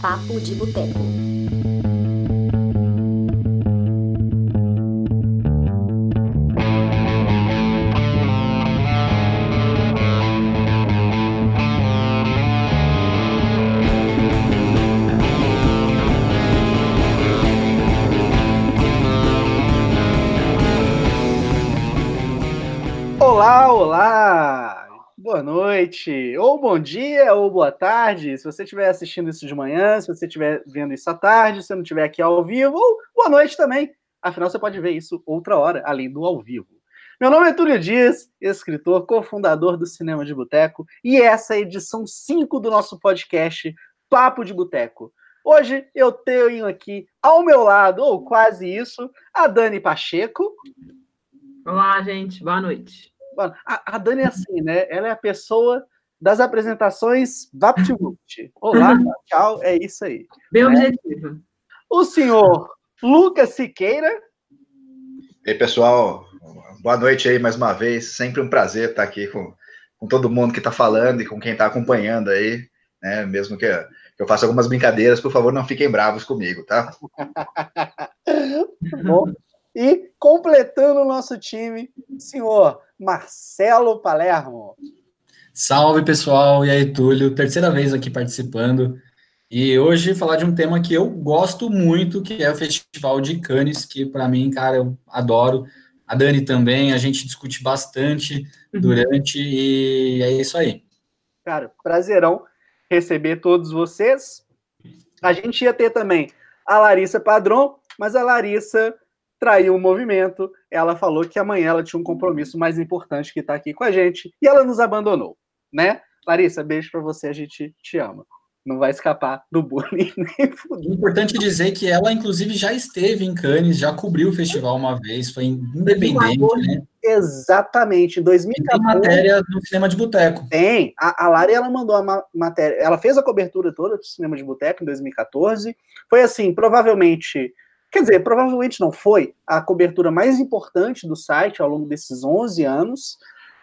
Papo de Boteco. Olá, olá! Boa noite, ou bom dia, ou boa tarde. Se você estiver assistindo isso de manhã, se você estiver vendo isso à tarde, se você não estiver aqui ao vivo, ou boa noite também. Afinal, você pode ver isso outra hora, além do ao vivo. Meu nome é Túlio Dias, escritor, cofundador do Cinema de Boteco, e essa é a edição 5 do nosso podcast Papo de Boteco. Hoje eu tenho aqui ao meu lado, ou quase isso, a Dani Pacheco. Olá, gente. Boa noite. A, a Dani é assim, né? Ela é a pessoa das apresentações VaptVupt. Olá, tchau, é isso aí. Bem É. objetivo. O senhor Lucas Siqueira. E aí, pessoal, boa noite aí mais uma vez. Sempre um prazer estar aqui com, com todo mundo que está falando e com quem está acompanhando aí, né? Mesmo que, que eu faça algumas brincadeiras, por favor, não fiquem bravos comigo, tá? Bom, e completando o nosso time, senhor Marcelo Palermo. Salve pessoal, e aí Túlio, terceira vez aqui participando. E hoje falar de um tema que eu gosto muito, que é o Festival de Cannes, que para mim, cara, eu adoro. A Dani também, a gente discute bastante durante, e é isso aí. Cara, prazerão receber todos vocês. A gente ia ter também a Larissa Padrão, mas a Larissa traiu o movimento. Ela falou que amanhã ela tinha um compromisso mais importante que está aqui com a gente e ela nos abandonou, né? Larissa, beijo para você, a gente te ama. Não vai escapar do bullying. Importante dizer que ela, inclusive, já esteve em Cannes, já cobriu o festival uma vez, foi independente, né? Exatamente, em E tem 2014. matéria no Cinema de Boteco. Tem. A, a Lari, ela mandou a ma- matéria. Ela fez a cobertura toda do Cinema de Boteco em 2014. Foi assim, provavelmente. Quer dizer, provavelmente não foi a cobertura mais importante do site ao longo desses 11 anos.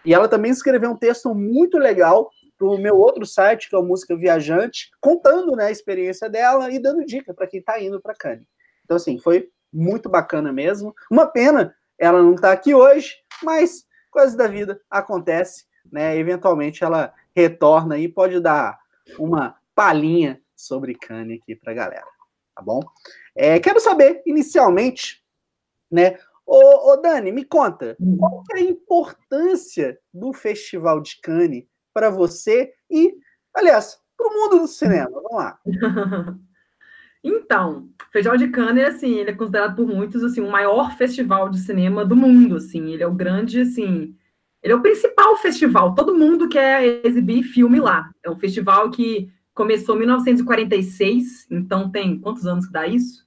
E ela também escreveu um texto muito legal para o meu outro site, que é o Música Viajante, contando né, a experiência dela e dando dica para quem está indo para Cannes. Então, assim, foi muito bacana mesmo. Uma pena ela não estar aqui hoje, mas coisas da vida acontece né? Eventualmente ela retorna e pode dar uma palhinha sobre Kanye aqui para a galera, tá bom? É, quero saber, inicialmente, né? Ô, ô, Dani, me conta, qual que é a importância do Festival de Cannes para você e, aliás, para o mundo do cinema? Vamos lá. Então, o Festival de Cannes, assim, ele é considerado por muitos, assim, o maior festival de cinema do mundo, assim, ele é o grande, assim, ele é o principal festival, todo mundo quer exibir filme lá, é um festival que começou em 1946, então tem, quantos anos que dá isso?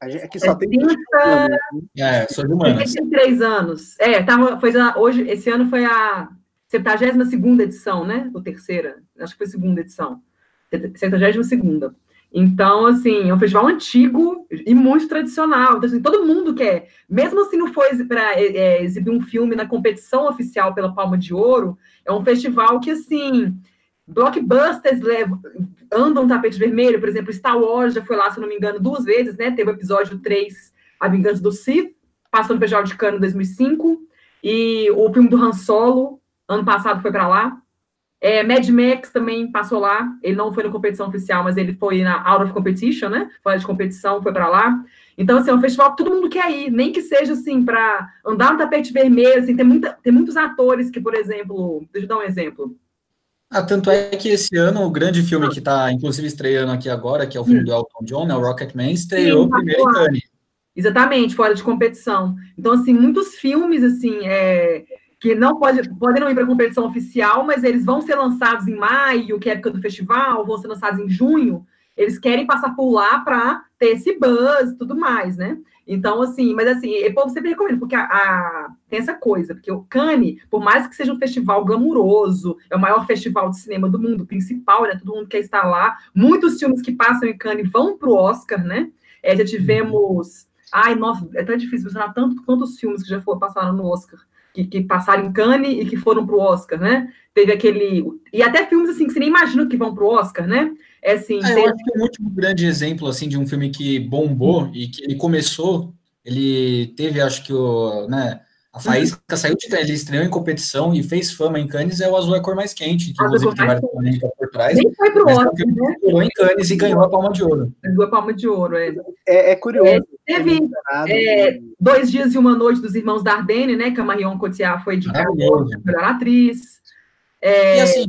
A gente aqui só tem 30, É, sou de humanas. 33 anos, é, tava, foi a- hoje, esse ano foi a 72ª edição, né, ou terceira, acho que foi a segunda edição, 72ª, então, assim, é um festival antigo e muito tradicional. Então, assim, todo mundo quer, mesmo se não for para exibir um filme na competição oficial pela Palma de Ouro, é um festival que, assim, blockbusters levam, andam no tapete vermelho. Por exemplo, Star Wars já foi lá, se não me engano, duas vezes, né? Teve o episódio 3, A Vingança do Sith, passou no Festival de Cannes em 2005, e o filme do Han Solo, ano passado, foi para lá. É, Mad Max também passou lá. Ele não foi na competição oficial, mas ele foi na Out of Competition, né? Fora de competição, foi para lá. Então, assim, é um festival que todo mundo quer ir, nem que seja assim, para andar no tapete vermelho. Assim, tem, muita, tem muitos atores que, por exemplo, deixa eu dar um exemplo. Ah, tanto é que esse ano o grande filme que está, inclusive, estreando aqui agora, que é o filme do Elton John, né, o Rocketman, estreou Sim, primeiro em. Cannes. Exatamente, fora de competição. Então, assim, muitos filmes, assim, é, que não pode, podem não ir para competição oficial, mas eles vão ser lançados em maio, que é a época do festival, vão ser lançados em junho. Eles querem passar por lá para ter esse buzz e tudo mais, né? Então, assim, mas assim, eu povo sempre recomendo, porque a, a- tem essa coisa, porque o Cannes, por mais que seja um festival glamuroso, é o maior festival de cinema do mundo, principal, né? Todo mundo quer estar lá. Muitos filmes que passam em Cannes vão para o Oscar, né? É, já tivemos. Ai, nossa, é tão difícil mencionar tanto quantos filmes que já foram passaram no Oscar. que, que passaram em Cannes e que foram para o Oscar, né? Teve aquele. E até filmes assim que você nem imagina que vão para o Oscar, né? É assim. Ah, eu acho que é um último grande exemplo assim de um filme que bombou e que ele começou, ele teve, acho que o. Né, a Faísca uhum. saiu de ele estreou em competição e fez fama em Cannes, é o Azul é a Cor Mais Quente, que inclusive tem várias polêmicas por trás. Nem foi pro Oscar, né? em Cannes e ganhou a Palma de Ouro. Ganhou a Palma de Ouro, é. É, é curioso. É, teve é, Dois Dias e Uma Noite dos Irmãos Dardenne, né, que a Marion Cotillard foi de melhor atriz. É... E assim,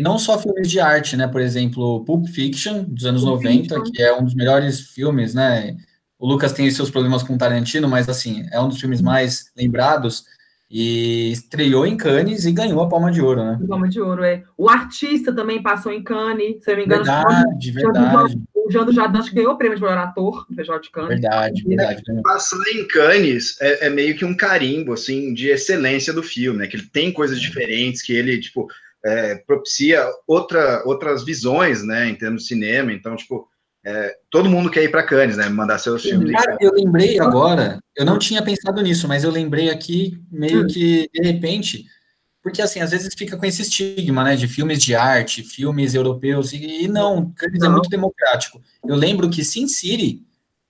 não só filmes de arte, né? Por exemplo, Pulp Fiction, dos anos Pulp 90, Fiction. que é um dos melhores filmes, né? O Lucas tem seus problemas com Tarantino, mas assim, é um dos filmes mais lembrados e estreou em Cannes e ganhou a Palma de Ouro, né? Palma de Ouro, é. O artista também passou em Cannes, se eu não me engano. Verdade, verdade. O Jean do Jardim ganhou o prêmio de melhor ator no Festival de Cannes. Verdade, verdade. Passar em Cannes é, é, meio que um carimbo, assim, de excelência do filme, né? Que ele tem coisas diferentes, que ele, tipo, é, propicia outra, outras visões, né? Em termos de cinema. Então, tipo, é, todo mundo quer ir para Cannes, né? Mandar seus filmes. Cara, eu lembrei agora, eu não tinha pensado nisso, mas eu lembrei aqui meio que de repente, porque assim, às vezes fica com esse estigma, né? De filmes de arte, filmes europeus, e, e não, Cannes é muito democrático. Eu lembro que Sin City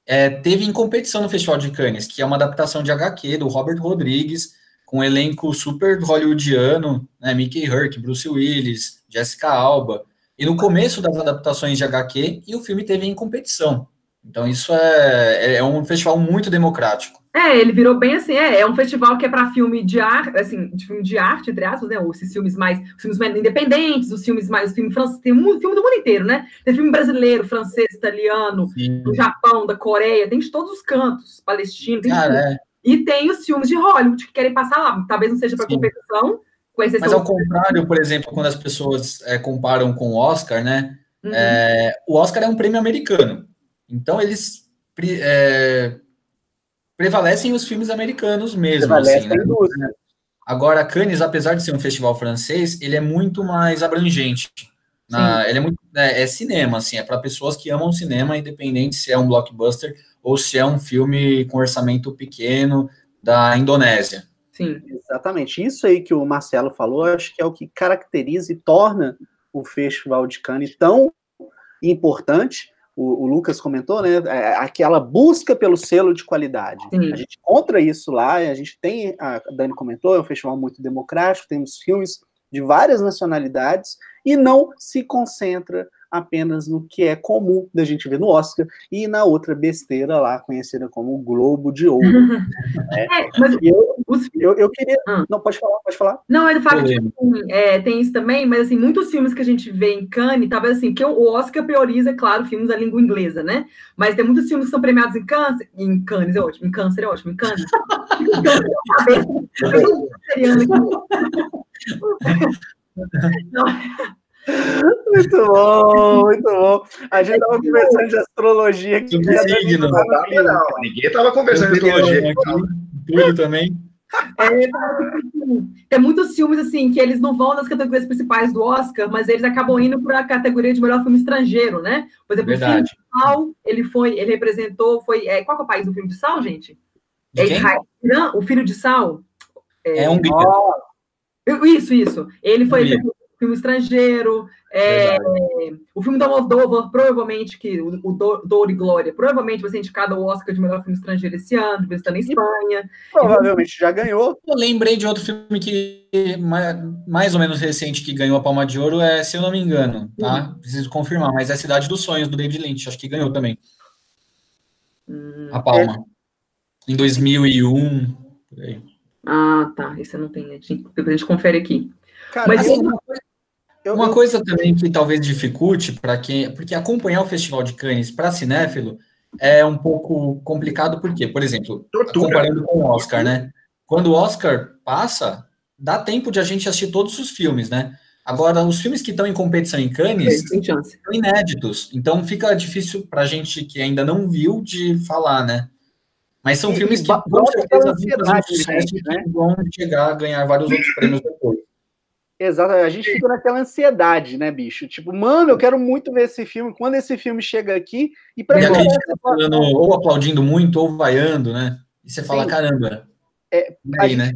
é, teve em competição no Festival de Cannes, que é uma adaptação de HQ do Robert Rodrigues, com um elenco super hollywoodiano, né? Mickey Herc, Bruce Willis, Jessica Alba. E no começo das adaptações de HQ, e o filme teve em competição. Então, isso é, é um festival muito democrático. É, ele virou bem assim, é, é um festival que é para filme de arte, assim, de filme de arte, entre aspas, né? Ou esses filmes mais, os filmes mais independentes, os filmes mais, os filmes franceses, tem um filme do mundo inteiro, né? Tem filme brasileiro, francês, italiano, Sim. do Japão, da Coreia, tem de todos os cantos, palestino, tem Cara, é. E tem os filmes de Hollywood que querem passar lá. Talvez não seja para competição, mas ao contrário, por exemplo, quando as pessoas é, comparam com o Oscar, né? Uhum. É, o Oscar é um prêmio americano. Então eles é, prevalecem os filmes americanos mesmo. Assim, né? né? Agora, Cannes, apesar de ser um festival francês, ele é muito mais abrangente. Na, ele é muito é, é cinema, assim, é para pessoas que amam cinema, independente se é um blockbuster ou se é um filme com orçamento pequeno da Indonésia. Sim. Exatamente. Isso aí que o Marcelo falou, acho que é o que caracteriza e torna o Festival de Cannes tão importante. O, o Lucas comentou, né? É, aquela busca pelo selo de qualidade. Sim. A gente encontra isso lá, a gente tem, a Dani comentou, é um festival muito democrático, temos filmes de várias nacionalidades e não se concentra apenas no que é comum da gente ver no Oscar e na outra besteira lá, conhecida como Globo de Ouro. né? é, mas eu, os... eu, eu, queria. Ah. Não, pode falar, pode falar. Não, ele fala que assim, é, tem isso também, mas assim, muitos filmes que a gente vê em Cannes, talvez assim, que o Oscar prioriza, é claro, filmes da língua inglesa, né? Mas tem muitos filmes que são premiados em Cannes, em Cannes é ótimo, em Câncer é ótimo, em Cannes. Não. Muito bom, muito bom. A gente estava conversando de astrologia aqui. Signo. Não, não, ninguém estava conversando de astrologia. Tudo também. É, tem muitos filmes assim que eles não vão nas categorias principais do Oscar, mas eles acabam indo para a categoria de melhor filme estrangeiro, né? Por exemplo, Verdade. o filme de Sal, ele foi, ele representou, foi, é, qual é o país do filme de Sal, gente? É Irã, o Filho de Sal. É, é Hungria. Isso, isso. Ele foi filme estrangeiro, é, o filme da Moldova, provavelmente, que o, o Dor e Glória, provavelmente vai ser indicado ao Oscar de melhor filme estrangeiro esse ano, vai estar na Espanha. Provavelmente já ganhou. Eu lembrei de outro filme que mais ou menos recente que ganhou a Palma de Ouro, é, se eu não me engano, tá? Uhum. Preciso confirmar, mas é Cidade dos Sonhos, do David Lynch, acho que ganhou também. Hum, a Palma. É... Em 2001, por aí. Ah, tá. Isso eu não tenho. Depois a gente confere aqui. Cara, Mas assim, coisa, eu, uma eu... coisa também que talvez dificulte para quem. Porque acompanhar o Festival de Cannes para cinéfilo é um pouco complicado, porque, por exemplo, Tortura. comparando com o Oscar, né? Quando o Oscar passa, dá tempo de a gente assistir todos os filmes, né? Agora, os filmes que estão em competição em Cannes são inéditos, então fica difícil para a gente que ainda não viu de falar, né? Mas são e, filmes que com certeza né? vão chegar a ganhar vários outros prêmios depois. Exato, a gente fica naquela ansiedade, né, bicho? Tipo, mano, eu quero muito ver esse filme. Quando esse filme chega aqui e para mim. A gente tá falando, ou aplaudindo muito ou vaiando, né? E você fala, Sim. caramba. É, aí, né?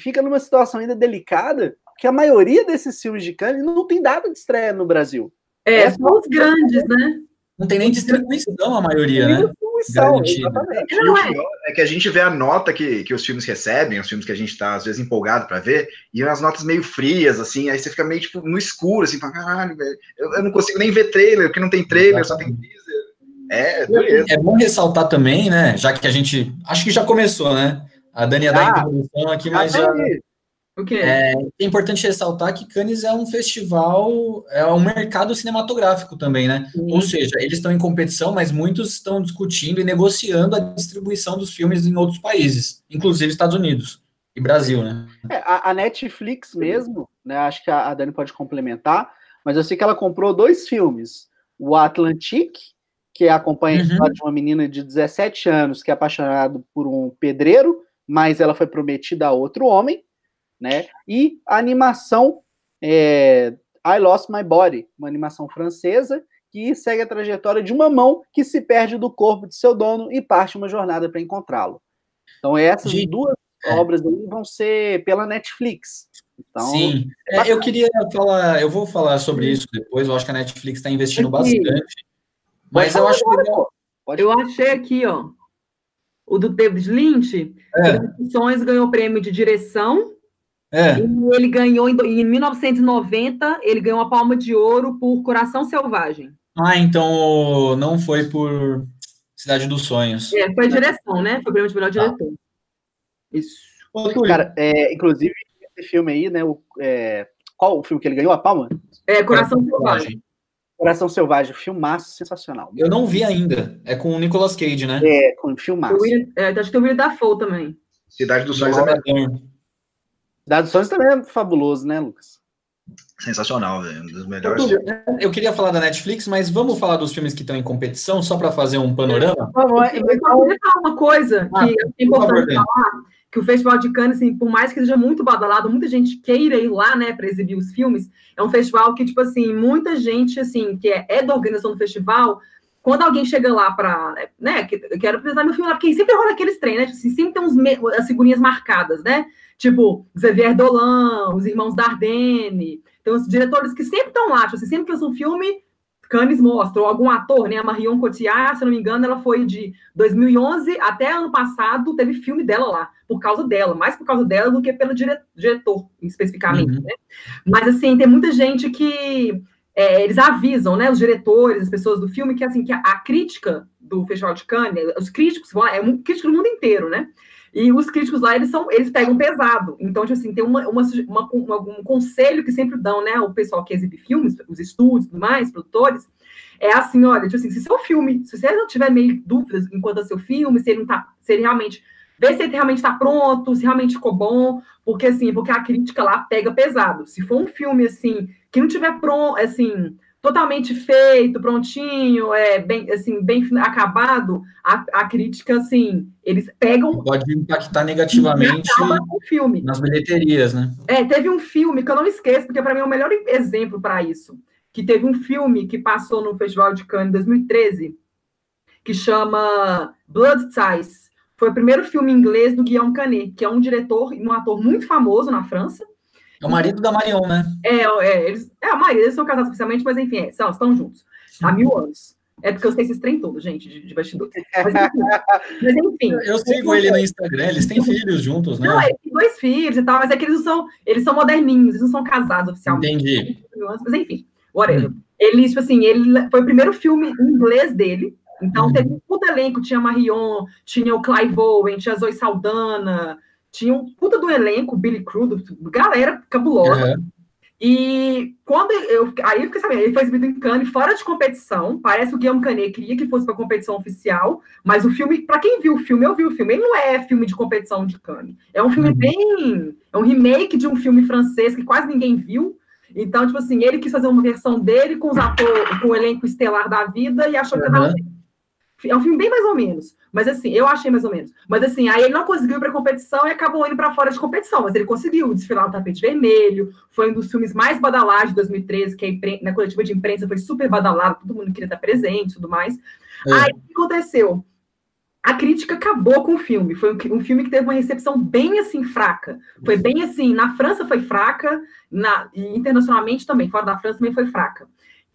fica numa situação ainda delicada, que a maioria desses filmes de Cannes não tem data de estreia no Brasil. É, são os grandes, né? Não tem nem distribuição a maioria, né? Distribuição, exatamente. Não, é. é que a gente vê a nota que, que os filmes recebem, os filmes que a gente tá, às vezes, empolgado para ver, e as notas meio frias, assim, aí você fica meio, tipo, no escuro, assim, pra caralho, velho, eu, eu, não consigo nem ver trailer, porque não tem trailer, só tem teaser. É, beleza. É bom ressaltar também, né, já que a gente, acho que já começou, né, a Dani a introdução aqui, mas já... O quê? É, é importante ressaltar que Cannes é um festival, é um mercado cinematográfico também, né? Ou seja, eles estão em competição, mas muitos estão discutindo e negociando a distribuição dos filmes em outros países, inclusive Estados Unidos e Brasil, né? É, a, a, Netflix mesmo, né? Acho que a, a Dani pode complementar, mas eu sei que ela comprou dois filmes: o Atlantic, que acompanha uhum. a história de uma menina de 17 anos que é apaixonada por um pedreiro, mas ela foi prometida a outro homem né? E a animação é, I Lost My Body, uma animação francesa que segue a trajetória de uma mão que se perde do corpo de seu dono e parte uma jornada para encontrá-lo. Então essas de... duas é. obras aí vão ser pela Netflix. Então, Sim, é, eu queria falar, eu vou falar sobre isso depois. Eu acho que a Netflix está investindo bastante. Mas eu acho que eu achei aqui, ó, o do David Lynch, é. ganhou prêmio de direção é. E ele ganhou, em 1990, ele ganhou a palma de ouro por Coração Selvagem. Ah, então não foi por Cidade dos Sonhos. É, foi a direção, né? Foi o prêmio de melhor tá. diretor. Isso. Cara, é, inclusive, esse filme aí, né? O, é, qual o filme que ele ganhou a palma? É, Coração Selvagem. Coração Selvagem, filmaço sensacional. Eu não vi ainda. É com o Nicolas Cage, né? É, com filmaço. é, acho que tem o William Dafoe também. Cidade dos Sonhos é dos Sonhos também é fabuloso, né, Lucas? Sensacional, velho. Um dos melhores Eu queria falar da Netflix, mas vamos falar dos filmes que estão em competição, só para fazer um panorama? Por favor, eu queria falar uma coisa ah, que é importante falar, que o Festival de Cannes, assim, por mais que seja muito badalado, muita gente queira ir lá, né, para exibir os filmes, é um festival que, tipo assim, muita gente, assim, que é, é da organização do festival, quando alguém chega lá para, né, que, eu quero apresentar meu filme lá, porque sempre rola aqueles trem, né, tipo assim, sempre tem uns, as figurinhas marcadas, né, Tipo, Xavier Dolan, os irmãos Dardenne. Então, os diretores que sempre estão lá, tipo, assim, sempre que um filme, Cannes mostra, ou algum ator, né? A Marion Cotillard, se não me engano, ela foi de 2011 até ano passado, teve filme dela lá, por causa dela, mais por causa dela do que pelo dire diretor, especificamente, uhum. né? Mas, assim, tem muita gente que é, eles avisam, né, os diretores, as pessoas do filme, que assim, que a, a crítica do Festival de Cannes, os críticos, é um crítico do mundo inteiro, né? E os críticos lá, eles são, eles pegam pesado. Então, tipo assim, tem uma, uma, uma, um conselho que sempre dão, né, o pessoal que exibe filmes, os estúdios tudo mais, produtores, é assim, olha, tipo assim, se seu filme, se você não tiver meio dúvidas enquanto é seu filme, se ele não tá, se ele realmente, vê se ele realmente está pronto, se realmente ficou bom, porque assim, porque a crítica lá pega pesado. Se for um filme, assim, que não tiver pronto, assim, totalmente feito, prontinho, é bem assim, bem acabado, a, a crítica assim, eles pegam pode impactar negativamente o filme. nas bilheterias, né? É, teve um filme que eu não esqueço, porque para mim é o melhor exemplo para isso, que teve um filme que passou no Festival de Cannes em 2013, que chama Blood Ties. Foi o primeiro filme inglês do Guillaume Canet, que é um diretor e um ator muito famoso na França é o marido da Marion, né? É, é, eles, é a marido, eles são casados oficialmente, mas enfim, é, são, estão juntos. Há mil anos. É porque eu sei esses trem todos, gente, de, de. Mas enfim. Mas, enfim eu sigo ele no Instagram, eles têm filhos juntos, né? Não, eles têm dois filhos e tal, mas é que eles não são, eles são moderninhos, eles não são casados oficialmente. Entendi. Mas enfim, whatever. Hum. Ele, tipo assim, ele foi o primeiro filme em inglês dele, então hum. teve um puto elenco, tinha Marion, tinha o Clive Owen, tinha a Zoe Saldana, tinha um puta do elenco, Billy Crudup, galera cabulosa. Uhum. E quando eu. Aí eu fiquei sabendo, ele foi exibido em Cannes fora de competição. Parece que o Guilherme Canet queria que fosse para competição oficial, mas o filme, para quem viu o filme, eu vi o filme, ele não é filme de competição de Cannes. É um filme uhum. bem. É um remake de um filme francês que quase ninguém viu. Então, tipo assim, ele quis fazer uma versão dele com os atores, com o elenco estelar da vida e achou uhum. que estava é um filme bem mais ou menos. Mas assim, eu achei mais ou menos. Mas assim, aí ele não conseguiu ir para competição e acabou indo para fora de competição. Mas ele conseguiu desfilar no tapete vermelho. Foi um dos filmes mais badalados de 2013, que impren... na coletiva de imprensa foi super badalado, todo mundo queria estar presente e tudo mais. É. Aí o que aconteceu? a crítica acabou com o filme. Foi um, um, filme que teve uma recepção bem assim fraca. Foi bem assim, na França foi fraca, na, e internacionalmente também, fora da França também foi fraca.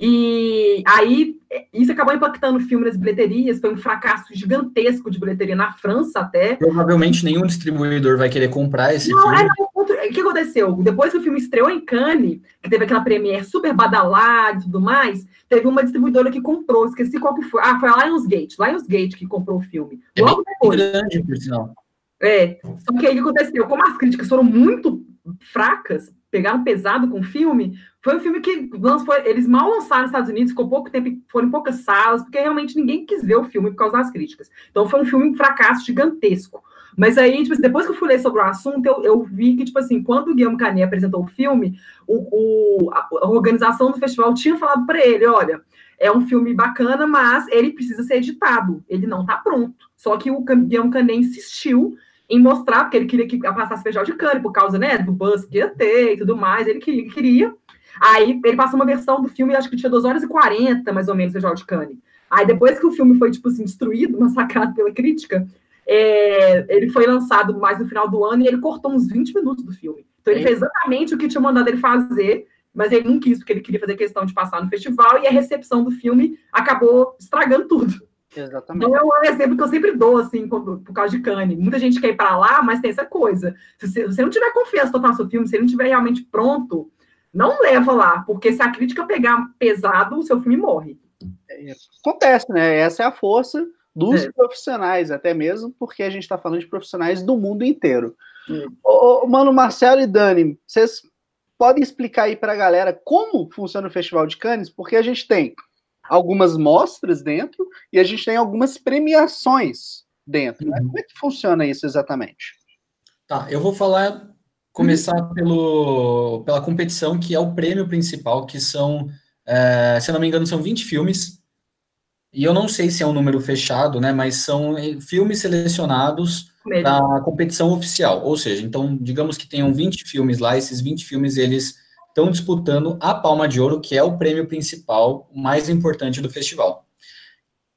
E aí, isso acabou impactando o filme nas bilheterias, foi um fracasso gigantesco de bilheteria na França até. Provavelmente nenhum distribuidor vai querer comprar esse não, filme. É, não, o que aconteceu? Depois que o filme estreou em Cannes, que teve aquela premiere super badalada e tudo mais, teve uma distribuidora que comprou, esqueci qual que foi. Ah, foi a Lionsgate, Lionsgate que comprou o filme. É Logo depois. grande, por sinal. É, só que aí o que aconteceu? Como as críticas foram muito fracas, pegaram pesado com o filme, foi um filme que foi, eles mal lançaram nos Estados Unidos, ficou pouco tempo, foram em poucas salas, porque realmente ninguém quis ver o filme por causa das críticas. Então foi um filme um fracasso gigantesco. Mas aí, tipo assim, depois que eu fui ler sobre o assunto, eu, eu vi que, tipo assim, quando o Guilherme Canet apresentou o filme, o, o a, organização do festival tinha falado para ele, olha, é um filme bacana, mas ele precisa ser editado, ele não está pronto. Só que o Guilherme Canet insistiu em mostrar, porque ele queria que passasse festival de Cannes, por causa, né, do buzz que ia ter e tudo mais, ele queria, queria. Aí ele passou uma versão do filme, acho que tinha 2 horas e 40, mais ou menos, festival de Cannes. Aí depois que o filme foi, tipo assim, destruído, massacrado pela crítica, é, ele foi lançado mais no final do ano e ele cortou uns 20 minutos do filme. Então ele é. fez exatamente o que tinha mandado ele fazer, mas ele não quis, porque ele queria fazer questão de passar no festival, e a recepção do filme acabou estragando tudo. Exatamente. Então é um exemplo que eu sempre dou, assim, por, por causa de Cane. Muita gente quer ir para lá, mas tem essa coisa. Se você, você não tiver confiança total no seu filme, se ele não estiver realmente pronto, não leva lá, porque se a crítica pegar pesado, o seu filme morre. É, acontece, né? Essa é a força dos é. profissionais, até mesmo porque a gente está falando de profissionais do mundo inteiro. É. Ô, mano, Marcelo e Dani, vocês podem explicar aí para a galera como funciona o Festival de Cannes? Porque a gente tem algumas mostras dentro e a gente tem algumas premiações dentro. Né? Uhum. Como é que funciona isso exatamente? Tá, eu vou falar, começar uhum. pelo, pela competição, que é o prêmio principal, que são, é, se eu não me engano, são 20 filmes e eu não sei se é um número fechado, né, mas são eh, filmes selecionados para a competição oficial. Ou seja, então, digamos que tenham 20 filmes lá, esses 20 filmes eles estão disputando a Palma de Ouro, que é o prêmio principal, mais importante do festival.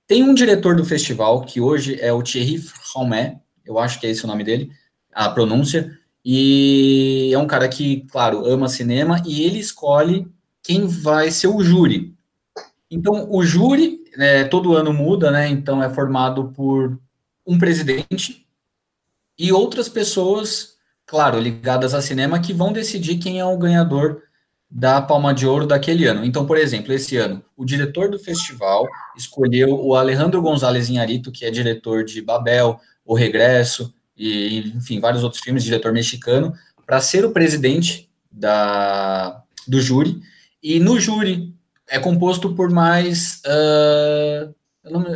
Tem um diretor do festival, que hoje é o Thierry Fromé, eu acho que é esse o nome dele, a pronúncia, e é um cara que, claro, ama cinema, e ele escolhe quem vai ser o júri. Então, o júri é, todo ano muda, né? Então é formado por um presidente e outras pessoas, claro, ligadas a cinema, que vão decidir quem é o ganhador da Palma de Ouro daquele ano. Então, por exemplo, esse ano, o diretor do festival escolheu o Alejandro González Inharito, que é diretor de Babel, O Regresso, e, enfim, vários outros filmes, diretor mexicano, para ser o presidente da, do júri. E no júri é composto por mais, uh,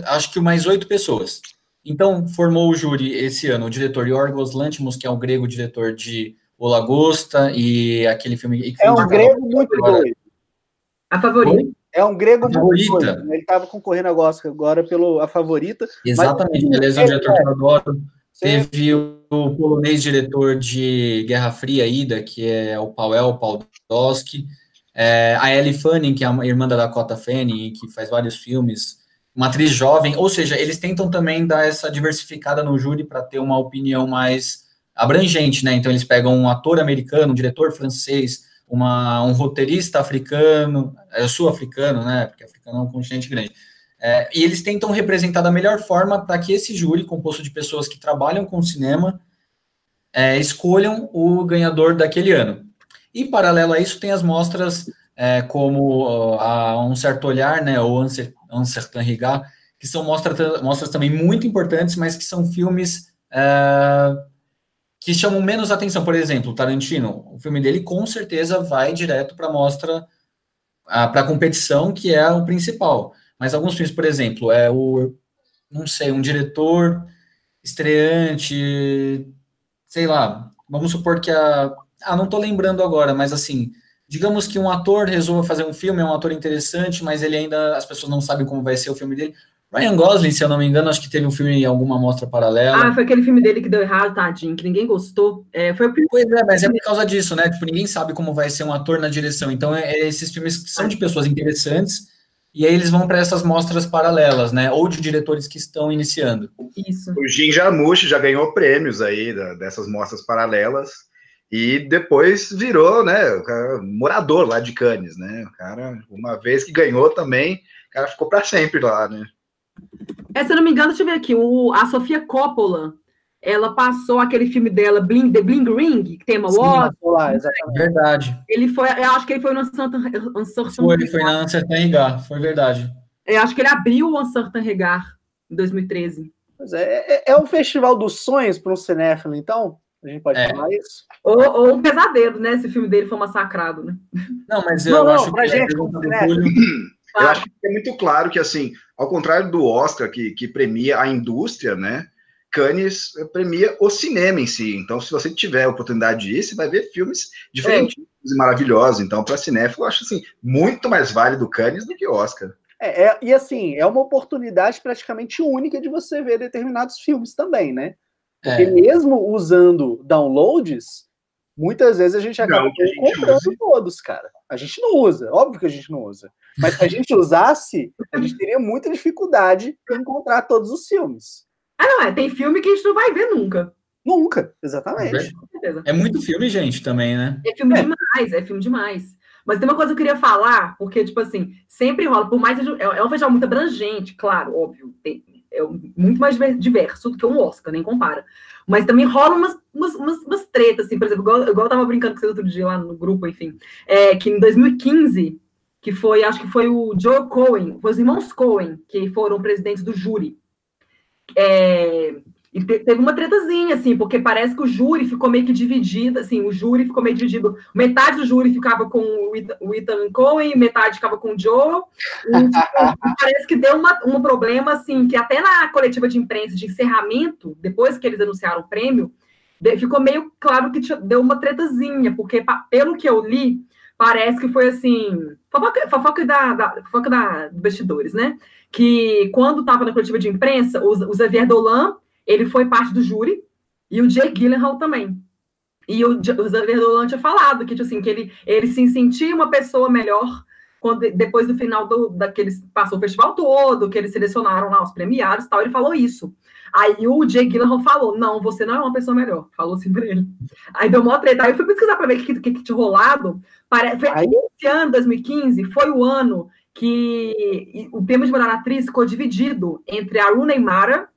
acho que mais oito pessoas. Então, formou o júri esse ano o diretor Yorgos Lantimos, que é o grego diretor de O Lagosta e aquele filme... É um grego muito doido. A favorita. É um grego a muito doido. Ele estava concorrendo agora, agora pelo A Favorita. Exatamente, mas, beleza, é um diretor que eu adoro. Teve o, o polonês diretor de Guerra Fria, Ida, que é o Paweł Pawlowski. É, a Ellie Fanning, que é a irmã da Dakota Fanning, que faz vários filmes, uma atriz jovem, ou seja, eles tentam também dar essa diversificada no júri para ter uma opinião mais abrangente, né? Então eles pegam um ator americano, um diretor francês, uma, um roteirista africano, é, sul-africano, né? Porque africano é um continente grande. É, e eles tentam representar da melhor forma para que esse júri, composto de pessoas que trabalham com cinema, é, escolham o ganhador daquele ano. E, paralelo a isso, tem as mostras é, como a Um Certo Olhar, né, ou Un Certain Regard, que são mostra, mostras também muito importantes, mas que são filmes é, que chamam menos atenção. Por exemplo, Tarantino, o filme dele com certeza vai direto para a mostra, para a competição, que é o principal. Mas alguns filmes, por exemplo, é o, não sei, um diretor estreante, sei lá, vamos supor que a ah, não tô lembrando agora, mas assim, digamos que um ator resolva fazer um filme, é um ator interessante, mas ele ainda, as pessoas não sabem como vai ser o filme dele. Ryan Gosling, se eu não me engano, acho que teve um filme em alguma mostra paralela. Ah, foi aquele filme dele que deu errado, tadinho, que ninguém gostou. É, foi o Pois é, mas é por causa disso, né? Tipo, ninguém sabe como vai ser um ator na direção. Então, é, é esses filmes que são de pessoas interessantes, e aí eles vão para essas mostras paralelas, né? Ou de diretores que estão iniciando. Isso. O Jin Jarmusch já ganhou prêmios aí da, dessas mostras paralelas e depois virou, né, o cara, morador lá de Cannes, né? O cara, uma vez que ganhou também, o cara ficou para sempre lá, né? É, se eu não me engano, deixa eu ver aqui, o, a Sofia Coppola, ela passou aquele filme dela, Bling, The Bling Ring, que tem uma exatamente. Verdade. Ele foi, eu acho que ele foi no Uncertain, Uncertain Foi, foi na Uncertain Regard, foi verdade. Eu acho que ele abriu o Uncertain Regard em 2013. Pois é, é, é um festival dos sonhos para um cinéfilo, então? A gente pode É. falar isso? Ou, ou um pesadelo, né? Se o filme dele for massacrado, né? Não, mas eu não, acho pra que a gente, né? Eu Ah, acho que é muito claro que, assim, ao contrário do Oscar, que, que premia a indústria, né? Cannes premia o cinema em si. Então, se você tiver a oportunidade de ir, você vai ver filmes diferentes e maravilhosos. Então, para cinéfilo, eu acho assim, muito mais válido Cannes do que Oscar. É, é- e assim, é uma oportunidade praticamente única de você ver determinados filmes também, né? Porque É, mesmo usando downloads, muitas vezes a gente acaba Não a gente comprando use. todos, cara. A gente não usa, óbvio que a gente não usa. Mas se a gente usasse, a gente teria muita dificuldade em encontrar todos os filmes. Ah, não, é. Tem filme que a gente não vai ver nunca. Nunca, exatamente. Com certeza. é muito filme, gente, também, né? É filme É. demais, é filme demais. Mas tem uma coisa que eu queria falar, porque, tipo assim, sempre rola, por mais. É é um festival muito abrangente, claro, óbvio. tem- é muito mais diver- diverso do que um Oscar, nem compara. Mas também rola umas, umas, umas, umas tretas, assim, por exemplo, igual, igual eu tava brincando com vocês outro dia lá no grupo, enfim. É, que em 2015, que foi, acho que foi o Joe Cohen, foi os irmãos Cohen, que foram presidentes do júri. É, e te- teve uma tretazinha, assim, porque parece que o júri ficou meio que dividido, assim, o júri ficou meio dividido. Metade do júri ficava com o Ethan- Cohen, metade ficava com o Joel. E, tipo, parece que deu uma, um problema, assim, que até na coletiva de imprensa de encerramento, depois que eles anunciaram o prêmio, ficou meio claro que deu uma tretazinha, porque pelo que eu li, parece que foi assim, fofoca, fofoca da, da, fofoca da bastidores, né? Que quando estava na coletiva de imprensa, o, o Xavier Dolan, ele foi parte do júri, e o Jay Gyllenhaal também. E o, o Xavier Dolan tinha falado que, tipo assim, que ele, ele se sentia uma pessoa melhor quando, depois do final do, daqueles passou o festival todo, que eles selecionaram lá os premiados e tal, ele falou isso. Aí o Jay Gyllenhaal falou, não, você não é uma pessoa melhor. Falou assim pra ele. Aí deu uma treta. Aí eu fui pesquisar pra ver o que, que, que tinha rolado. Pare... Foi, Aí- esse ano, 2015, foi o ano que o prêmio de melhor atriz ficou dividido entre a Rooney Mara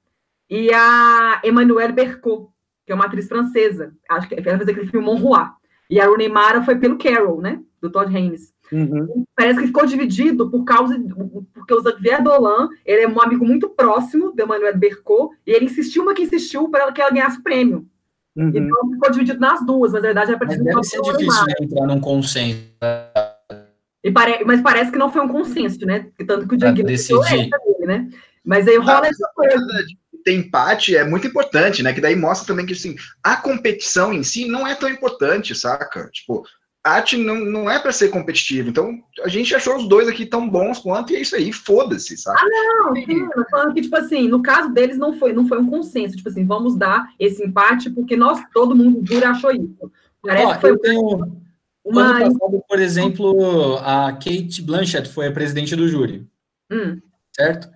e a Emmanuelle Bercot, que é uma atriz francesa. Acho que ela fez aquele filme Mon Roi. E a Rooney Mara foi pelo Carol, né? Do Todd Haynes Uhum. parece que ficou dividido por causa porque o Xavier Dolan ele é um amigo muito próximo do Emmanuel Bercot e ele insistiu uma que insistiu para ela que ela ganhasse o prêmio. Uhum. Então ficou dividido nas duas, mas na verdade era para Mas dividir deve ser difícil né, entrar num consenso E pare... Mas parece que não foi um consenso, né? Tanto que o Diego decidir. dele, né? Mas aí rola Ah, essa coisa. Ter empate é muito importante, né? Que daí mostra também que assim, a competição em si não é tão importante, saca? Tipo, arte não, não é para ser competitivo. Então, a gente achou os dois aqui tão bons quanto, e é isso aí, foda-se, saca? Não, sim, eu tô falando que, tipo assim, no caso deles não foi, não foi um consenso. Tipo assim, vamos dar esse empate porque nós, todo mundo dura achou isso. Parece Ó, que foi eu tenho. uma. Ano passado, por exemplo, a Kate Blanchett foi a presidente do júri, Hum, certo?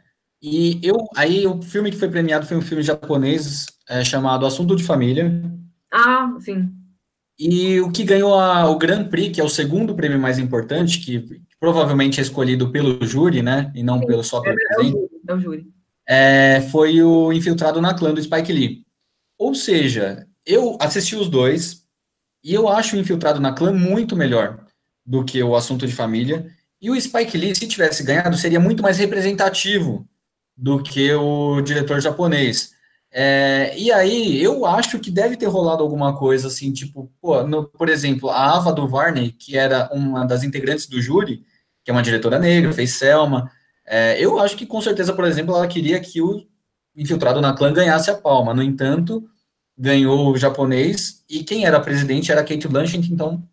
E eu, aí o filme que foi premiado foi um filme japonês é, chamado Assunto de Família. ah, sim. E o que ganhou a- o Grand Prix, que é o segundo prêmio mais importante, que provavelmente é escolhido pelo júri, né? E não pelo só pelo É júri. É o júri. é, foi o Infiltrado na Clã do Spike Lee. Ou seja, eu assisti os dois e eu acho o Infiltrado na Clã muito melhor do que o Assunto de Família. E o Spike Lee, se tivesse ganhado, seria muito mais representativo do que o diretor japonês. É, e aí, eu acho que deve ter rolado alguma coisa assim, tipo, pô, no- por exemplo, a Ava DuVernay, que era uma das integrantes do júri, que é uma diretora negra, fez Selma, é, eu acho que com certeza, por exemplo, ela queria que o infiltrado na clã ganhasse a palma. No entanto, ganhou o japonês e quem era presidente era Kate Blanchett, então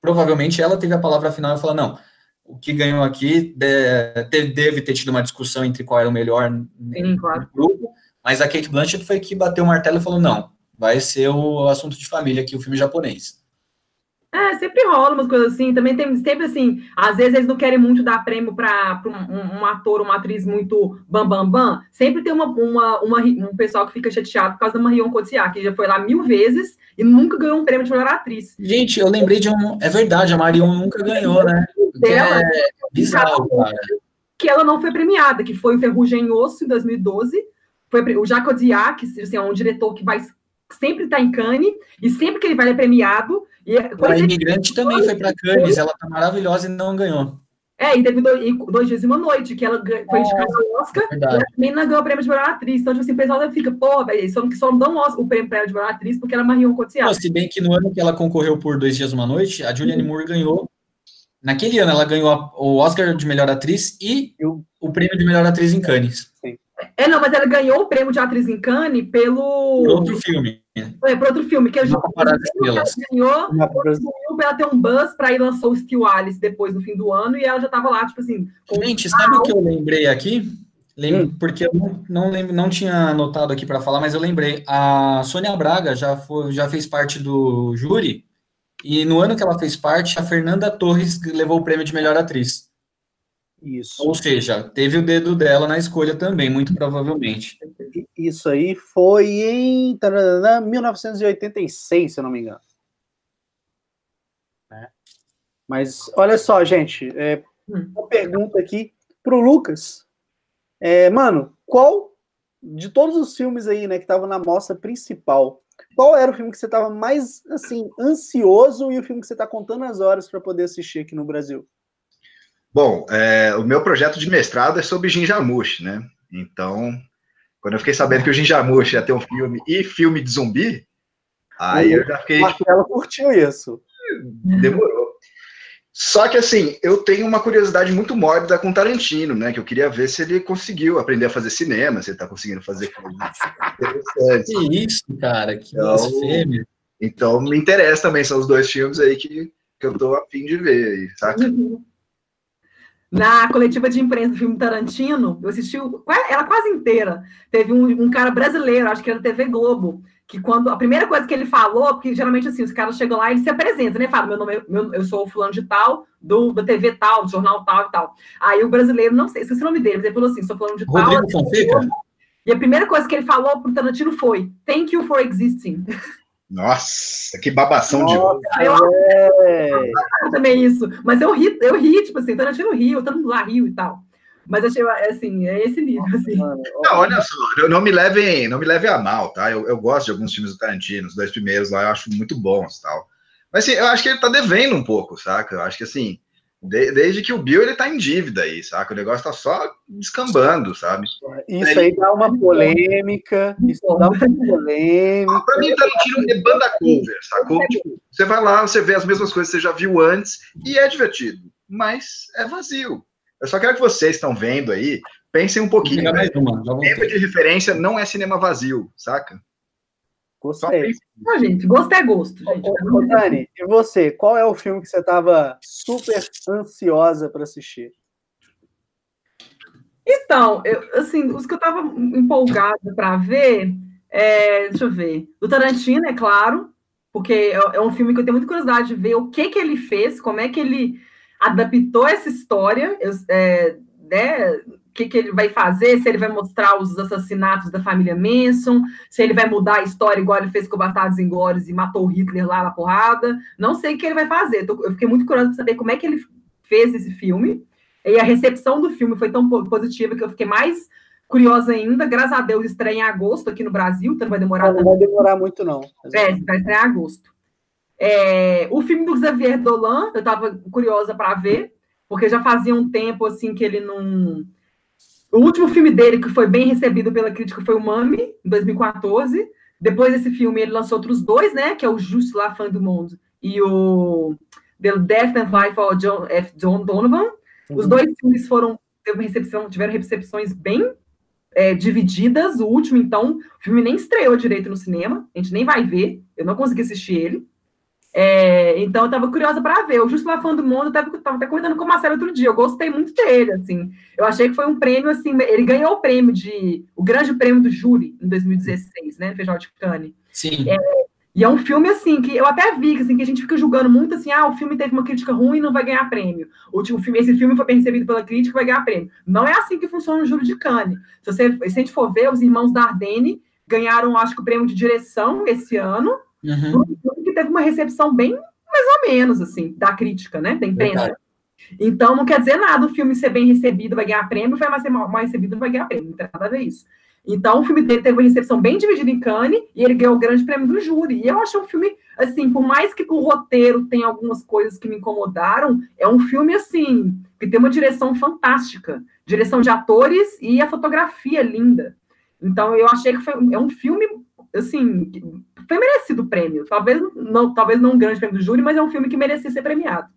provavelmente ela teve a palavra final e falou: não, o que ganhou aqui de- deve ter tido uma discussão entre qual era o melhor Sim, claro. grupo, mas a Kate Blanchett foi que bateu o martelo e falou: não, vai ser o assunto de família aqui, o filme japonês. É, sempre rola umas coisas assim. Também tem sempre assim, às vezes eles não querem muito dar prêmio para um, um, um, ator, uma atriz muito bam bam bam. Sempre tem uma, uma, uma um pessoal que fica chateado por causa da Marion Cotillard, que já foi lá mil vezes e nunca ganhou um prêmio de melhor atriz. Gente, eu lembrei de um. É verdade, a Marion nunca ganhou, né? Dela, é bizarro, cara. Que ela não foi premiada, que foi o Ferrugem em Osso em 2012. Foi o Jacques Audiard, que assim, é um diretor que vai sempre estar tá em Cannes, e sempre que ele vai é premiado, e é a imigrante também foi para Cannes, ela tá maravilhosa e não ganhou. É, e teve dois, dois dias e uma noite, que ela foi indicada ao Oscar, é e ela também não ganhou o prêmio de melhor atriz. Então, tipo assim, o pessoal fica, pô, velho, só, só não dão o prêmio de melhor atriz porque ela é Marion Cotillard. Se bem que no ano que ela concorreu por Dois Dias e Uma Noite, a Julianne Moore ganhou. Naquele ano, ela ganhou o Oscar de melhor atriz e o, o prêmio de melhor atriz em Cannes. Sim. É, não, mas ela ganhou o prêmio de atriz em Cannes pelo. Por outro filme. É, por outro filme, que a gente ganhou, ela ter um buzz para ir lançou o Steel Alice depois no fim do ano, e ela já estava lá, tipo assim. Gente, sabe o que eu lembrei aqui? Lembro, hum. Porque eu não, não, lembro, não tinha anotado aqui para falar, mas eu lembrei. A Sônia Braga já, foi, já fez parte do júri, e no ano que ela fez parte, a Fernanda Torres levou o prêmio de melhor atriz. Isso. Ou seja, teve o dedo dela na escolha também, muito provavelmente. Isso aí foi em 1986, se eu não me engano. É. Mas olha só, gente, é, uma pergunta aqui pro Lucas. É, mano, qual de todos os filmes aí, né, que estavam na mostra principal, qual era o filme que você estava mais assim ansioso e o filme que você está contando as horas para poder assistir aqui no Brasil? Bom, é, o meu projeto de mestrado é sobre Jinjamushi, né? Então, quando eu fiquei sabendo que o Jinjamushi ia ter um filme e filme de zumbi, aí eu já fiquei. Tipo, ela curtiu isso. Demorou. Só que assim, eu tenho uma curiosidade muito mórbida com Tarantino, né? Que eu queria ver se ele conseguiu aprender a fazer cinema, se ele tá conseguindo fazer coisas interessantes. Que isso, cara, que então, blasfêmia. Então me interessa também, são os dois filmes aí que, que eu tô a fim de ver, saca? Uhum. Na coletiva de imprensa do filme Tarantino, eu assisti ela quase inteira. Teve um, um, cara brasileiro, acho que era da TV Globo, que quando a primeira coisa que ele falou, porque geralmente assim, os caras chegam lá e se apresentam, né? Fala, meu nome, é, meu, eu sou o fulano de tal, do, da TV tal, do jornal tal e tal. Aí o brasileiro, não sei, esqueci o nome dele, mas ele falou assim: sou fulano de Rodrigo tal. Fonseca? E a primeira coisa que ele falou pro Tarantino foi: Thank you for existing. Nossa, que babação Nossa, de eu, é. eu também isso. Mas eu ri, eu ri, tipo assim, Tarantino riu, todo mundo lá riu e tal. Mas achei assim, é esse nível, assim. Não, olha só, não me levem, não me levem a mal, tá? Eu, eu gosto de alguns filmes do Tarantino, os dois primeiros lá eu acho muito bons tal. Mas assim, eu acho que ele tá devendo um pouco, saca? Eu acho que assim, de, desde que o Bill ele tá em dívida aí, saca? O negócio tá só descambando, sabe? Isso aí dá uma polêmica, isso dá uma polêmica. Pra mim, Tarantino é banda cover, sacou? Tipo, você vai lá, você vê as mesmas coisas que você já viu antes e é divertido, mas é vazio. Eu só quero que vocês estão vendo aí, pensem um pouquinho. Né? Tempo de referência não é cinema vazio, saca? Gostei. Não, gente, gosto é gosto. Gente. Ô, ô, Dani, e você? Qual é o filme que você estava super ansiosa para assistir? Então, eu, assim, os que eu estava empolgada para ver, é, deixa eu ver, do Tarantino, é claro, porque é, é, um filme que eu tenho muita curiosidade de ver o que que ele fez, como é que ele adaptou essa história, é, né, que, que ele vai fazer, se ele vai mostrar os assassinatos da família Manson, se ele vai mudar a história igual ele fez com Bastardos Inglórios e matou Hitler lá na porrada. Não sei o que ele vai fazer. Eu fiquei muito curiosa para saber como é que ele fez esse filme. E a recepção do filme foi tão positiva que eu fiquei mais curiosa ainda. Graças a Deus, estreia em agosto aqui no Brasil, então não vai demorar Não, não vai demorar muito, não. É, vai estrear em agosto. É, o filme do Xavier Dolan, eu estava curiosa para ver, porque já fazia um tempo assim que ele não o último filme dele, que foi bem recebido pela crítica, foi o Mami, em 2014. Depois desse filme, ele lançou outros dois, né? Que é o Just La Fin do Mundo e o The Death and Life of John F. John Donovan. Uhum. Os dois filmes foram recepção, tiveram recepções bem é, divididas. O último, então, o filme nem estreou direito no cinema, a gente nem vai ver. Eu não consegui assistir ele. É, então, eu estava curiosa para ver. O Justo Lafã do Mundo, eu estava até comentando com o Marcelo outro dia. Eu gostei muito dele, assim. Eu achei que foi um prêmio, assim. Ele ganhou o prêmio de. O grande prêmio do júri em 2016, né? No Festival de Cannes. Sim. É, E é um filme, assim, que eu até vi, assim, que a gente fica julgando muito, assim, ah, o filme teve uma crítica ruim e não vai ganhar prêmio. O, o filme, esse filme foi bem recebido pela crítica e vai ganhar prêmio. Não é assim que funciona o júri de Cannes. Se, você, se a gente for ver, os irmãos Dardenne ganharam, acho que, o prêmio de direção esse ano, uhum. Teve uma recepção bem, mais ou menos, assim, da crítica, né, da imprensa. Verdade. Então, não quer dizer nada o filme ser bem recebido, vai ganhar prêmio, vai ser mal, mal recebido, não vai ganhar prêmio. Não tem nada a ver isso. Então, o filme dele teve uma recepção bem dividida em Cannes e ele ganhou o grande prêmio do júri. E eu acho um filme, assim, por mais que o roteiro tenha algumas coisas que me incomodaram, é um filme, assim, que tem uma direção fantástica. Direção de atores e a fotografia linda. Então, eu achei que foi, é um filme, assim, foi merecido o prêmio. Talvez não, talvez não um grande prêmio do júri, mas é um filme que merecia ser premiado.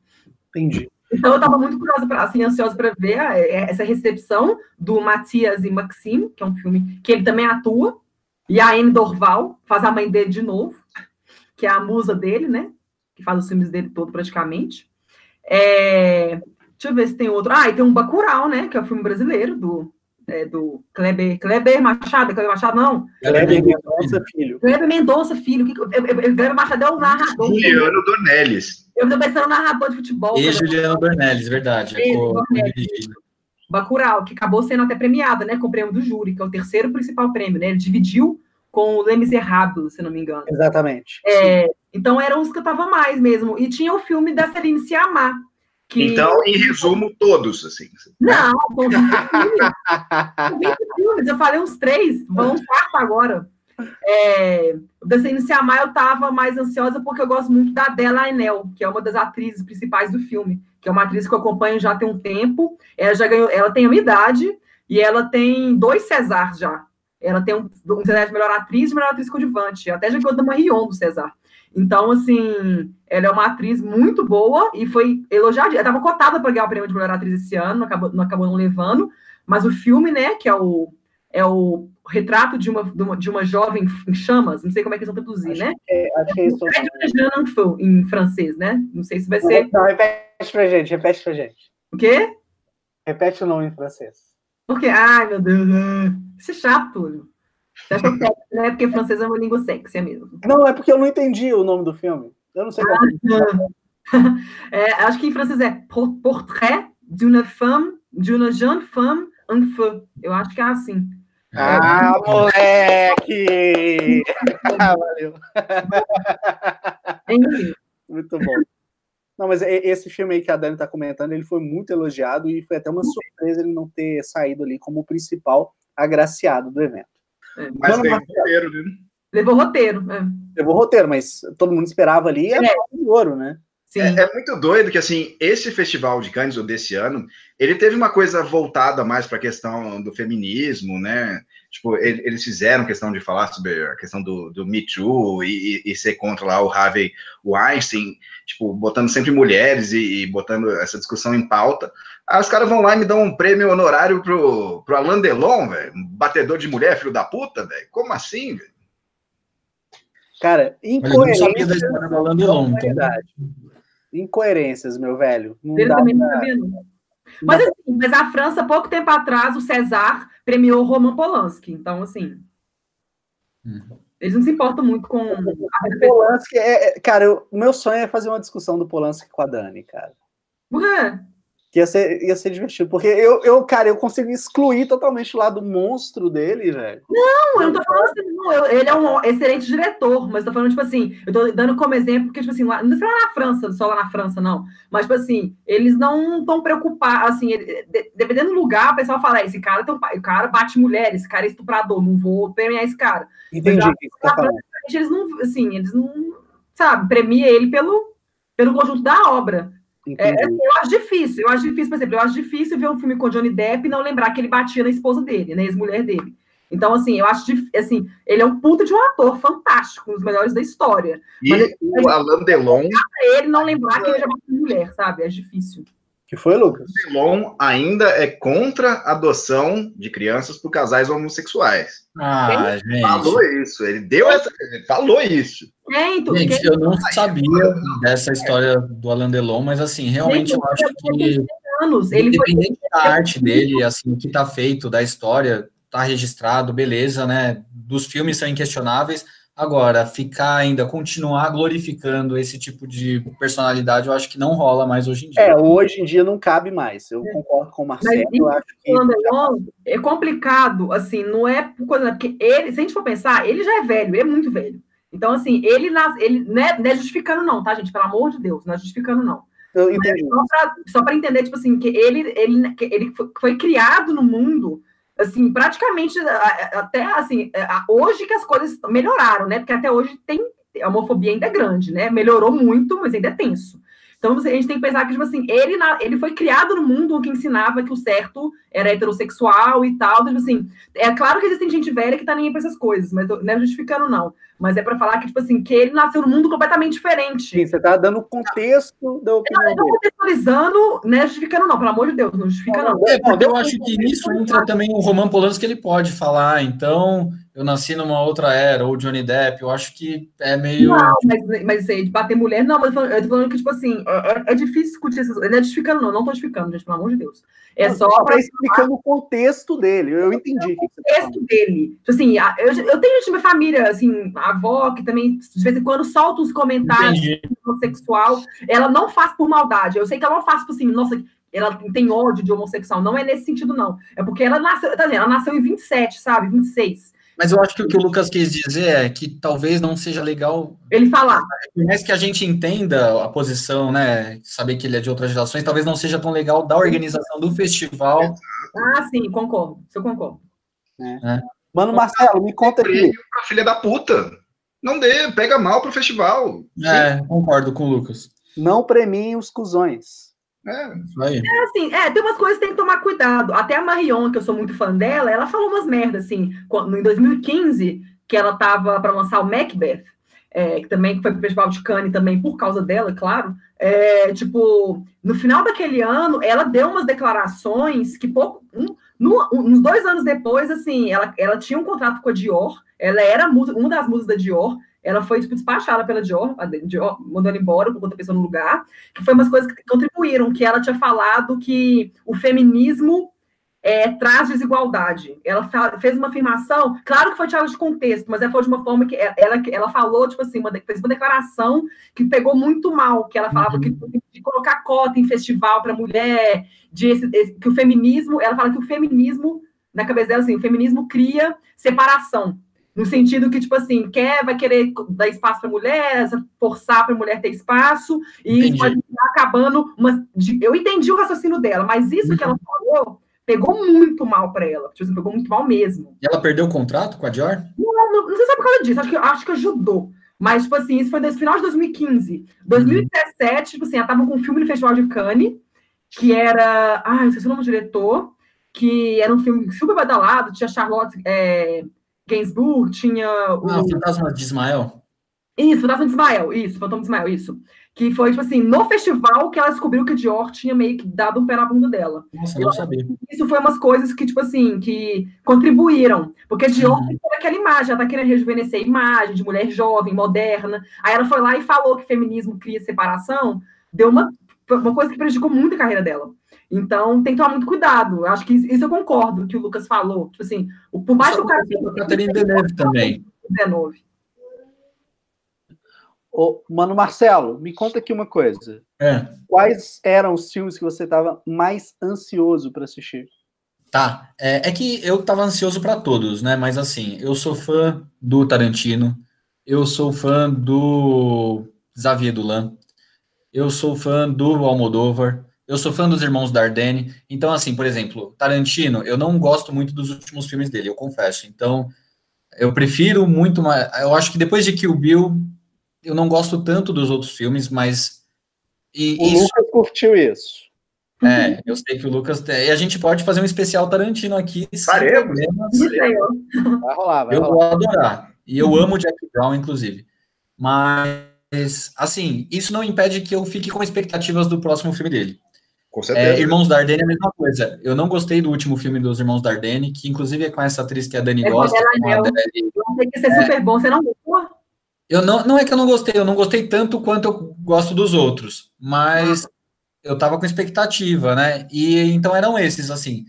Entendi. Então, eu estava muito curiosa, pra, assim, ansiosa para ver a, é, essa recepção do Matias e Maxime, que é um filme que ele também atua, e a Anne Dorval faz a mãe dele de novo, que é a musa dele, né? Que faz os filmes dele todo praticamente. É, deixa eu ver se tem outro. Ah, e tem um Bacurau, né? Que é o filme brasileiro do, é, do Kleber, Kleber Machado, Kleber Machado, não. Kleber Mendonça Filho. Kleber Mendonça Filho. Kleber Machado é o narrador. Juliano Dornelles. Eu estou pensando no narrador de futebol. E Juliano Dornelles, verdade. É Bacurau, que acabou sendo até premiado, né, com o prêmio do júri, que é o terceiro principal prêmio, né? Ele dividiu com o Les Miserables, se não me engano. Exatamente. É, então eram os que eu tava mais mesmo. E tinha o filme da Celine Sciamma, que... Então, em resumo, todos, assim. Não, são 20 filmes. filmes. Eu falei uns três, vão um quarto agora. É, Descendo Se Amar, eu estava mais ansiosa porque eu gosto muito da Adela Ainel, que é uma das atrizes principais do filme, que é uma atriz que eu acompanho já tem um tempo. Ela já ganhou, ela tem uma idade e ela tem dois César já. Ela tem um, um César de melhor atriz e melhor atriz coadjuvante. Até já ganhou da Marion do César. Então, assim, ela é uma atriz muito boa e foi elogiada. Ela estava cotada para ganhar o prêmio de melhor atriz esse ano, não acabou, não acabou não levando. Mas o filme, né, que é o, é o retrato de uma, de uma, de uma jovem em chamas, não sei como é que eles vão traduzir, acho né? É, acho que é isso. É em francês, né? Não sei se vai ser. Não, repete pra gente, repete pra gente. O quê? Repete o nome em francês. Por quê? Ai, meu Deus. Isso é chato. Você acha é, né? Porque francês é uma língua sexy é mesmo. Não, é porque eu não entendi o nome do filme. Eu não sei ah, é, Acho que em francês é Portrait d'une femme, d'une jeune femme en feu. Eu acho que é assim. Ah, moleque! ah, valeu. Muito bom. Não, mas esse filme aí que a Dani está comentando, ele foi muito elogiado e foi até uma surpresa ele não ter saído ali como o principal agraciado do evento. É. Mas levou roteiro, né? Levou roteiro, é. Levou roteiro, mas todo mundo esperava ali é, é ouro, né? É, é, muito doido que, assim, esse festival de Cannes, ou desse ano, ele teve uma coisa voltada mais para a questão do feminismo, né? Tipo, ele, eles fizeram questão de falar sobre a questão do, do Me Too e, e, e ser contra lá o Harvey Weinstein, tipo, botando sempre mulheres e, e botando essa discussão em pauta. Aí os caras vão lá e me dão um prêmio honorário pro, pro Alain Delon, velho, batedor de mulher, filho da puta, velho. Como assim, velho? Cara, incoerência. Eu não sabia da história do Alain Delon. Então incoerências, meu velho. Não Ele também não sabia, não. Mas, assim, mas a França, pouco tempo atrás, o César premiou Roman Polanski. Então, assim. Hum. Eles não se importam muito com. O Polanski é, é. Cara, o meu sonho é fazer uma discussão do Polanski com a Dani, cara. Por quê? Ia ser, ia ser divertido. Porque eu, eu, cara, eu consigo excluir totalmente o lado monstro dele, velho. Não, eu não tô falando assim, não. Eu, ele é um excelente diretor, mas tô falando, tipo assim, eu tô dando como exemplo, porque, tipo assim, lá, não sei lá na França, só lá na França, não. Mas, tipo assim, eles não estão preocupados, assim, ele, de, dependendo do lugar, o pessoal fala, esse cara, tem, o cara bate mulher, esse cara é estuprador, não vou premiar esse cara. Entendi. Mas, que tá França, eles não, assim, eles não, sabe, premia ele pelo, pelo conjunto da obra. É, assim, eu acho difícil, eu acho difícil, por exemplo, eu acho difícil ver um filme com Johnny Depp e não lembrar que ele batia na esposa dele, na ex-mulher dele. Então, assim, eu acho assim, ele é um puta de um ator fantástico, um dos melhores da história. E Mas o Alain Delon. Ele não lembrar que ele já bateu mulher, sabe? É difícil. Que foi, Lucas? O Delon ainda é contra a adoção de crianças por casais homossexuais. Ah, ele gente. falou isso, ele deu essa. Ele falou isso. Gente, eu não sabia dessa história do Alain Delon, mas assim, realmente eu acho que. Anos. Ele independente foi... da arte dele, assim, o que está feito, da história, está registrado, beleza, né? Dos filmes são inquestionáveis. Agora, ficar ainda, continuar glorificando esse tipo de personalidade, eu acho que não rola mais hoje em dia. É, hoje em dia não cabe mais. Eu é. concordo com o Marcelo. Mas, eu acho que... é complicado, assim, não é por coisa. Porque ele, se a gente for pensar, ele já é velho, ele é muito velho. Então, assim, ele, ele não, é, não é justificando, não, tá, gente? Pelo amor de Deus, não é justificando, não. Só para entender, tipo assim, que ele, ele, que ele foi, foi criado no mundo assim, praticamente até assim, é, hoje que as coisas melhoraram, né? Porque até hoje tem a homofobia ainda é grande, né? Melhorou muito, mas ainda é tenso. Então a gente tem que pensar que, tipo assim, ele, ele foi criado no mundo que ensinava que o certo era heterossexual e tal. Então, tipo assim, é claro que existem gente velha que tá nem aí pra essas coisas, mas não é justificando, não. Mas é para falar que, tipo assim, que ele nasceu num mundo completamente diferente. Sim, você tá dando o contexto da opinião. Eu não tô contextualizando, né? Justificando, não, pelo amor de Deus, não justifica, não. É, porque eu acho que nisso entra também o Roman Polanski que ele pode falar, então eu nasci numa outra era, ou Johnny Depp, eu acho que é meio. Não, mas, mas de bater mulher, não, mas eu tô falando que, tipo assim, é, é, é difícil discutir essas coisas. Não é justificando, não, não tô justificando, gente, pelo amor de Deus. É só. Para explicando o contexto dele, eu entendi. O tá contexto dele. Tipo assim, eu, eu tenho gente na minha família, assim, a avó, que também, de vez em quando, solta uns comentários homossexual. Ela não faz por maldade. Eu sei que ela não faz, tipo assim, nossa, ela tem ódio de homossexual. Não é nesse sentido, não. É porque ela nasceu, tá vendo? Ela nasceu em 27, sabe? 26. Mas eu acho que o que o Lucas quis dizer é que talvez não seja legal. Ele falar. Por mais que a gente entenda a posição, né? Saber que ele é de outras gerações, talvez não seja tão legal da organização do festival. Ah, sim, concordo. Isso eu concordo. É. É. Mano, Marcelo, me conta aqui. Pra filha da puta. Não dê, pega mal pro festival. É, concordo com o Lucas. Não premiem os cuzões. É, é assim, é, tem umas coisas que tem que tomar cuidado. Até a Marion, que eu sou muito fã dela, ela falou umas merdas, assim, em 2015, que ela tava para lançar o Macbeth, é, que também foi pro Festival de Cannes também por causa dela, claro. É, tipo, no final daquele ano, ela deu umas declarações que pouco. Um, no, uns dois anos depois, assim, ela, ela tinha um contrato com a Dior, ela era uma das musas da Dior, ela foi tipo, despachada pela Dior, a Dior mandou ela embora por outra pessoa no lugar, que foi umas coisas que contribuíram, que ela tinha falado que o feminismo é, traz desigualdade. Ela fez uma afirmação, claro que foi tirada de contexto, mas ela foi de uma forma que ela, ela falou, tipo assim, uma, fez uma declaração que pegou muito mal, que ela falava uhum. que de colocar cota em festival para mulher, de esse, esse, que o feminismo, ela fala que o feminismo, na cabeça dela, assim, o feminismo cria separação. No sentido que, tipo assim, quer, vai querer dar espaço para mulher, forçar para a mulher ter espaço, e entendi. isso pode estar acabando. Uma... Eu entendi o raciocínio dela, mas isso uhum. que ela uhum. falou pegou muito mal para ela. Tipo assim, pegou muito mal mesmo. E ela perdeu o contrato com a Dior? Não, não, não sei se é por causa disso, acho que, acho que ajudou. Mas, tipo assim, isso foi no final de 2015. 2017, uhum. tipo assim, ela tava com um filme no Festival de Cannes, que era. Ah, eu esqueci o nome do diretor, que era um filme super badalado, tinha Charlotte. É, Gainsbourg, tinha o. Ah, o Fantasma de Ismael. Isso, Fantasma de Ismael, isso, Fantasma de Ismael, isso. Que foi, tipo assim, no festival que ela descobriu que Dior tinha meio que dado um pé na bunda dela. Nossa, eu não sabia. Isso foi umas coisas que, tipo assim, que contribuíram. Porque Dior uhum. tem aquela imagem, ela tá querendo rejuvenescer a imagem de mulher jovem, moderna. Aí ela foi lá e falou que feminismo cria separação, deu uma, uma coisa que prejudicou muito a carreira dela. Então, tem que tomar muito cuidado. Acho que isso eu concordo que o Lucas falou. Tipo assim, por mais que o cara. Catherine Deneuve também. 19. Ô, Mano Marcelo, me conta aqui uma coisa. É. Quais eram os filmes que você estava mais ansioso para assistir? Tá. É, é, que eu estava ansioso para todos, né? Mas assim, eu sou fã do Tarantino, eu sou fã do Xavier Dolan, eu sou fã do Almodóvar, eu sou fã dos irmãos Dardenne. Então, assim, por exemplo, Tarantino, eu não gosto muito dos últimos filmes dele, eu confesso. Então, eu prefiro muito mais. Eu acho que depois de Kill Bill, eu não gosto tanto dos outros filmes, mas. E, o isso... Lucas curtiu isso. É, eu sei que o Lucas. E a gente pode fazer um especial Tarantino aqui. Faremos. Vai rolar, vai eu rolar. vou adorar. E eu amo Jack Brown, inclusive. Mas, assim, isso não impede que eu fique com expectativas do próximo filme dele. Com certeza. É, Irmãos Dardenne é a mesma coisa. Eu não gostei do último filme dos Irmãos Dardenne, que inclusive é com essa atriz que a Dani é gosta. eu sei que ser é, super bom, você não gostou? Eu não, não é que eu não gostei, eu não gostei tanto quanto eu gosto dos outros, mas eu tava com expectativa, né? E então eram esses, assim.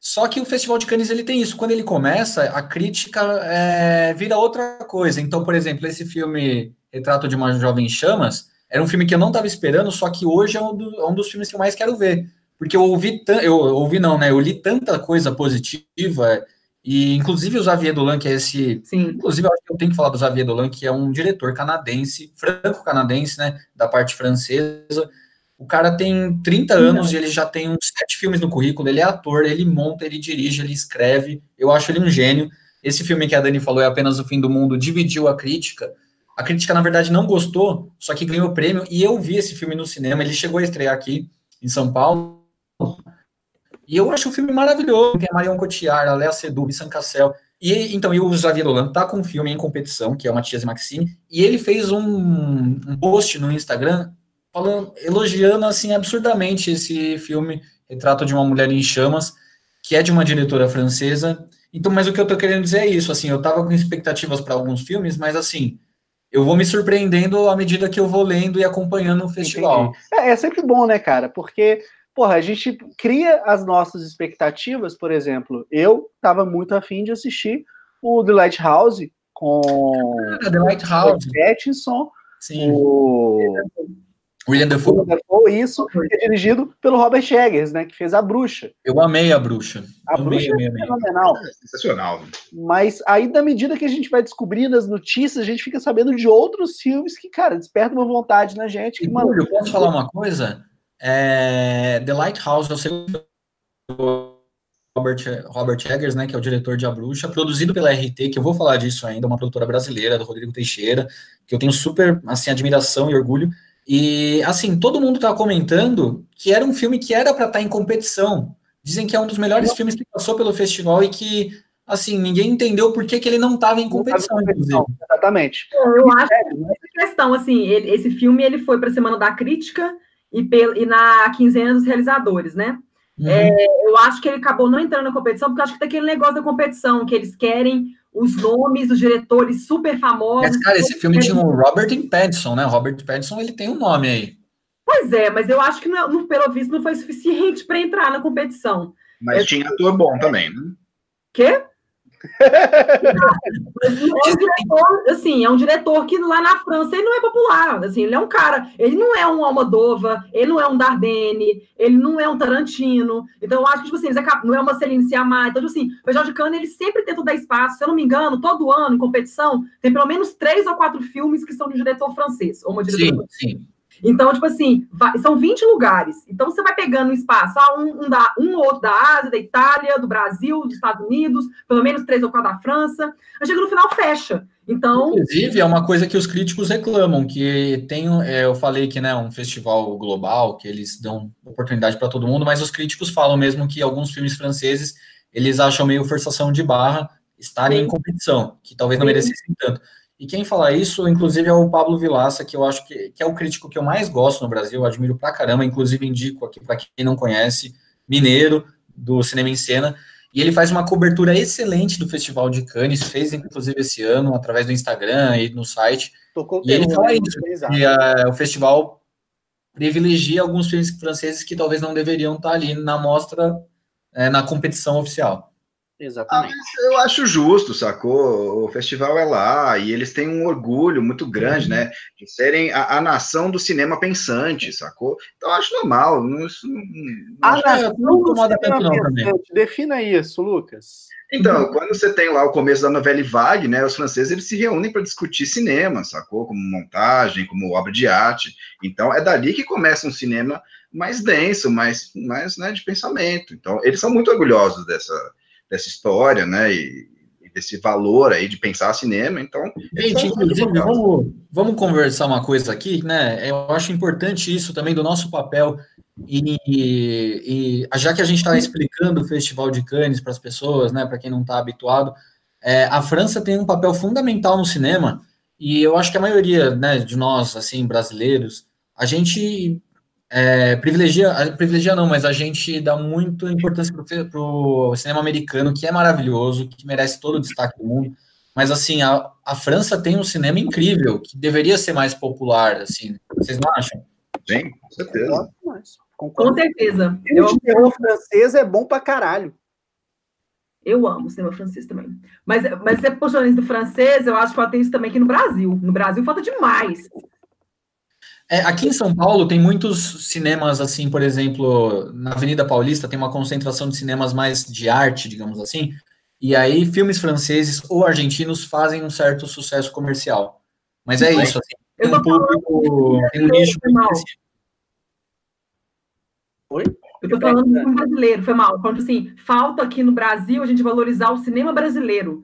Só que o Festival de Cannes ele tem isso. Quando ele começa, a crítica é, vira outra coisa. Então, por exemplo, esse filme Retrato de uma Jovem Chamas era um filme que eu não estava esperando, só que hoje é um, do, é um, dos filmes que eu mais quero ver. Porque eu ouvi, eu ouvi não, né? Eu li tanta coisa positiva e inclusive o Xavier Dolan, que é esse. Sim. Inclusive, eu acho que eu tenho que falar do Xavier Dolan, que é um diretor canadense, franco-canadense, né? Da parte francesa. O cara tem 30 anos e ele já tem uns sete filmes no currículo. Ele é ator, ele monta, ele dirige, ele escreve. Eu acho ele um gênio. Esse filme que a Dani falou é apenas o fim do mundo, dividiu a crítica. A crítica, na verdade, não gostou, só que ganhou prêmio. E eu vi esse filme no cinema. Ele chegou a estrear aqui em São Paulo. E eu acho o filme maravilhoso. Tem a Marion Cotillard, a Léa Seydoux, Vincent Cassel. E, então, e o Xavier Dolan tá com um filme em competição, que é o Matias Maxine, e ele fez um, um post no Instagram falando, elogiando, assim, absurdamente esse filme, Retrato de uma Mulher em Chamas, que é de uma diretora francesa. Então, mas o que eu tô querendo dizer é isso, assim, eu tava com expectativas para alguns filmes, mas, assim, eu vou me surpreendendo à medida que eu vou lendo e acompanhando o festival. É, é sempre bom, né, cara? Porque porra, a gente cria as nossas expectativas, por exemplo, eu estava muito afim de assistir o The Lighthouse com ah, The Lighthouse. o Pattinson, Sim. o William Dafoe. William Dafoe, isso, é dirigido pelo Robert Eggers, né, que fez A Bruxa. Eu amei A Bruxa. A amei, Bruxa amei, é fenomenal. É sensacional. Mas aí, na medida que a gente vai descobrindo as notícias, a gente fica sabendo de outros filmes que, cara, despertam uma vontade na gente. Que, e, mano, eu posso falar uma coisa? É, The Lighthouse, eu sei Robert, Robert Eggers, né, que é o diretor de A Bruxa, produzido pela RT, que eu vou falar disso ainda, uma produtora brasileira, do Rodrigo Teixeira, que eu tenho super, assim, admiração e orgulho. E, assim, todo mundo tá comentando que era um filme que era para estar tá em competição. Dizem que é um dos melhores não. filmes que passou pelo festival e que, assim, ninguém entendeu por que, que ele não estava em competição, competição Exatamente. Eu acho que essa questão, assim, ele, esse filme ele foi para a Semana da Crítica, e, e na quinzena dos realizadores, né? Uhum. É, eu acho que ele acabou não entrando na competição, porque acho que tem aquele negócio da competição, que eles querem os nomes dos diretores super famosos. Mas, cara, esse filme tinha o Robert Pattinson, né? Robert Pattinson, ele tem um nome aí. Pois é, mas eu acho que, não, pelo visto, não foi suficiente para entrar na competição. Mas é, tinha ator bom também, né? Quê? É um diretor, assim, é um diretor que lá na França ele não é popular, assim, ele é um cara, ele não é um Almodova, ele não é um Dardenne, ele não é um Tarantino, então eu acho que, tipo assim, não é uma Celine Sciamma, então, tipo assim, o Jorge Cano, ele sempre tenta dar espaço, se eu não me engano, todo ano, em competição, tem pelo menos três ou quatro filmes que são de um diretor francês, ou uma diretora. Sim, sim. Então, tipo assim, vai, são 20 lugares. Então, você vai pegando um espaço, ah, um, um, da, um ou outro da Ásia, da Itália, do Brasil, dos Estados Unidos, pelo menos três ou quatro da França. Aí chega no final, fecha. Então. Inclusive, é uma coisa que os críticos reclamam, que tem, é, eu falei que né, um festival global, que eles dão oportunidade para todo mundo, mas os críticos falam mesmo que alguns filmes franceses eles acham meio forçação de barra estarem Sim. em competição, que talvez não merecessem tanto. E quem fala isso, inclusive, é o Pablo Vilaça, que eu acho que, que é o crítico que eu mais gosto no Brasil, admiro pra caramba, inclusive indico aqui para quem não conhece, mineiro do Cinema em Cena, e ele faz uma cobertura excelente do Festival de Cannes, fez inclusive esse ano, através do Instagram e no site. Tocou e ele fala isso, que uh, o festival privilegia alguns filmes franceses que talvez não deveriam estar ali na mostra, uh, na competição oficial. Exatamente. Ah, eu acho justo, sacou? O festival é lá e eles têm um orgulho muito grande, né? De serem a, a nação do cinema pensante, sacou? Então eu acho normal. Não, isso, não, a nação do cinema pensante. Defina isso, Lucas. Então, quando você tem lá o começo da novela Vague, né? Os franceses eles se reúnem para discutir cinema, sacou? Como montagem, como obra de arte. Então é dali que começa um cinema mais denso, mais, mais né, de pensamento. Então eles são muito orgulhosos dessa dessa história, né? E, desse valor aí de pensar cinema. Então, gente, inclusive, vamos, vamos conversar uma coisa aqui, né? Eu acho importante isso também do nosso papel. E, e já que a gente está explicando o Festival de Cannes para as pessoas, né? Para quem não está habituado, é, a França tem um papel fundamental no cinema. E eu acho que a maioria né, de nós, assim, brasileiros, a gente é, privilegia, privilegia não, mas a gente dá muito importância para o cinema americano, que é maravilhoso, que merece todo o destaque do mundo. Mas, assim, a, a França tem um cinema incrível, que deveria ser mais popular, assim. Vocês não acham? Sim, com certeza. Com certeza. O terror francês é bom pra caralho. Eu amo cinema francês também. Mas, mas você puxou isso do francês, eu acho que falta isso também aqui no Brasil. No Brasil falta demais. É, aqui em São Paulo tem muitos cinemas, assim, por exemplo, na Avenida Paulista tem uma concentração de cinemas mais de arte, digamos assim, e aí filmes franceses ou argentinos fazem um certo sucesso comercial. Mas é isso, assim, tem um público, tem um nicho Oi? Eu tô falando do filme brasileiro, foi mal. Quando assim, falta aqui no Brasil a gente valorizar o cinema brasileiro.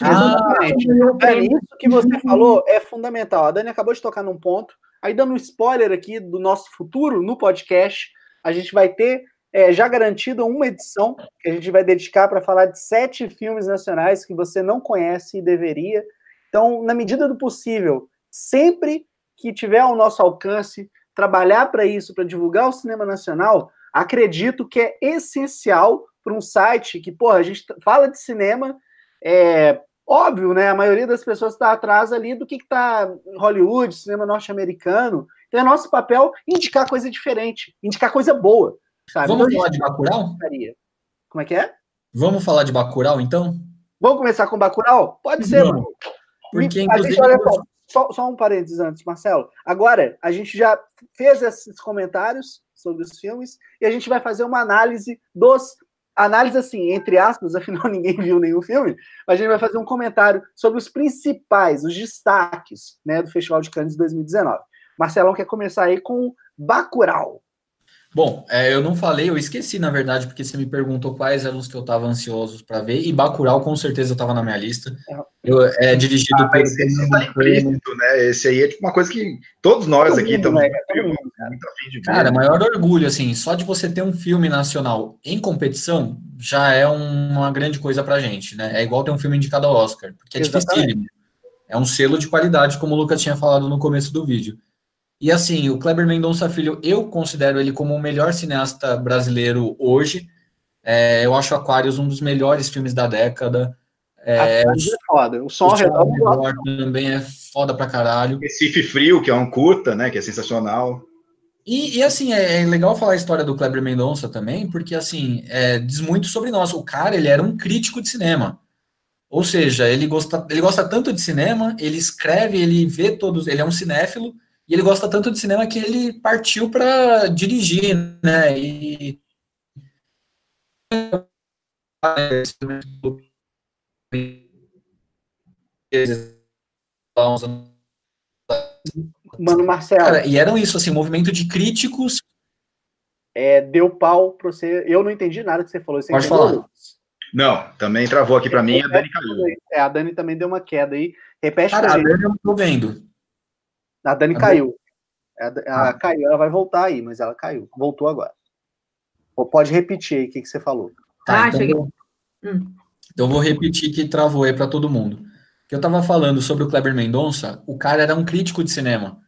Ah, é, isso que você falou é fundamental. A Dani acabou de tocar num ponto. Aí, dando um spoiler aqui do nosso futuro no podcast, a gente vai ter é, já garantido uma edição que a gente vai dedicar para falar de sete filmes nacionais que você não conhece e deveria. Então, na medida do possível, sempre que tiver ao nosso alcance, trabalhar para isso, para divulgar o cinema nacional, acredito que é essencial para um site que, porra, a gente fala de cinema, é óbvio, né? A maioria das pessoas está atrás ali do que está Hollywood, cinema norte-americano. Então é nosso papel indicar coisa diferente, indicar coisa boa. Sabe? Vamos então, falar de Bacurau? Como é que é? Vamos falar de Bacurau, então? Vamos começar com Bacurau? Pode ser, mano. Porque, inclusive... Gente, olha só, só, só um parênteses antes, Marcelo. Agora, a gente já fez esses comentários sobre os filmes e a gente vai fazer uma análise dos análise assim, entre aspas, afinal ninguém viu nenhum filme, mas a gente vai fazer um comentário sobre os principais, os destaques, né, do Festival de Cannes de 2019. Marcelão quer começar aí com Bacurau. Bom, é, eu não falei, eu esqueci, na verdade, porque você me perguntou quais eram os que eu estava ansiosos para ver, e Bacurau com certeza estava na minha lista. É. Eu, é dirigido ah, pelo... Esse tá implícito, né? Esse aí é tipo uma coisa que todos nós aqui estamos né? muito afim de ver. Cara, maior orgulho, assim, só de você ter um filme nacional em competição, já é uma grande coisa pra gente, né? É igual ter um filme indicado ao Oscar, porque é difícil. É um selo de qualidade, como o Lucas tinha falado no começo do vídeo. E assim, o Kleber Mendonça Filho, eu considero ele como o melhor cineasta brasileiro hoje. É, eu acho Aquarius um dos melhores filmes da década. É, é foda. O som ao redor também é foda pra caralho. Recife Frio, que é um curta, né? Que é sensacional. E, e assim, é, é, legal falar a história do Kleber Mendonça também, porque assim, é, diz muito sobre nós. O cara, ele era um crítico de cinema. Ou seja, ele gosta, ele gosta tanto de cinema, ele escreve, ele vê todos, ele é um cinéfilo, e ele gosta tanto de cinema que ele partiu para dirigir, né? E Mano, Marcelo. Cara, e eram isso, assim, movimento de críticos. É, deu pau pra você. Eu não entendi nada que você falou. Você Pode falar. Não, também travou aqui para mim. A Dani caiu. É, a Dani também deu uma queda aí. Repete Cara, a Dani eu não tô vendo. A Dani a caiu. Ela ah. caiu, ela vai voltar aí, mas ela caiu. Voltou agora. Pode repetir aí o que, que você falou. Tá, ah, então, cheguei. Hum. Então vou repetir que travou aí para todo mundo. Que eu estava falando sobre o Kleber Mendonça, o cara era um crítico de cinema.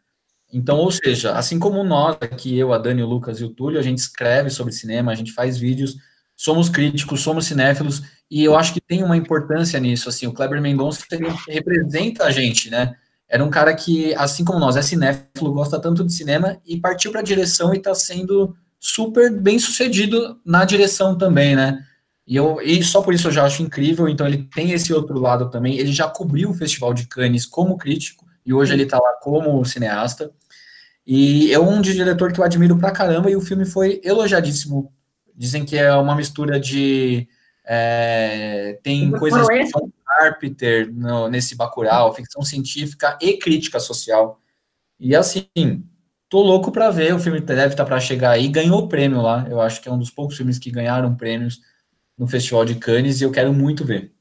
Então, ou seja, assim como nós aqui, eu, a Dani, o Lucas e o Túlio, a gente escreve sobre cinema, a gente faz vídeos, somos críticos, somos cinéfilos, e eu acho que tem uma importância nisso, assim, o Kleber Mendonça representa a gente, né? Era um cara que, assim como nós, é cinéfilo, gosta tanto de cinema e partiu para a direção e está sendo super bem sucedido na direção também, né? E, eu, e só por isso eu já acho incrível. Então, ele tem esse outro lado também. Ele já cobriu o Festival de Cannes como crítico e hoje ele está lá como cineasta. E é um diretor que eu admiro pra caramba e o filme foi elogiadíssimo. Dizem que é uma mistura de. É, tem coisas. Carpenter no, nesse Bacurau, ficção científica e crítica social. E assim, tô louco para ver, o filme deve estar tá para chegar aí, ganhou o prêmio lá, eu acho que é um dos poucos filmes que ganharam prêmios no Festival de Cannes e eu quero muito ver.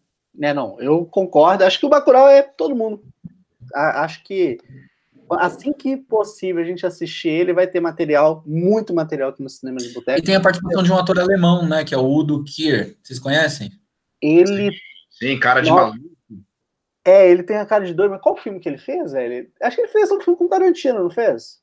É, não, eu concordo, acho que o Bacurau é todo mundo. Acho que assim que possível a gente assistir ele, vai ter material, muito material aqui no cinema de boteco. E tem a participação de um ator alemão, né, que é o Udo Kier. Vocês conhecem? Ele Sim, cara de maluco. É, ele tem a cara de doido, mas qual filme que ele fez, velho? Acho que ele fez um filme com Tarantino, não fez?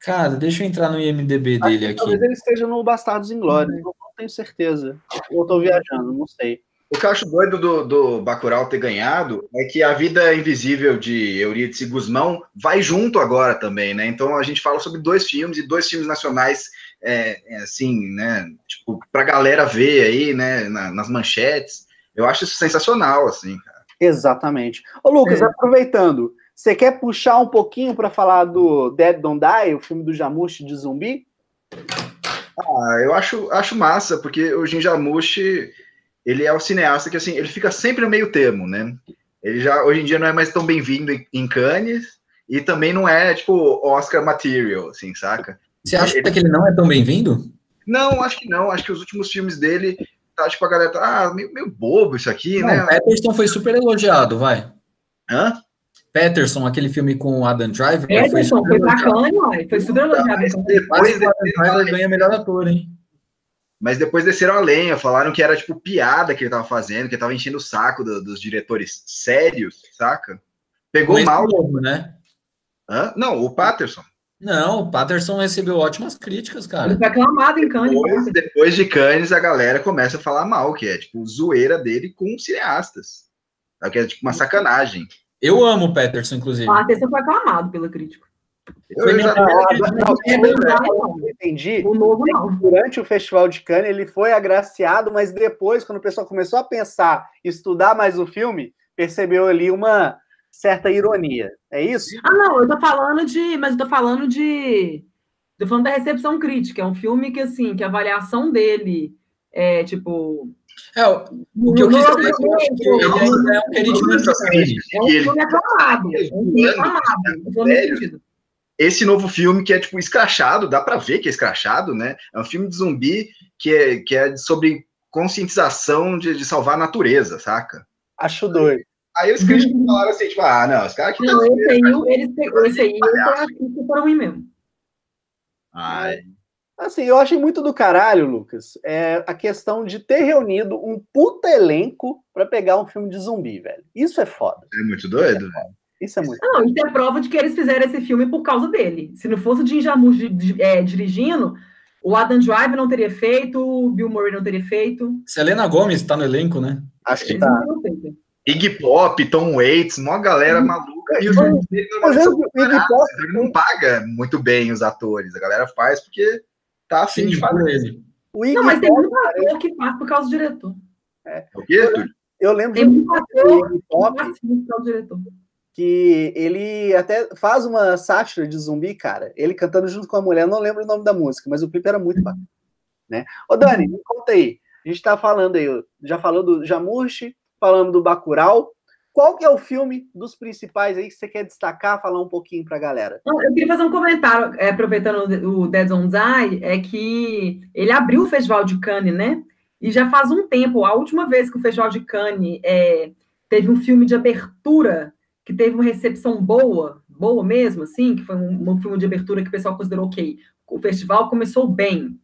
Cara, deixa eu entrar no IMDB Acho dele aqui. Talvez ele esteja no Bastardos Inglórios, hum. não, não tenho certeza. Eu tô viajando, não sei. O que eu acho doido do, do Bacurau ter ganhado é que a vida invisível de Eurídice Guzmão vai junto agora também, né? Então a gente fala sobre dois filmes e dois filmes nacionais é, é, assim, né, tipo, pra galera ver aí, né, na, nas manchetes. Eu acho isso sensacional, assim, cara. Exatamente. Ô, Lucas, É. aproveitando, você quer puxar um pouquinho para falar do Dead Don't Die, o filme do Jamushi de zumbi? Ah, eu acho, acho massa, porque o Jim Jarmusch, ele é o cineasta que, assim, ele fica sempre no meio termo, né? Ele já, hoje em dia, não é mais tão bem-vindo em- em Cannes, e também não é, tipo, Oscar material, assim, saca? Você acha que ele não é tão bem-vindo? Não, acho que não, acho que os últimos filmes dele, tipo, a galera tá, ah, meio, meio bobo isso aqui, Não, né? Patterson foi super elogiado, vai. Hã? Patterson, aquele filme com o Adam Driver, né, foi foi bacana, foi super elogiado. Mas depois, o Adam Driver ganha melhor ator, hein? mas depois desceram a lenha, falaram que era, tipo, piada que ele tava fazendo, que ele tava enchendo o saco do- dos diretores sérios, saca? Pegou mal. novo, né? Hã? Não, o Patterson. Não, o Patterson recebeu ótimas críticas, Ele cara. foi aclamado em Cannes. Depois, depois de Cannes, a galera começa a falar mal, que é tipo zoeira dele com cineastas. Sabe? Que é tipo uma sacanagem. Eu amo o Patterson, inclusive. A terça foi aclamado pela crítica. Eu, já- É eu não. entendi. O novo não. Durante o Festival de Cannes, ele foi agraciado, mas depois, quando o pessoal começou a pensar, estudar mais o filme, percebeu ali uma certa ironia. É isso? Ah, não, eu tô falando de. Mas eu tô falando de. Tô falando da recepção crítica. É um filme que, assim, que a avaliação dele é tipo. É, o o que eu quis dizer é é um queridinho É um filme aclamado. É um filme aclamado. Esse novo filme que é tipo escrachado, dá pra ver que é escrachado, né? É um filme de zumbi que é, que é sobre conscientização de, de salvar a natureza, saca? Acho doido. Aí os críticos falaram assim, tipo, ah, não, os caras que Não, esse aí, eles pegou, esse aí, foi ruim mesmo. Ai, Assim, eu achei muito do caralho, Lucas, é a questão de ter reunido um puta elenco pra pegar um filme de zumbi, velho. Isso é foda. é muito doido. Isso é muito. Não, isso é prova de que eles fizeram esse filme por causa dele. Se não fosse o Jim Jarmusch é, dirigindo, o Adam Driver não teria feito, o Bill Murray não teria feito. Selena Gomes tá no elenco, né? Acho que Eles Iggy Pop, Tom Waits, mó galera maluca. E os Mas eu, são o Iggy Pop, ele não paga muito bem os atores. A galera faz porque tá afim de fazer. o Iggy Não, mas tem muito ator que faz por causa do diretor. O quê, Túlio? eu lembro Tem muito o ator Iggy que Pop faz por causa do diretor. que ele até faz uma sátira de zumbi, cara. Ele cantando junto com a mulher, eu não lembro o nome da música, mas o clipe era muito bacana, né? Ô Dani, me conta aí. A gente tá falando aí, já falou do Jamurchi, falando do Bacurau. Qual que é o filme dos principais aí que você quer destacar, falar um pouquinho pra galera? Não, eu queria fazer um comentário, é, aproveitando o Dead on Die, é que ele abriu o Festival de Cannes, né? E já faz um tempo, a última vez que o Festival de Cannes é, teve um filme de abertura que teve uma recepção boa, boa mesmo, assim, que foi um, um filme de abertura que o pessoal considerou ok. O festival começou bem.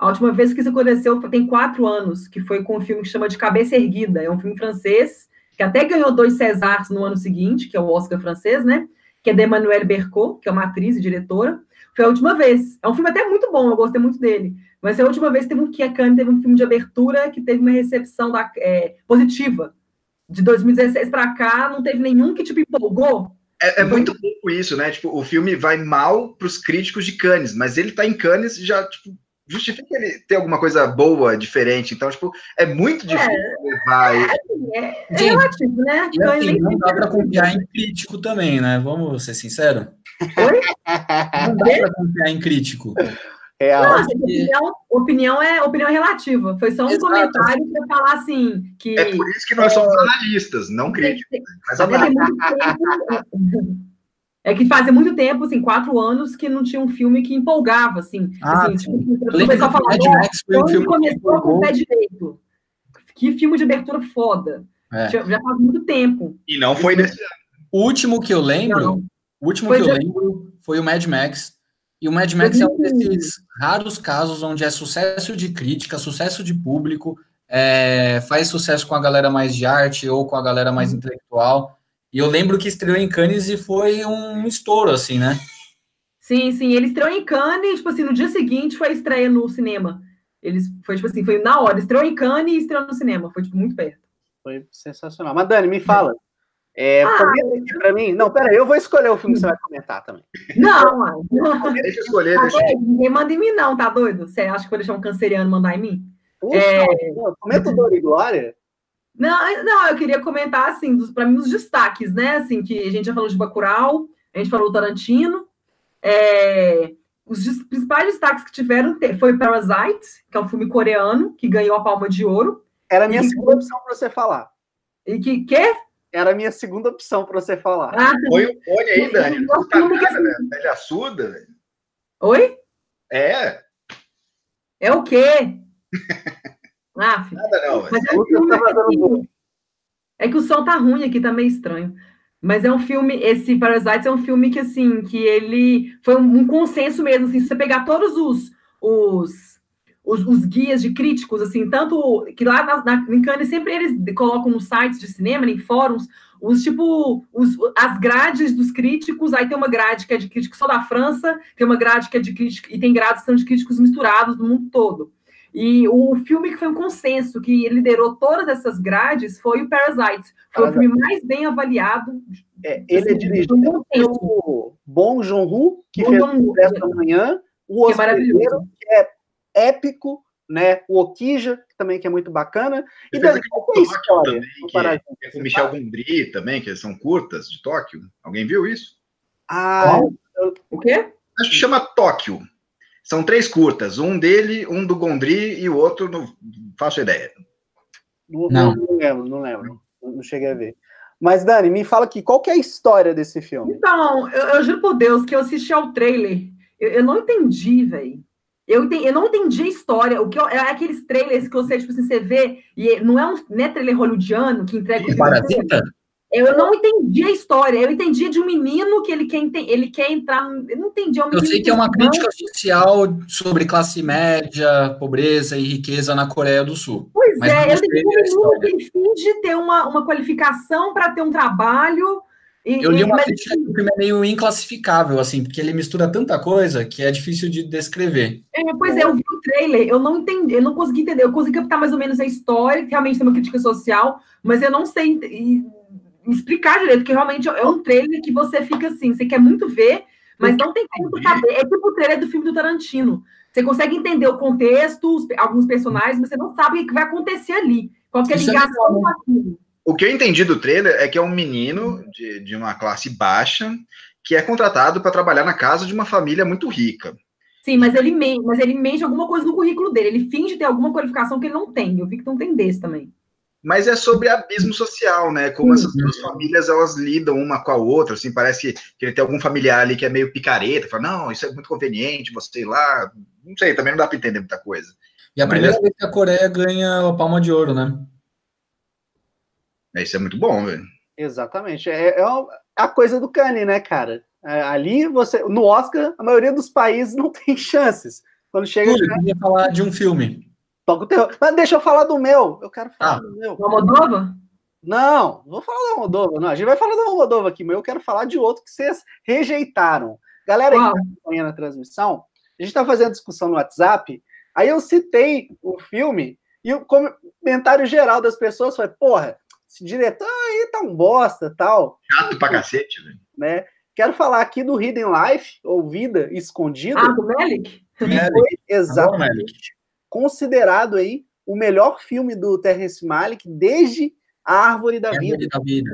A última vez que isso aconteceu tem quatro anos, que foi com um filme que chama de Cabeça Erguida. É um filme francês, que até ganhou dois Césars no ano seguinte, que é o Oscar francês, né? que é da Emmanuelle Bercot, que é uma atriz e diretora. Foi a última vez. É um filme até muito bom, eu gostei muito dele. Mas foi a última vez que, teve um, que a Cannes teve um filme de abertura que teve uma recepção da, é, positiva. De 2016 para cá, não teve nenhum que, tipo, empolgou. É, é muito pouco isso, né? Tipo, o filme vai mal pros críticos de Cannes, mas ele tá em Cannes já, tipo, justifica ele ter alguma coisa boa, diferente. Então, tipo, é muito difícil levar ele. É, é Gente, relativo, né? E Cannes assim, não dá pra confiar em crítico também, né? Vamos ser sinceros. Oi? Não dá pra confiar em crítico. Real. Não, opinião, opinião é opinião é relativa. Foi só um Exato. comentário para falar assim que É por isso que nós somos analistas, não críticos. Mas É, tem muito tempo- é que fazia muito tempo, assim, quatro anos, que não tinha um filme que empolgava, assim. Ah, assim sim. tipo, o lembro pessoal que falava, Mad "Ó, Max foi um quando filme que começou com o pé direito. Que filme de abertura foda. É. Já, já faz muito tempo. E não foi nesse ano. O último que eu lembro, Não. o último Foi que eu de- lembro foi o Mad Max. E o Mad Max é um 2015. desses raros casos onde é sucesso de crítica, sucesso de público, é, faz sucesso com a galera mais de arte ou com a galera mais intelectual. E eu lembro que estreou em Cannes e foi um estouro, assim, né? Sim, sim. Ele estreou em Cannes, tipo assim, no dia seguinte foi a estreia no cinema. Eles, foi, tipo assim, foi na hora. Estreou em Cannes e estreou no cinema. Foi, tipo, muito perto. Foi sensacional. Mas, Dani, me fala. É, ah, comenta aqui pra mim. Não, peraí, eu vou escolher o filme que você vai comentar também. Não, não. Deixa eu escolher. Tá deixa... Ninguém manda em mim, não, tá doido? Você acha que vou deixar um canceriano mandar em mim? Puxa, é... comenta o Dor e Glória. Não, não, eu queria comentar, assim, para mim, os destaques, né? Assim, que a gente já falou de Bacurau, a gente falou Tarantino. É, os principais destaques que tiveram foi Parasite, que é um filme coreano, que ganhou a Palma de Ouro. Era a minha e, segunda opção para você falar. E que, quê? Era a minha segunda opção para você falar. Ah, Põe o fone aí, Dani. Não tá nada, velho. Ele assuda, velho. Oi? É. É o quê? Ah, Nada não. Mas é, um filme, é que o som tá ruim aqui, tá meio estranho. Mas é um filme, esse Parasites é um filme que, assim, que ele foi um, um consenso mesmo, assim, se você pegar todos os, os, os, os, guias de críticos, assim, tanto que lá na, na, em Cannes sempre eles colocam nos sites de cinema, em fóruns, os tipo, os, as grades dos críticos, aí tem uma grade que é de críticos só da França, tem uma grade que é de críticos, e tem grades que são de críticos misturados do mundo todo. E o filme que foi um consenso, que liderou todas essas grades, foi o Parasite. Foi Parasite. o filme mais bem avaliado. É, ele é assim, é dirigido pelo Bong Joon-ho, que fez o Resto da Manhã, o que é maravilhoso. que é épico, né? O Okija, que também que é muito bacana. E daí, qual é a história também, que é, com Michel Gondry também, que são curtas de Tóquio. Alguém viu isso? Ah, eu... o quê? Acho que chama Tóquio. São três curtas, um dele, um do Gondry e o outro não faço ideia. Não, não. não lembro, não lembro. Não cheguei a ver. Mas, Dani, me fala aqui, qual que é a história desse filme? Então, eu, eu juro por Deus que eu assisti ao trailer, eu, eu não entendi, velho. Eu, entendi, eu não entendi a história. O que eu, é aqueles trailers que você, tipo assim, você vê, e não é um não é trailer hollywoodiano que entrega o filme. Eu não entendi a história. Eu entendi de um menino que ele quer, ele quer entrar. Eu não entendi. É um eu sei que é uma crítica social sobre classe média, pobreza e riqueza na Coreia do Sul. Pois Mas é, eu entendi um menino que ele finge ter uma, uma qualificação para ter um trabalho. E, eu li uma crítica que o filme é meio inclassificável, assim, porque ele mistura tanta coisa que é difícil de descrever. É, pois é, eu vi o trailer, eu não entendi, eu não consegui entender. Eu consegui captar mais ou menos a história, que realmente tem uma crítica social, mas eu não sei explicar direito, porque realmente é um trailer que você fica assim, você quer muito ver, mas não tem como saber. É tipo o trailer do filme do Tarantino. Você consegue entender o contexto, alguns personagens, mas você não sabe o que vai acontecer ali. Qualquer é ligação com aquilo. O que eu entendi do trailer é que é um menino de, de uma classe baixa que é contratado para trabalhar na casa de uma família muito rica. Sim, mas ele, mente, mas ele mente alguma coisa no currículo dele. Ele finge ter alguma qualificação que ele não tem. Eu vi que não tem desse também mas é sobre abismo social, né? Como essas duas uhum. famílias elas lidam uma com a outra, assim, parece que, ele tem algum familiar ali que é meio picareta, fala, não, isso é muito conveniente, você ir lá, não sei, também não dá para entender muita coisa. E a mas primeira é... vez que a Coreia ganha a palma de ouro, né? É, isso é muito bom, velho. Exatamente, é, é a coisa do Kanye, né, cara? É, ali você, no Oscar, a maioria dos países não tem chances. Quando chega. Túlio, eu queria falar de um filme. Toca o terror. Mas deixa eu falar do meu. Eu quero falar ah, do meu. Da Moldova? Não, não vou falar da Moldova, não. A gente vai falar da Moldova aqui, mas eu quero falar de outro que vocês rejeitaram. Galera aí que tá acompanhando a transmissão, a gente tá fazendo discussão no WhatsApp, aí eu citei o filme e o comentário geral das pessoas foi, porra, esse diretor aí tá um bosta, tal. Chato pra cacete, velho. Né? Quero falar aqui do Hidden Life, ou Vida Escondida. Ah, do Melick? Foi exatamente considerado aí o melhor filme do Terrence Malick desde A Árvore da, Vida. da Vida.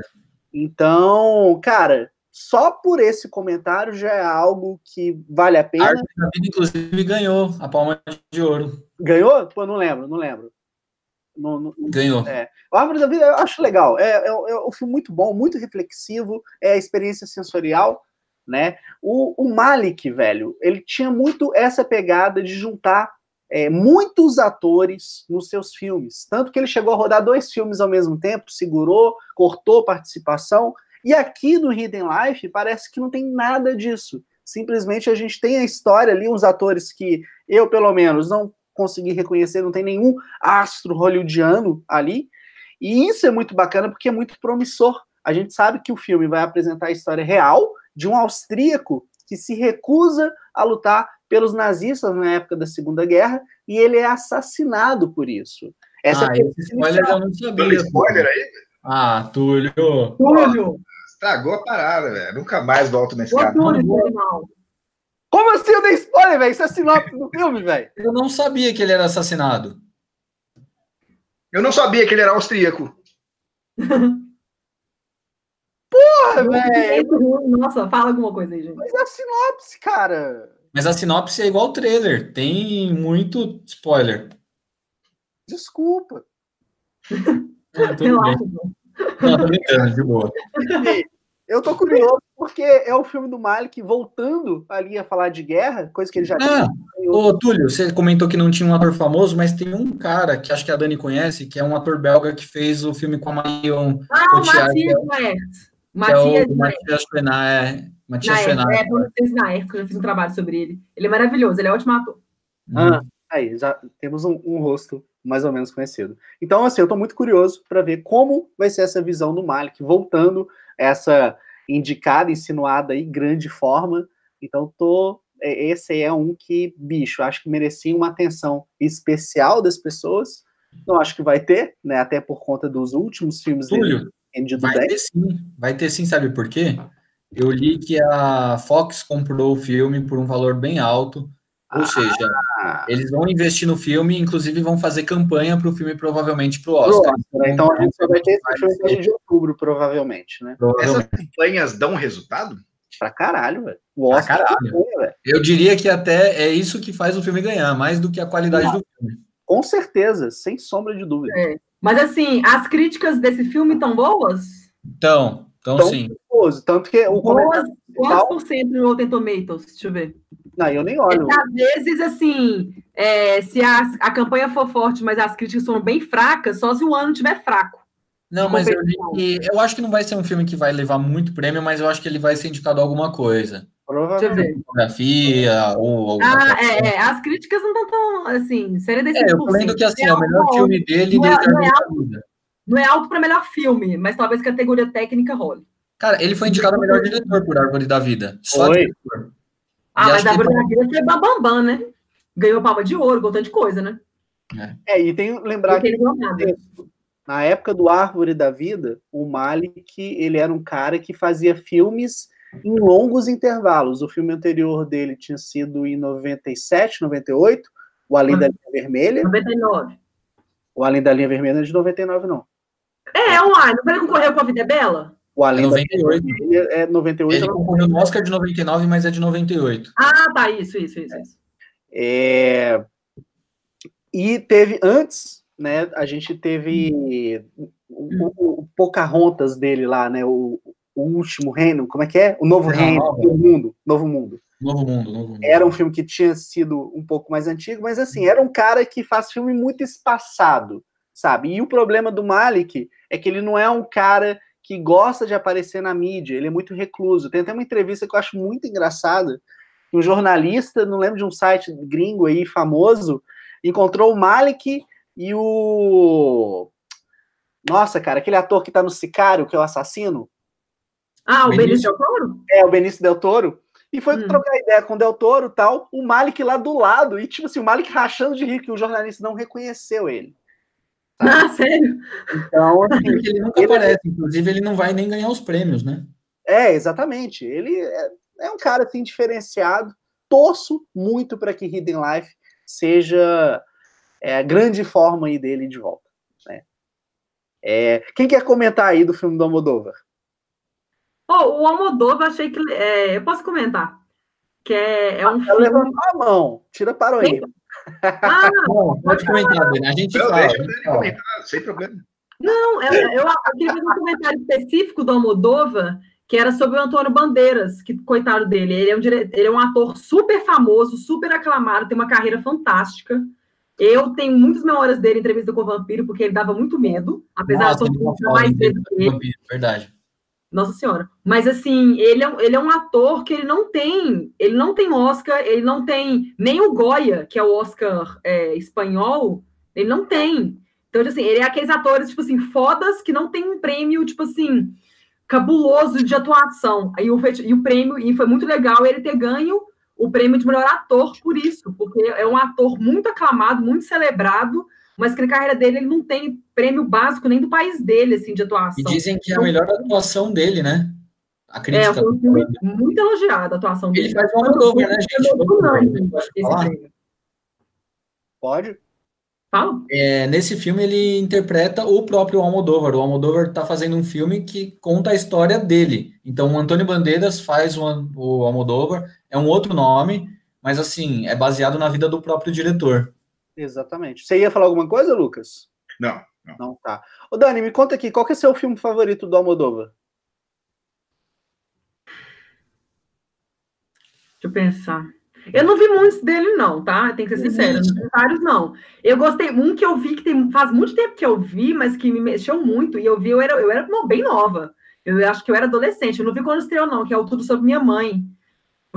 Então, cara, só por esse comentário já é algo que vale a pena. A Árvore da Vida, inclusive, ganhou a palma de ouro. Ganhou? Pô, não lembro, não lembro. Não, não, Ganhou. É. A Árvore da Vida eu acho legal. É, é, é um filme muito bom, muito reflexivo, é a experiência sensorial, né? O, o Malik, velho, ele tinha muito essa pegada de juntar é, muitos atores nos seus filmes. Tanto que ele chegou a rodar dois filmes ao mesmo tempo, segurou, cortou participação. E aqui no Hidden Life parece que não tem nada disso. Simplesmente a gente tem a história ali, uns atores que eu, pelo menos, não consegui reconhecer, não tem nenhum astro hollywoodiano ali. E isso é muito bacana porque é muito promissor. A gente sabe que o filme vai apresentar a história real de um austríaco que se recusa a lutar pelos nazistas na época da Segunda Guerra e ele é assassinado por isso. Essa ah, é esse spoiler eu não sabia. spoiler aí? Ah, Túlio. Túlio! Estragou a parada, velho. Nunca mais volto nesse Ô, canal. Túlio, animal. Como assim eu dei spoiler, velho? Isso é sinopse do filme, velho. Eu não sabia que ele era assassinado. Eu não sabia que ele era austríaco. Porra, velho. Nossa, fala alguma coisa aí, gente. Mas é a sinopse, cara. Mas a sinopse é igual ao trailer. Tem muito spoiler. Desculpa. Tudo bem. Não, tô brincando, de boa. Eu tô curioso porque é o filme do Malik voltando ali a falar de guerra, coisa que ele já Ah, tinha. Ô, Túlio, você comentou que não tinha um ator famoso, mas tem um cara que acho que a Dani conhece, que é um ator belga que fez o filme com a Marion Ah, o Cotillard, Matias Naert. que é o Matias. Matias Schoenaer. É, Matias. Schoenaer. É, Matias que eu já fiz um trabalho sobre ele. Ele é maravilhoso, ele é ótimo ator. Ah, aí, já temos um, um rosto mais ou menos conhecido. Então, assim, eu tô muito curioso para ver como vai ser essa visão do Malik, voltando essa indicada, insinuada e grande forma. Então, tô. é, Esse é um que, bicho, acho que merecia uma atenção especial das pessoas. Não acho que vai ter, né? Até por conta dos últimos filmes Túlio, vai bem. ter sim. Vai ter sim, sabe por quê? Eu li que a Fox comprou o filme por um valor bem alto. Ou seja, Ah, eles vão investir no filme, inclusive vão fazer campanha para o filme provavelmente para o pro Oscar. Oscar, né? Então a gente vai ter Vai esse filme ser. em de outubro, provavelmente, né? Provavelmente. Essas campanhas dão resultado? Pra caralho, velho. O Oscar caralho. ganha, velho. Eu diria que até é isso que faz o filme ganhar, mais do que a qualidade do filme. Com certeza, sem sombra de dúvida. É. Mas assim, as críticas desse filme estão boas? Então, então sim. Curioso, Tanto que o Boas, quantos por cento no Rotten Tomatoes? Deixa eu ver. Não, eu nem É olho. que, às vezes, assim, é, se a, a campanha for forte, mas as críticas foram bem fracas, só se o ano tiver fraco. Não, mas eu, eu acho que não vai ser um filme que vai levar muito prêmio, mas eu acho que ele vai ser indicado a alguma coisa. Deixa eu Provavelmente. ver. Fotografia ou alguma Ah, coisa. é, é, as críticas não estão tão, assim, séria desse É, eu tô lendo que assim, é o melhor filme dele não é- desde não é Vida. Não é alto para melhor filme, mas talvez categoria técnica role. Cara, ele foi indicado melhor diretor por Árvore da Vida. Só Foi. diretor. Ah, E mas acho a que Bruna tá- Vida foi bambambam, né? Ganhou palma de ouro, ganhou tanto de coisa, né? É, e tem que lembrar que na época do Árvore da Vida, o Malik, ele era um cara que fazia filmes em longos intervalos. O filme anterior dele tinha sido em 97, 98, O Além da Linha Vermelha. 99. O Além da Linha Vermelha não é de 99, não. É, é online. Não ele concorreu com a Vida é Bela? O É Além da 98. Linha Vermelha é 98. Ele concorreu no Oscar de 99, mas é de 98. Ah, tá, isso, isso, isso. isso. É, E teve antes, né? A gente teve o, o, o Pocahontas dele lá, né? O, o último reino, como é que é? O novo Não, reino, não. novo mundo, novo mundo. Novo Mundo, Novo Mundo. Era um filme que tinha sido um pouco mais antigo, mas assim, era um cara que faz filme muito espaçado, sabe? E o problema do Malik é que ele não é um cara que gosta de aparecer na mídia, ele é muito recluso. Tem até uma entrevista que eu acho muito engraçada, que um jornalista, não lembro de um site gringo aí famoso, encontrou o Malik e o nossa, cara, aquele ator que tá no Sicário, que é o assassino, Ah, o Benício. Benício Del Toro? é o Benício Del Toro, e foi Hum. trocar ideia com o Del Toro tal, o Malik lá do lado, e tipo assim, o Malik rachando de rir que o jornalista não reconheceu ele. Ah, sério? Então, assim, ele nunca Ele- aparece, inclusive ele não vai nem ganhar os prêmios, né? é, exatamente. Ele é, é um cara assim diferenciado. Torço muito para que Hidden Life seja é, a grande forma aí dele de volta. Né? É, quem quer comentar aí do filme do Almodóvar? Pô, o Almodóvar, eu achei que... é, eu posso comentar. Que é, é um Ela filme... levantou a mão, tira para o ímpar. Ah, Não, pode comentar, Dani. A gente Eu fala. comentar, sem problema. Não, eu, eu, eu queria fazer um comentário específico do Almodóvar, que era sobre o Antônio Bandeiras, que coitado dele, ele é um, dire... ele é um ator super famoso, super aclamado, tem uma carreira fantástica. Eu tenho muitas memórias dele em entrevista com o Vampiro, porque ele dava muito medo, apesar Nossa, de ele todo mundo não dar mais medo que ele. Vampiro, Verdade. Nossa senhora. Mas assim, ele é, um- ele é um ator que ele não tem, ele não tem Oscar, ele não tem nem o Goya, que é o Oscar é, espanhol, ele não tem. Então, assim, ele é aqueles atores, tipo assim, fodas que não tem um prêmio, tipo assim, cabuloso de atuação. Aí o, e o prêmio, e foi muito legal ele ter ganho o prêmio de melhor ator por isso, porque é um ator muito aclamado, muito celebrado, mas que na carreira dele ele não tem prêmio básico nem do país dele, assim, de atuação. E dizem que é a melhor atuação dele, né? A crítica. É, foi um filme muito elogiado a atuação dele. Ele faz uma Almodóvar, né, gente? Pode? Fala. É, nesse filme ele interpreta o próprio Almodóvar. O Almodóvar está fazendo um filme que conta a história dele. Então o Antônio Bandeiras faz o, o Almodóvar, é um outro nome, mas assim, é baseado na vida do próprio diretor. Exatamente. Você ia falar alguma coisa, Lucas? Não. Não, não tá. Ô Dani, me conta aqui, qual que é seu filme favorito do Almodóvar? Deixa eu pensar. Eu não vi muitos dele, não, tá? Tem que ser sincero, não vi vários, não. Eu gostei, um que eu vi que tem, faz muito tempo que eu vi, mas que me mexeu muito, e eu vi, eu era, eu era bem nova. Eu acho que eu era adolescente, eu não vi quando estreou, não, que é o Tudo Sobre Minha Mãe.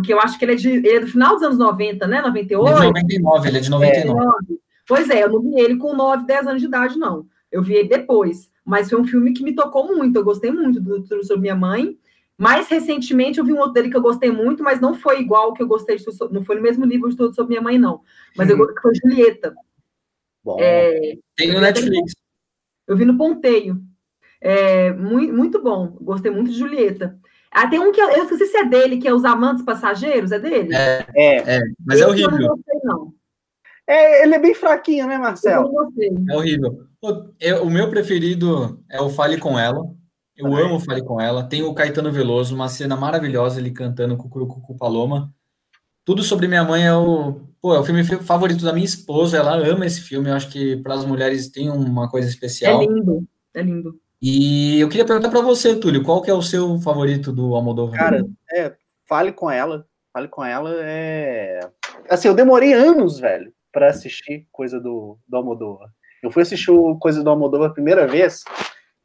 Porque eu acho que ele é, de, ele é do final dos anos 90, né? 98? Ele é de 99, ele é de 99. É, pois é, eu não vi ele com 9, 10 anos de idade, não. Eu vi ele depois. Mas foi um filme que me tocou muito, eu gostei muito do Tudo Sobre Minha Mãe. Mais recentemente, eu vi um outro dele que eu gostei muito, mas não foi igual que eu gostei de tudo, não foi no mesmo nível de tudo sobre minha mãe, não. Mas eu gostei que foi Julieta. Bom, é, tem no Netflix. Eu vi no Ponteio. É, muito, muito bom. Gostei muito de Julieta. Ah, tem um que eu, eu esqueci se é dele, que é Os Amantes Passageiros, é dele? É, é, é mas é horrível. Eu não gostei, não. É, ele é bem fraquinho, né, Marcelo? Eu não gostei. É horrível. O, o meu preferido é o Fale Com Ela. Eu Também. amo Fale Com Ela. Tem o Caetano Veloso, uma cena maravilhosa, ele cantando Cucurucucu Paloma. Tudo sobre minha mãe é o, pô, é o filme favorito da minha esposa. Ela ama esse filme. Eu acho que para as mulheres tem uma coisa especial. É lindo, é lindo. E eu queria perguntar para você, Túlio, qual que é o seu favorito do Almodóvar? Cara, é, fale com ela. Fale com ela. É... Assim, eu demorei anos, velho, para assistir coisa do, do Almodóvar. Eu fui assistir coisa do Almodóvar a primeira vez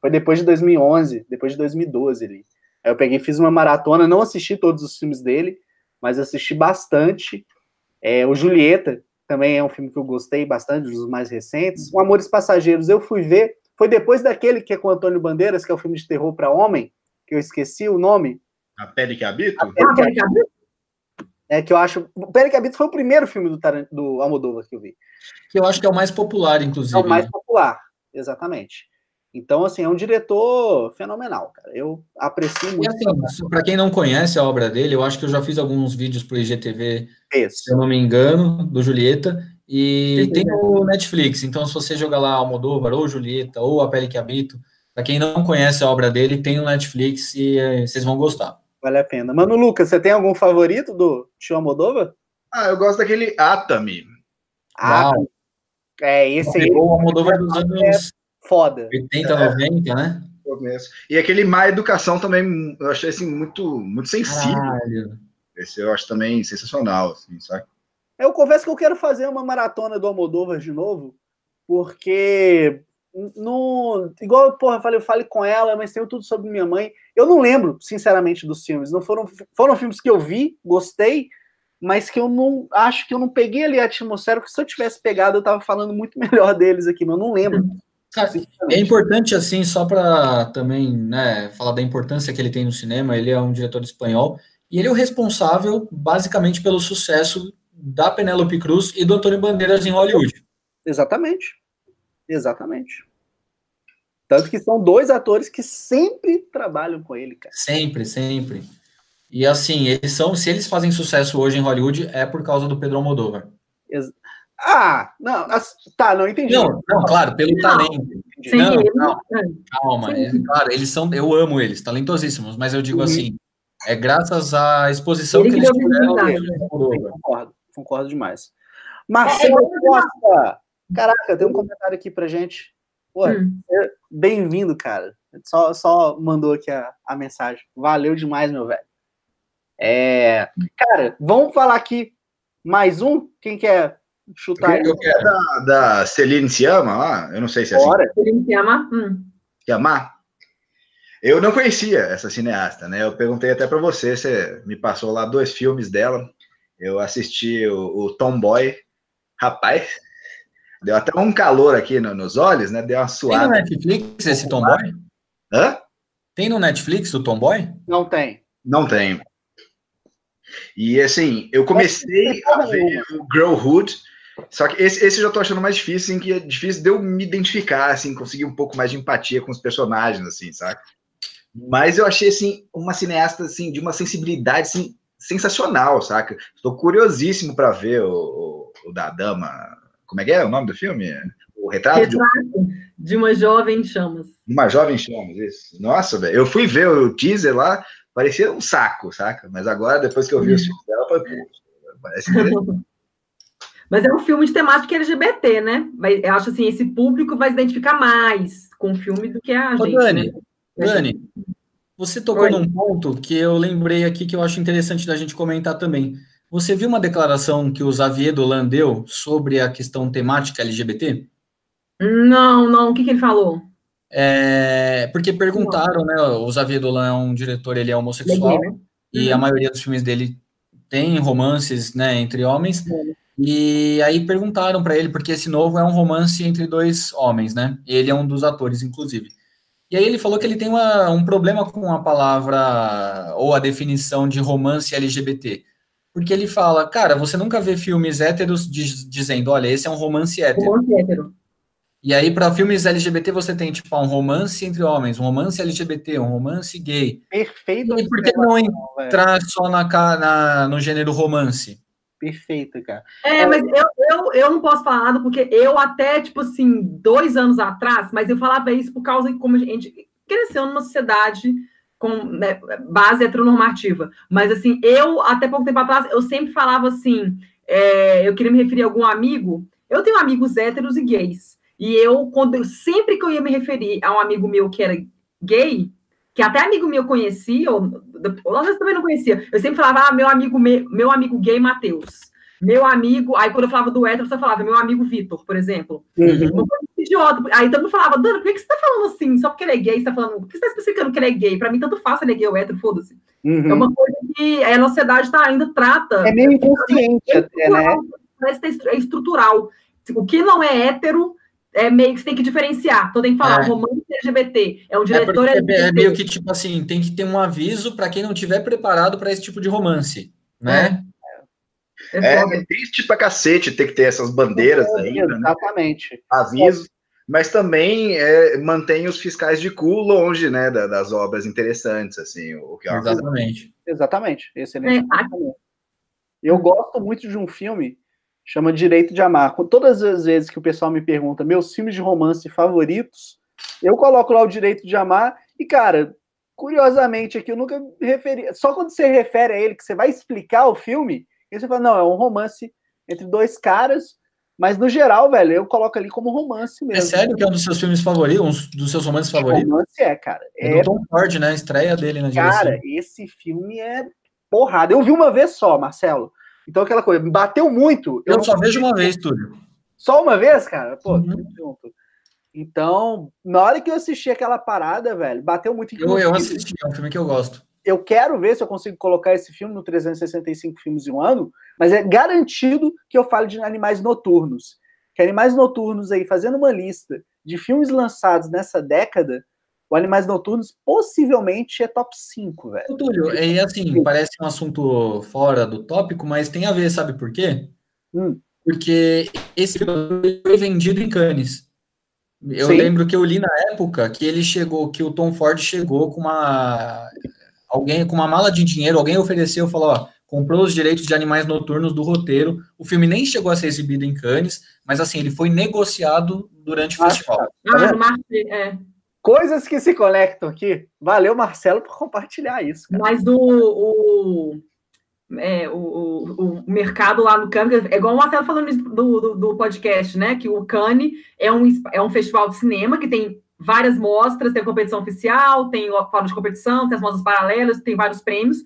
foi depois de 2011, depois de 2012 ali. Aí eu peguei, fiz uma maratona, não assisti todos os filmes dele, mas assisti bastante. É, o Julieta também é um filme que eu gostei bastante, dos mais recentes. O Amores Passageiros eu fui ver, foi depois daquele que é com Antônio Bandeiras, que é o filme de terror para homem, que eu esqueci o nome. A Pele que Habito? A Pele que Habito? É que eu acho. O Pele que Habito foi o primeiro filme do, Tarant... do Almodóvar que eu vi. Que eu acho que é o mais popular, inclusive. É o mais popular, exatamente. Então, assim, é um diretor fenomenal, cara. Eu aprecio muito. Assim, para quem não conhece a obra dele, eu acho que eu já fiz alguns vídeos para o IGTV, Isso. se eu não me engano, do Julieta, e tem o Netflix. Então, se você jogar lá Almodóvar, ou Julieta, ou A Pele que Habito, para quem não conhece a obra dele, tem o Netflix e é, vocês vão gostar. Vale a pena. Mano, Lucas, você tem algum favorito do Tio Almodóvar? Ah, eu gosto daquele Atami. Ah, é, esse aí. O Almodóvar dos anos foda. 80, 90, né? Começo. E aquele Má Educação também, eu achei assim, muito, muito sensível. Caralho. Esse eu acho também sensacional, assim, sabe? Eu confesso que eu quero fazer uma maratona do Almodóvar de novo, porque no igual porra, eu falei, eu falei com ela, mas tem tudo sobre minha mãe. Eu não lembro, sinceramente, dos filmes. Não foram foram filmes que eu vi, gostei, mas que eu não acho que eu não peguei ali a atmosfera, porque se eu tivesse pegado, eu tava falando muito melhor deles aqui, mas eu não lembro. É importante, assim, só para também né, falar da importância que ele tem no cinema. Ele é um diretor espanhol e ele é o responsável, basicamente, pelo sucesso da Penélope Cruz e do Antônio Bandeiras em Hollywood. Exatamente. Exatamente. Tanto que são dois atores que sempre trabalham com ele, cara. Sempre, sempre. E assim, eles são, se eles fazem sucesso hoje em Hollywood, é por causa do Pedro Almodóvar. Ah, não, tá, não entendi. Não, não claro, pelo não, talento. Sim, não, não, calma, é, claro, eles são, eu amo eles, talentosíssimos, mas eu digo uhum. assim, é graças à exposição Ele que eles tiveram. Concordo, concordo demais. Marcelo é, Costa, caraca, tem um comentário aqui pra gente. Pô, hum. É bem-vindo, cara. Só, só mandou aqui a, a mensagem. Valeu demais, meu velho. É, cara, vamos falar aqui mais um. Quem quer chutar eu, quero da, da Celine Siama lá, eu não sei se é Bora. assim. Celine Siama. Hum. Siama? Eu não conhecia essa cineasta, né? Eu perguntei até para você, você me passou lá dois filmes dela. Eu assisti o, o Tomboy. Rapaz, deu até um calor aqui no, nos olhos, né? Deu uma suada. Tem no Netflix esse Tomboy? Hã? Tem no Netflix o Tomboy? Não tem. Não tem. E assim, eu comecei a ver o Girlhood Só que esse, esse eu já tô achando mais difícil, assim, que é difícil de eu me identificar, assim, conseguir um pouco mais de empatia com os personagens, assim, sabe? Mas eu achei, assim, uma cineasta, assim, de uma sensibilidade, assim, sensacional, saca? Estou curiosíssimo para ver o, o, o, da dama. Como é que é o nome do filme? O retrato, retrato de... de... uma jovem em chamas. Uma jovem em chamas, isso. Nossa, velho. Eu fui ver o teaser lá, parecia um saco, saca? Mas agora, depois que eu vi os filmes dela, falei, parece Mas é um filme de temática LGBT, né? Eu acho assim, esse público vai se identificar mais com o filme do que a Ô, gente. Dani, né? Dani, você tocou Oi. num ponto que eu lembrei aqui que eu acho interessante da gente comentar também. Você viu uma declaração que o Xavier Dolan deu sobre a questão temática LGBT? Não, não. O que, que ele falou? É, porque perguntaram, né? O Xavier Dolan é um diretor, ele é homossexual, né? e uhum. a maioria dos filmes dele tem romances, né, entre homens. Uhum. E aí perguntaram para ele, porque esse novo é um romance entre dois homens, né? Ele é um dos atores, inclusive. E aí ele falou que ele tem uma, um problema com a palavra ou a definição de romance LGBT. Porque ele fala, cara, você nunca vê filmes héteros diz, dizendo, olha, esse é um romance hétero. Romance hétero. E aí, para filmes LGBT, você tem, tipo, um romance entre homens, um romance LGBT, um romance gay. Perfeito. E por que não entrar só na, na, no gênero romance? Perfeito, cara. É, mas eu, eu, eu não posso falar nada, porque eu até, tipo assim, dois anos atrás, mas eu falava isso por causa de como a gente cresceu numa sociedade com né, base heteronormativa. Mas, assim, eu, até pouco tempo atrás, eu sempre falava assim, é, eu queria me referir a algum amigo, eu tenho amigos héteros e gays, e eu, quando sempre que eu ia me referir a um amigo meu que era gay, que até amigo meu conhecia, ou, às vezes também não conhecia. Eu sempre falava, ah, meu amigo, meu, amigo gay Matheus. Meu amigo, aí quando eu falava do hétero, você falava, meu amigo Vitor, por exemplo. Uhum. Uma coisa idiota. Aí todo mundo falava, Dana, por que, que você tá falando assim? Só porque ele é gay, você tá falando. Por que você tá especificando que ele é gay? Pra mim, tanto faz ele é gay ou hétero, foda-se. Uhum. É uma coisa que a nossa sociedade tá, ainda trata. É meio inconsciente, é até, né? É estrutural. O que não é hétero é meio que você tem que diferenciar. Então tem que falar, é. romance LGBT. É um é diretor é, é, meio que tipo assim, tem que ter um aviso para quem não tiver preparado para esse tipo de romance, né? É, é, é triste pra cacete ter que ter essas bandeiras é, ainda, né? Exatamente. Né? Aviso. Mas também é, mantém os fiscais de cu longe, né, das obras interessantes, assim, o que Exatamente. Exatamente. Excelente. É, eu gosto muito de um filme chama Direito de Amar. Todas as vezes que o pessoal me pergunta meus filmes de romance favoritos, eu coloco lá o Direito de Amar e, cara, curiosamente aqui eu nunca me referi. Só quando você refere a ele, que você vai explicar o filme, aí você fala, não, é um romance entre dois caras, mas no geral, velho, eu coloco ali como romance é mesmo. É sério que é um dos seus filmes favoritos, um dos seus romances favoritos? Romance é, cara. É, é Tom Ford, né? A estreia dele na direção. Cara, esse filme é porrada. Eu vi uma vez só, Marcelo. Então, aquela coisa, bateu muito. Eu, eu só vejo uma vez, Túlio. Só uma vez, cara? Pô, uhum. junto. Então, na hora que eu assisti aquela parada, velho, bateu muito. Eu, eu assisti, é um filme que eu gosto. Eu quero ver se eu consigo colocar esse filme no 365 filmes em um ano, mas é garantido que eu falo de animais noturnos. Que animais noturnos aí, fazendo uma lista de filmes lançados nessa década, o Animais Noturnos possivelmente é top 5, velho. Túlio, é assim, parece um assunto fora do tópico, mas tem a ver, sabe por quê? Hum. Porque esse foi vendido em Cannes. Eu Sim. lembro que eu li na época que ele chegou, que o Tom Ford chegou com uma alguém com uma mala de dinheiro, alguém ofereceu, falou, ó, comprou os direitos de animais noturnos do roteiro. O filme nem chegou a ser exibido em Cannes, mas assim, ele foi negociado durante o ah, festival. Tá. Ah, no Marte, é. Coisas que se conectam aqui. Valeu, Marcelo, por compartilhar isso. Cara. Mas o, o, é, o, o, o, mercado lá no Cannes, é igual o Marcelo falando do, do, do, podcast, né? Que o Cannes é um, é um festival de cinema que tem várias mostras, tem competição oficial, tem fórum de competição, tem as mostras paralelas, tem vários prêmios,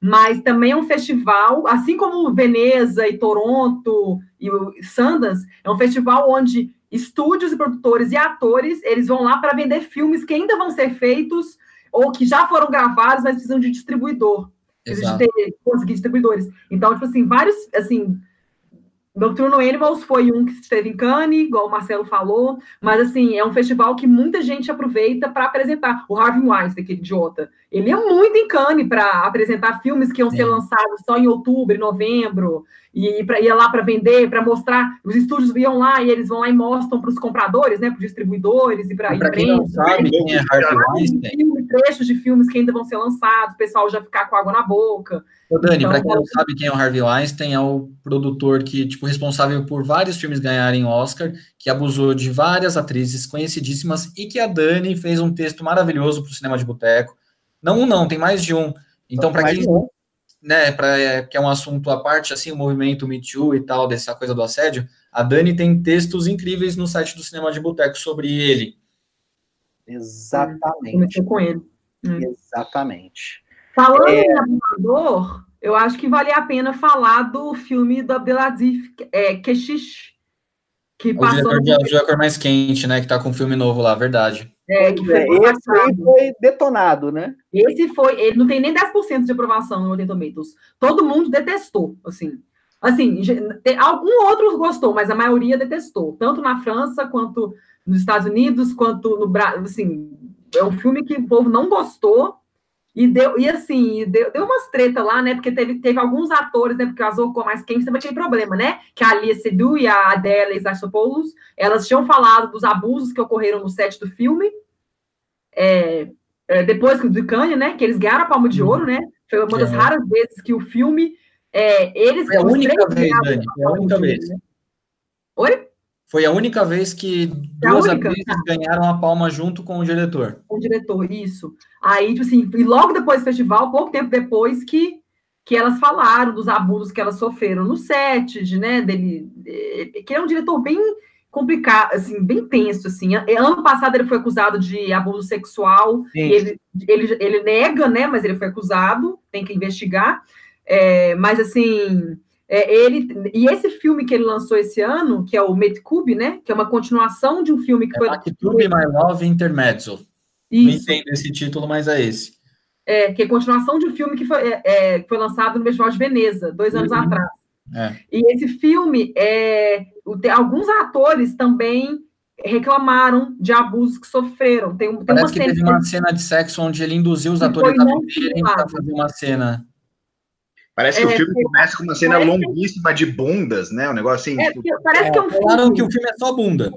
mas também é um festival, assim como Veneza e Toronto e o Sundance, é um festival onde estúdios e produtores e atores, eles vão lá para vender filmes que ainda vão ser feitos ou que já foram gravados, mas precisam de distribuidor. Precisam de ter, conseguir distribuidores. Então, tipo assim, vários, assim, Nocturno Animals foi um que esteve em Cannes, igual o Marcelo falou, mas assim, é um festival que muita gente aproveita para apresentar. O Harvey Weinstein, aquele idiota, ele é muito em Cannes para apresentar filmes que iam ser lançados só em outubro, novembro. e pra, ia lá para vender, para mostrar. Os estúdios iam lá e eles vão lá e mostram para os compradores, né, para os distribuidores e para quem não sabe quem é filme, trechos de filmes que ainda vão ser lançados, o pessoal já ficar com água na boca. Ô, Dani, Então, para quem não eu- sabe quem é o Harvey Weinstein, é o produtor que, tipo, responsável por vários filmes ganharem Oscar, que abusou de várias atrizes conhecidíssimas e que a Dani fez um texto maravilhoso para o Cinema de Boteco. Não um, não, tem mais de um. Então, para quem, um. né, pra, é, que é um assunto à parte, assim, o movimento Me Too e tal, dessa coisa do assédio, a Dani tem textos incríveis no site do Cinema de Boteco sobre ele. Exatamente. Comecei com ele. Exatamente. Falando É. em abusador, eu acho que valia a pena falar do filme do Abdelaziz é, Keshish, que O passou diretor no de A Cor Mais Quente, né, que tá com um filme novo lá, verdade. É, que foi esse aí foi detonado, né? Esse foi, ele não tem nem 10% de aprovação no Rotten Tomatoes. Todo mundo detestou, assim. Assim, algum outro gostou, mas a maioria detestou, tanto na França quanto nos Estados Unidos, quanto no Brasil, assim, é um filme que o povo não gostou e deu, e assim, deu, deu umas treta lá, né, porque teve, teve alguns atores, né, porque as Cor mais quente também tinha problema, né, que a Alia Seydoux e a Adela Isachopoulos, elas tinham falado dos abusos que ocorreram no set do filme, é, é, depois do né, que eles ganharam a Palma de Ouro, né, foi uma das É. raras vezes que o filme, é, eles... Foi a única vez, Dani, foi a única vez. né? Oi? Foi a única vez que É duas atrizes ganharam a palma junto com o diretor. com o diretor, isso. Aí, tipo assim, e logo depois do festival, pouco tempo depois que, que elas falaram dos abusos que elas sofreram no set, de, né, dele, que é um diretor bem complicado, assim, bem tenso, assim. Ano passado ele foi acusado de abuso sexual, e ele, ele, ele nega, né, mas ele foi acusado, tem que investigar. É, mas, assim, é, ele... E esse filme que ele lançou esse ano, que é o Metkub, né, que é uma continuação de um filme que É foi... Maktub My Love Intermezzo. Não Isso. entendo esse título, mas é esse. É, que é continuação de um filme que foi, é, é, foi lançado no Festival de Veneza, dois anos Uhum. atrás. É. E esse filme, é, alguns atores também reclamaram de abusos que sofreram. Tem, tem uma Parece que cena teve uma cena de sexo onde ele induziu os atores a não para fazer uma cena. Parece que É, o filme começa com uma cena que- longuíssima de bundas, né? Um negócio assim. É, tipo, parece que é um Falaram filme. que o filme é só bunda.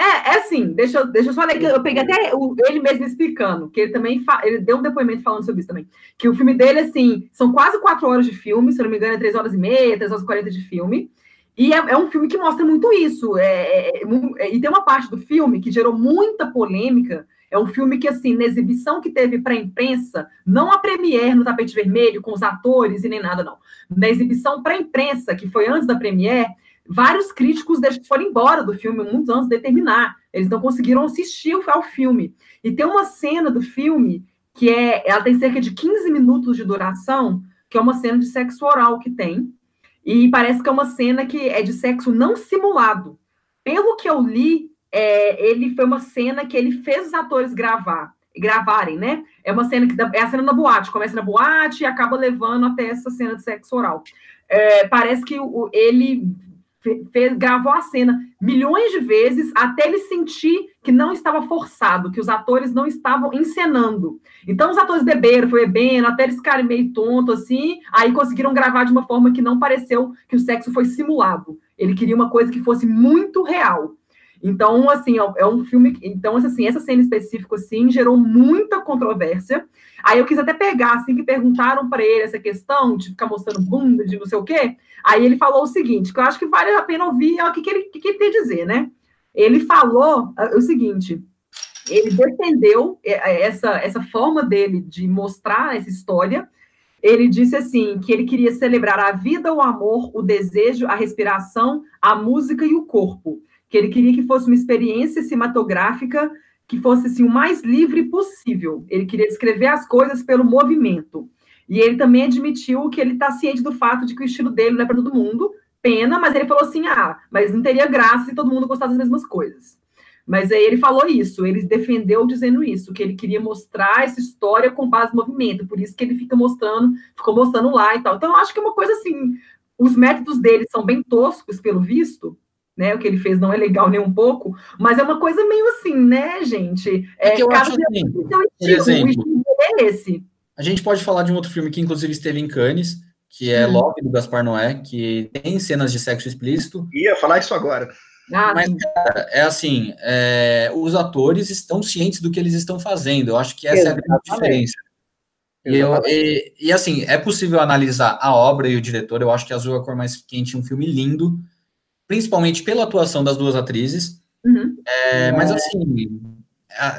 É, é assim, deixa, eu- deixa eu só ler, que eu peguei até o- ele mesmo explicando, que ele também fa- ele deu um depoimento falando sobre isso também. Que o filme dele, assim, são quase quatro horas de filme, se eu não me engano, é três horas e meia, três horas e quarenta de filme. E é, é um filme que mostra muito isso. É, é- é é- e tem uma parte do filme que gerou muita polêmica. É um filme que, assim, na exibição que teve para a imprensa, não a premiere no tapete vermelho, com os atores e nem nada, não. Na exibição para a imprensa, que foi antes da premiere, vários críticos foram embora do filme muitos anos de terminar. Eles não conseguiram assistir ao filme. E tem uma cena do filme que é, ela tem cerca de 15 minutos de duração, que é uma cena de sexo oral que tem. E parece que é uma cena que é de sexo não simulado. Pelo que eu li, é, ele foi uma cena que ele fez os atores gravar, gravarem, né? É uma cena que é a cena na boate, começa na boate e acaba levando até essa cena de sexo oral. É, parece que o- ele fe- fez, gravou a cena milhões de vezes até ele sentir que não estava forçado, que os atores não estavam encenando. Então os atores beberam, foi bebendo, até eles ficarem meio tonto assim, aí conseguiram gravar de uma forma que não pareceu que o sexo foi simulado. Ele queria uma coisa que fosse muito real. Então, assim, é é um filme. Então, assim, essa cena específica, assim, gerou muita controvérsia. Aí eu quis até pegar, assim, que perguntaram para ele essa questão de ficar mostrando bunda, de não sei o quê. Aí ele falou o seguinte, que eu acho que vale a pena ouvir o que, que, ele, que, que ele tem a dizer, né? Ele falou ah, o seguinte: ele defendeu eh, essa, essa forma dele de mostrar essa história. Ele disse assim que ele queria celebrar a vida, o amor, o desejo, a respiração, a música e o corpo. Que ele queria que fosse uma experiência cinematográfica que fosse assim, o mais livre possível. Ele queria descrever as coisas pelo movimento. E ele também admitiu que ele está ciente do fato de que o estilo dele não é para todo mundo, pena, mas ele falou assim: ah, mas não teria graça se todo mundo gostasse das mesmas coisas. Mas aí ele falou isso, ele defendeu dizendo isso, que ele queria mostrar essa história com base no movimento, por isso que ele fica mostrando, ficou mostrando lá e tal. Então, eu acho que é uma coisa assim, os métodos dele são bem toscos, pelo visto, né? O que ele fez não é legal nem um pouco, mas é uma coisa meio assim, né, gente? É que eu cada acho assim, por estilo, o exemplo, é esse. A gente pode falar de um outro filme que inclusive esteve em Cannes, que é hum. Love, do Gaspar Noé, que tem cenas de sexo explícito. Ia falar isso agora. Ah, Mas, cara, é assim, é, os atores estão cientes do que eles estão fazendo. Eu acho que essa Exatamente. é a grande diferença. E, eu, e, e, assim, é possível analisar a obra e o diretor. Eu acho que Azul é a Cor Mais Quente é um filme lindo, principalmente pela atuação das duas atrizes. Uhum. É, é. Mas assim,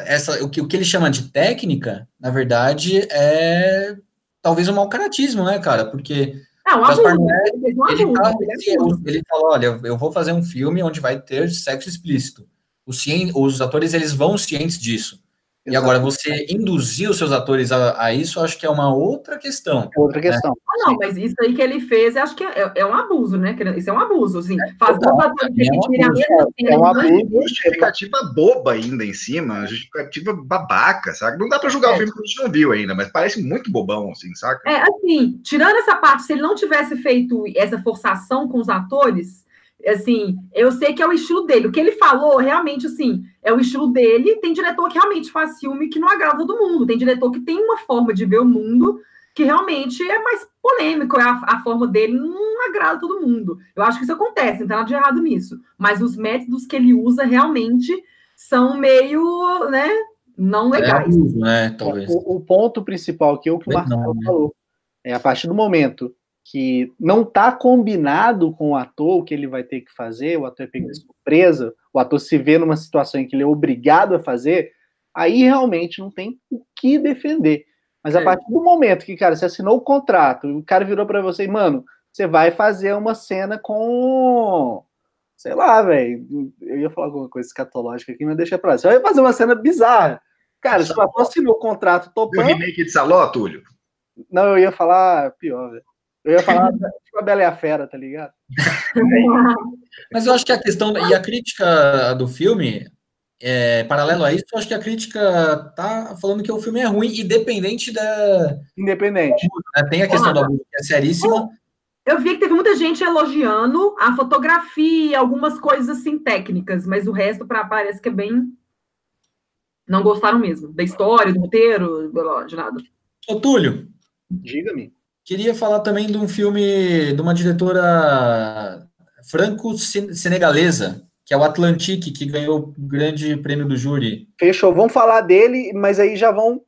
essa, o, que, o que ele chama de técnica, na verdade, é talvez um mau caratismo, né, cara? Porque é um Gaspar Noé, ele, ele, tá, ele, ele falou, olha, eu vou fazer um filme onde vai ter sexo explícito. Os, os atores, eles vão cientes disso. E agora, você induzir os seus atores a, a, isso, acho que é uma outra questão. É outra questão. Né? Ah, não, mas isso aí que ele fez, acho que é, é um abuso, né? Isso é um abuso, assim. É, faz é, atores é, um abuso, é um abuso. justificativa boba ainda em cima, justificativa babaca, sabe? Não dá para julgar é. o filme que a gente não viu ainda, mas parece muito bobão, assim, saca? É, assim, tirando essa parte, se ele não tivesse feito essa forçação com os atores, assim, eu sei que é o estilo dele. O que ele falou, realmente, assim, é o estilo dele. Tem diretor que realmente faz filme que não agrada todo mundo. Tem diretor que tem uma forma de ver o mundo que realmente é mais polêmico. É a, a forma dele não agrada todo mundo. Eu acho que isso acontece, não tem nada de errado nisso. Mas os métodos que ele usa realmente são meio, né, não é legais. É, né, talvez. O, o, ponto principal que é o que o Marcelo né? falou é a partir do momento que não está combinado com o ator o que ele vai ter que fazer, o ator é pego de surpresa, o ator se vê numa situação em que ele é obrigado a fazer, aí realmente não tem o que defender. Mas a é. partir do momento que, cara, você assinou o contrato, o cara virou para você, mano, você vai fazer uma cena com. Sei lá, velho. Eu ia falar alguma coisa escatológica aqui, mas deixa pra lá. Você vai fazer uma cena bizarra. Cara, se o ator assinou o contrato topando. O remake de Saló, Túlio? Não, eu ia falar pior, velho. Eu ia falar tipo a Bela e a Fera, tá ligado? Mas eu acho que a questão e a crítica do filme, é, paralelo a isso, eu acho que a crítica tá falando que o filme é ruim, independente da. Independente. Né? Tem a questão ah, do abuso, que é seríssima. Eu vi que teve muita gente elogiando a fotografia, algumas coisas assim técnicas, mas o resto para parece que é bem. Não gostaram mesmo. Da história, do roteiro, de nada. Ô, Túlio. Diga-me. Queria falar também de um filme de uma diretora franco-senegalesa, que é o Atlantique, que ganhou o grande prêmio do júri. Fechou, vamos falar dele, mas aí já vão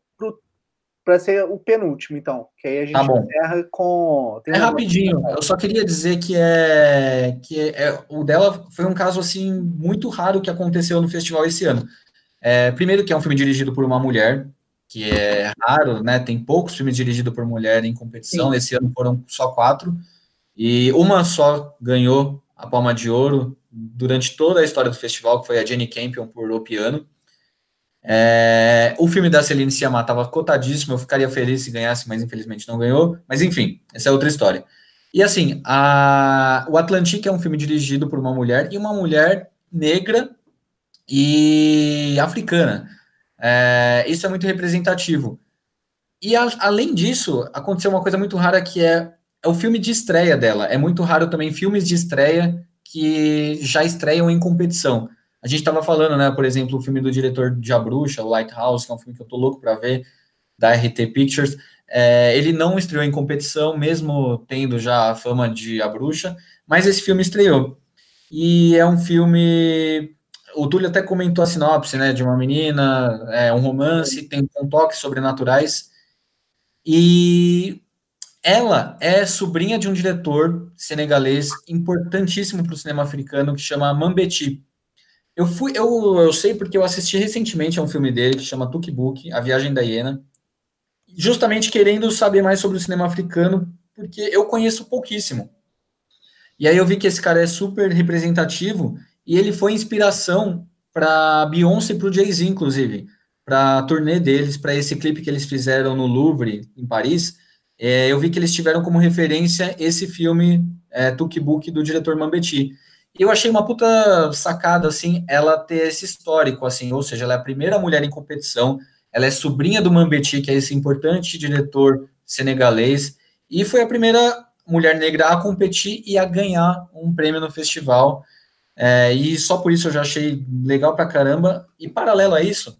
para ser o penúltimo, então. Que aí a gente tá encerra com. é rapidinho. Eu só queria dizer que é que é, é, o dela foi um caso assim muito raro que aconteceu no festival esse ano. É, primeiro que é um filme dirigido por uma mulher, que é raro, né? Tem poucos filmes dirigidos por mulher em competição. Sim. Esse ano foram só quatro. E uma só ganhou a Palma de Ouro durante toda a história do festival, que foi a Jenny Campion por O Piano. É, o filme da Celine Sciamma estava cotadíssimo, eu ficaria feliz se ganhasse, mas infelizmente não ganhou. Mas enfim, essa é outra história. E assim, a, o Atlantique é um filme dirigido por uma mulher e uma mulher negra e africana. É, isso é muito representativo. E a, além disso, aconteceu uma coisa muito rara que é, é o filme de estreia dela. É muito raro também filmes de estreia que já estreiam em competição. A gente estava falando, né, por exemplo, o filme do diretor de A Bruxa, o Lighthouse, que é um filme que eu tô louco para ver, da RT Pictures. É, ele não estreou em competição, mesmo tendo já a fama de A Bruxa, mas esse filme estreou. E é um filme o Túlio até comentou a sinopse, né, de uma menina, é um romance, tem um toques sobrenaturais, e ela é sobrinha de um diretor senegalês importantíssimo para o cinema africano que chama Mambeti. Eu fui, eu, eu sei porque eu assisti recentemente a um filme dele que chama Tukibuk, A Viagem da Hiena, justamente querendo saber mais sobre o cinema africano, porque eu conheço pouquíssimo. E aí eu vi que esse cara é super representativo e ele foi inspiração para Beyoncé e para o Jay-Z, inclusive, para a turnê deles, para esse clipe que eles fizeram no Louvre, em Paris. É, eu vi que eles tiveram como referência esse filme é, Tuk Book do diretor Mambeti. E eu achei uma puta sacada, assim, ela ter esse histórico, assim, ou seja, ela é a primeira mulher em competição, ela é sobrinha do Mambeti, que é esse importante diretor senegalês, e foi a primeira mulher negra a competir e a ganhar um prêmio no festival. É, e só por isso eu já achei legal pra caramba. E paralelo a isso,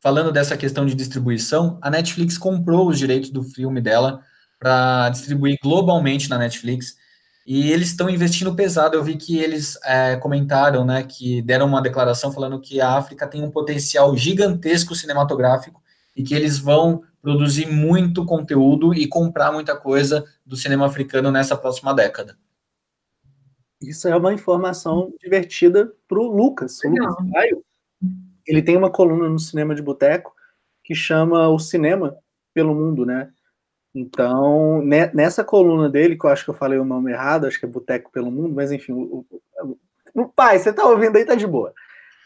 falando dessa questão de distribuição, a Netflix comprou os direitos do filme dela para distribuir globalmente na Netflix. E eles estão investindo pesado. Eu vi que eles é, comentaram, né, que deram uma declaração falando que a África tem um potencial gigantesco cinematográfico e que eles vão produzir muito conteúdo e comprar muita coisa do cinema africano nessa próxima década. Isso é uma informação divertida para o Lucas. O Lucas Caio, ele tem uma coluna no Cinema de Boteco que chama O Cinema pelo Mundo, né? Então, nessa coluna dele, que eu acho que eu falei o nome errado, acho que é Boteco pelo Mundo, mas enfim, o, o, o pai, você tá ouvindo aí, tá de boa.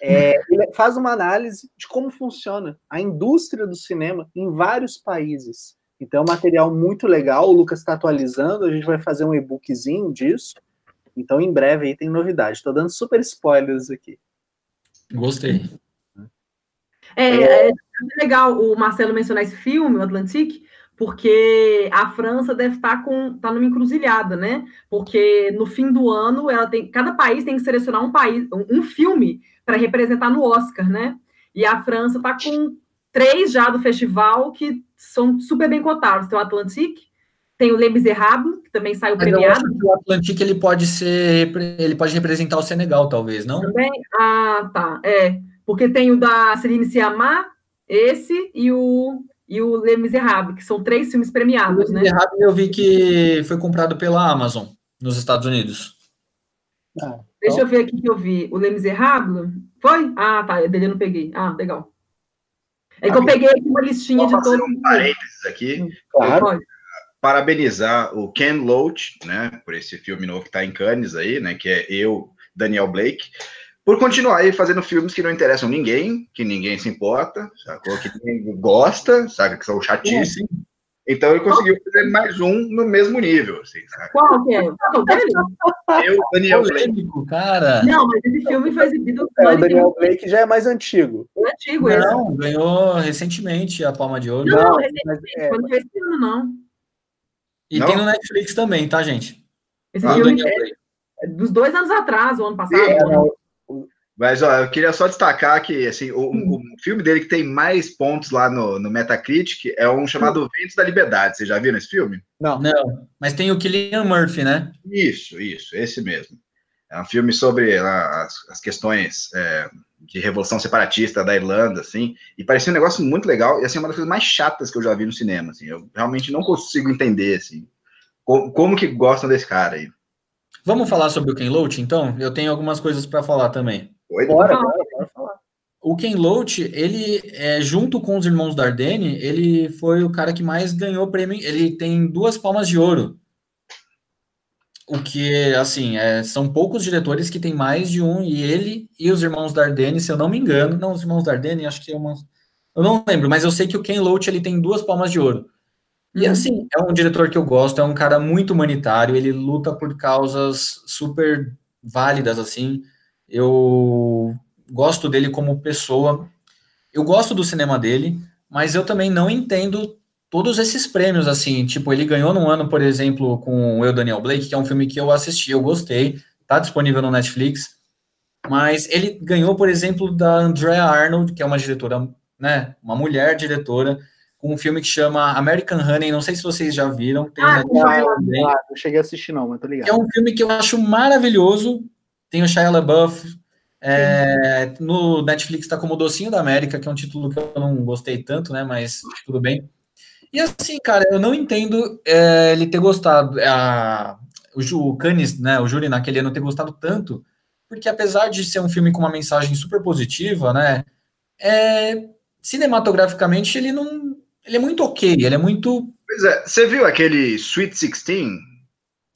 É, ele faz uma análise de como funciona a indústria do cinema em vários países. Então, é um material muito legal, o Lucas está atualizando, a gente vai fazer um e-bookzinho disso. Então, em breve aí tem novidade. Estou dando super spoilers aqui. Gostei. É, é, é legal o Marcelo mencionar esse filme, o Atlantique, porque a França deve estar com tá numa encruzilhada, né? Porque no fim do ano ela tem cada país tem que selecionar um país um, um filme para representar no Oscar, né? E a França está com três já do festival que são super bem cotados. Tem o Atlantique, tem o Les Miserables, que também saiu Mas premiado. o Atlantique ele pode ser, ele pode representar o Senegal, talvez, não? Também. Ah, tá. É, porque tem o da Celine Sciamma, esse e o e o Les Miserables, que são três filmes premiados, o né? Miserables eu vi que foi comprado pela Amazon nos Estados Unidos. Ah, então... Deixa eu ver aqui que eu vi. O Les Miserables? Foi? Ah, tá. É dele eu não peguei. Ah, legal. É que eu peguei aqui uma listinha de todos. um parênteses aqui. Claro. Parabenizar o Ken Loach, né, por esse filme novo que está em Cannes aí, né, que é Eu, Daniel Blake por continuar aí fazendo filmes que não interessam ninguém, que ninguém se importa, sacou? Que ninguém gosta, sabe? Que são chatíssimos. Então ele conseguiu fazer mais um no mesmo nível, assim, sabe? Qual que é? Qual dele? Eu, Daniel Blake. cara. Não, mas esse filme foi exibido... É, o Daniel Blake já é mais antigo. É antigo Não, esse. ganhou recentemente a Palma de Ouro. Não, não recentemente, é... quando foi esse ano, não. E não? tem no Netflix também, tá, gente? Esse ah, filme é dos dois anos atrás, o ano passado. É, ano... Mas ó, eu queria só destacar que assim, o, o, filme dele que tem mais pontos lá no, no Metacritic é um chamado Ventos da Liberdade. Vocês já viram esse filme? Não. Não. Mas tem o Killian Murphy, né? Isso, isso, esse mesmo. É um filme sobre as, as questões é, de revolução separatista da Irlanda, assim, e parecia um negócio muito legal, e assim, uma das coisas mais chatas que eu já vi no cinema, assim, eu realmente não consigo entender, assim, como, como que gostam desse cara aí. Vamos falar sobre o Ken Loach, então? Eu tenho algumas coisas para falar também. Oi, bora, bora, bora falar. O Ken Loach, ele, é, junto com os irmãos Dardenne, ele foi o cara que mais ganhou prêmio. Ele tem duas palmas de ouro. O que, assim, é, são poucos diretores que tem mais de um, e ele e os irmãos Dardenne, se eu não me engano, não, os irmãos Dardenne, acho que é uma. Eu não lembro, mas eu sei que o Ken Loach ele tem duas palmas de ouro. E uhum. assim, é um diretor que eu gosto, é um cara muito humanitário, ele luta por causas super válidas, assim. Eu gosto dele como pessoa. Eu gosto do cinema dele, mas eu também não entendo todos esses prêmios, assim. Tipo, ele ganhou num ano, por exemplo, com Eu, Daniel Blake, que é um filme que eu assisti, eu gostei, tá disponível no Netflix. Mas ele ganhou, por exemplo, da Andrea Arnold, que é uma diretora, né, uma mulher diretora, com um filme que chama American Honey, não sei se vocês já viram. Tem ah, não, não, cheguei a assistir não, mas tô ligado. É um filme que eu acho maravilhoso, tem o Shia LaBeouf. É, no Netflix está como Docinho da América, que é um título que eu não gostei tanto, né? Mas tudo bem. E assim, cara, eu não entendo é, ele ter gostado, a, o, o Cannes, né, o júri naquele ano ter gostado tanto, porque apesar de ser um filme com uma mensagem super positiva, né, é, cinematograficamente ele não, ele é muito ok, ele é muito... Pois é, você viu aquele Sweet Sixteen?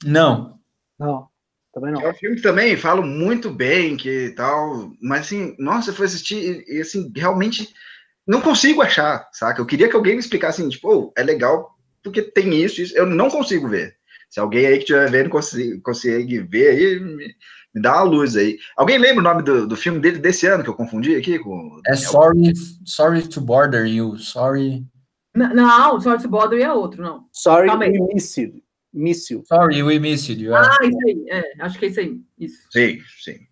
Não. Não. Também não. É um filme que também falo muito bem, que tal, mas assim, nossa, eu fui assistir e assim, realmente não consigo achar, saca? Eu queria que alguém me explicasse assim, tipo, oh, é legal porque tem isso, isso, eu não consigo ver. Se alguém aí que estiver vendo consegue, consegue ver aí, me, me, dá uma luz aí. Alguém lembra o nome do, do filme dele desse ano que eu confundi aqui com. É Sorry, Sorry to Bother You, Sorry. Não, não Sorry to Bother You é outro, não. Sorry to Miss You. Míssil. Sorry, we missed you. Ah, isso aí. É, acho que é isso aí. Isso. Sim, sim.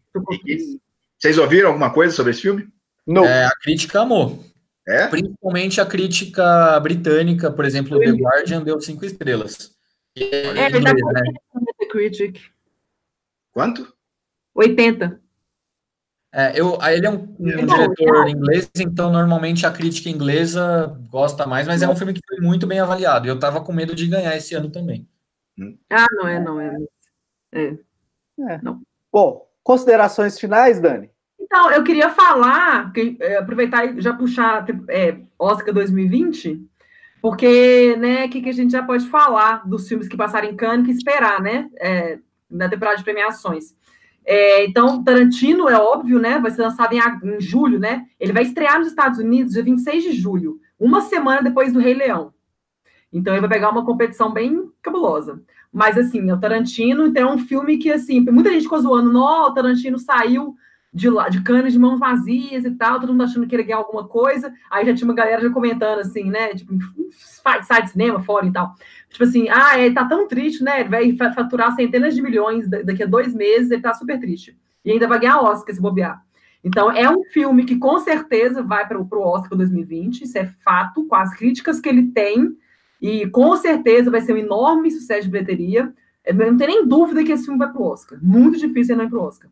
Vocês ouviram alguma coisa sobre esse filme? Não. É, a crítica amou. É? Principalmente a crítica britânica, por exemplo, o The Guardian deu cinco estrelas. É, é inglês, né? Critic. Quanto? 80. É, eu, ele é um, um é diretor é. inglês, então normalmente a crítica inglesa gosta mais, mas é um filme que foi muito bem avaliado. E eu tava com medo de ganhar esse ano também. Ah, não é, não é. É. é. Não. Bom, considerações finais, Dani? Então, eu queria falar, é, aproveitar e já puxar é, Oscar 2020, porque, né, o que, que, a gente já pode falar dos filmes que passaram em Cannes, que esperar, né, é, na temporada de premiações. É, então, Tarantino, é óbvio, né, vai ser lançado em, em, julho, né, ele vai estrear nos Estados Unidos dia 26 de julho, uma semana depois do Rei Leão. Então, ele vai pegar uma competição bem cabulosa. Mas, assim, é o Tarantino, então é um filme que, assim, muita gente ficou zoando, o Tarantino saiu de, de canas de mãos vazias e tal, todo mundo achando que ele ganhar alguma coisa. Aí já tinha uma galera já comentando assim, né? Tipo, sai de cinema fora e tal. Tipo assim, ah, ele tá tão triste, né? Ele vai faturar centenas de milhões daqui a dois meses, ele tá super triste. E ainda vai ganhar Oscar se bobear. Então, é um filme que com certeza vai para o Oscar 2020, isso é fato, com as críticas que ele tem, e com certeza vai ser um enorme sucesso de bilheteria. Eu não tenho nem dúvida que esse filme vai para o Oscar. Muito difícil ele não ir para o Oscar.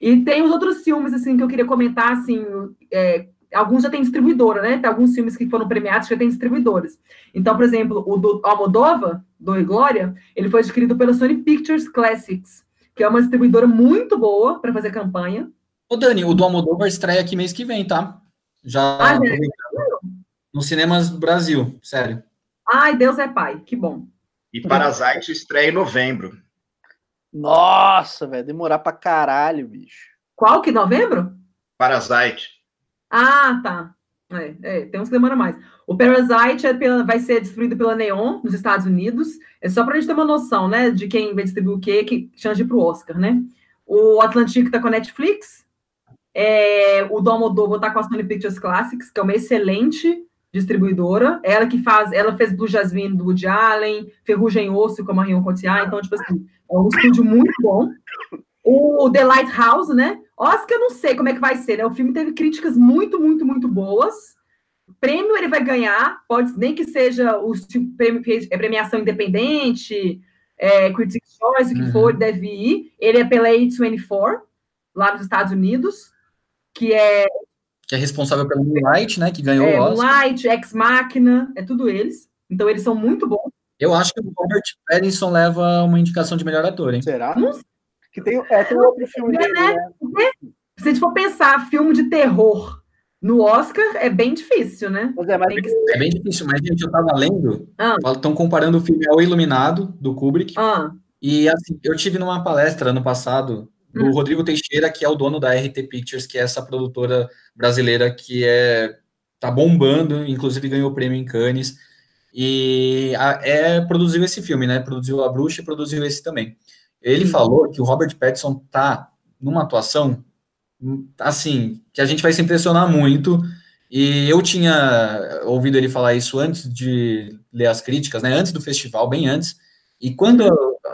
E tem os outros filmes, assim, que eu queria comentar, assim, é, alguns já têm distribuidora, né? Tem alguns filmes que foram premiados que já têm distribuidores. Então, por exemplo, o do Almodova, do Glória, ele foi adquirido pela Sony Pictures Classics, que é uma distribuidora muito boa para fazer campanha. Ô, Dani, o do Almodóvar estreia aqui mês que vem, tá? Já ah, é? nos cinemas do Brasil, sério. Ai, Deus é pai, que bom. E Parasite estreia em novembro. Nossa, velho, demorar pra caralho, bicho. Qual que? Novembro? Parasite. Ah, tá. É, é, tem uns que demora mais. O Parasite é pela, vai ser distribuído pela Neon, nos Estados Unidos. É só pra gente ter uma noção, né, de quem vai distribuir o quê, que chance de ir pro Oscar, né? O Atlantic tá com a Netflix. É, o Domodovo tá com a Sony Pictures Classics, que é uma excelente distribuidora. Ela que faz, ela fez Blue Jasmine do Woody Allen, Ferrugem Osso com a Marion Cotillard. Então, tipo assim, é um estúdio muito bom. O The Lighthouse, né? Oscar, eu não sei como é que vai ser, né? O filme teve críticas muito, muito, muito boas. Prêmio ele vai ganhar, pode nem que seja o prêmio é premiação independente, é, Critics' Choice, o que uhum. for, deve ir. Ele é pela A24, lá nos Estados Unidos, que é que é responsável pelo Moonlight, né? Que ganhou é, o Oscar. Moonlight, Ex Machina, é tudo eles. Então eles são muito bons. Eu acho que o Robert Pattinson leva uma indicação de melhor ator, hein? Será? Não que tem, é, tem outro filme é, né? né? Se a gente for pensar filme de terror no Oscar, é bem difícil, né? É, mas... que... é, bem difícil, mas, gente, eu tava lendo, estão ah. comparando o filme ao Iluminado, do Kubrick, ah. e assim, eu tive numa palestra ano passado do hum. Rodrigo Teixeira, que é o dono da RT Pictures, que é essa produtora brasileira que é tá bombando, inclusive ganhou o prêmio em Cannes, e a, é, produziu esse filme, né? Produziu A Bruxa e produziu esse também. Ele Sim. falou que o Robert Pattinson tá numa atuação, assim, que a gente vai se impressionar muito, e eu tinha ouvido ele falar isso antes de ler as críticas, né? Antes do festival, bem antes, e quando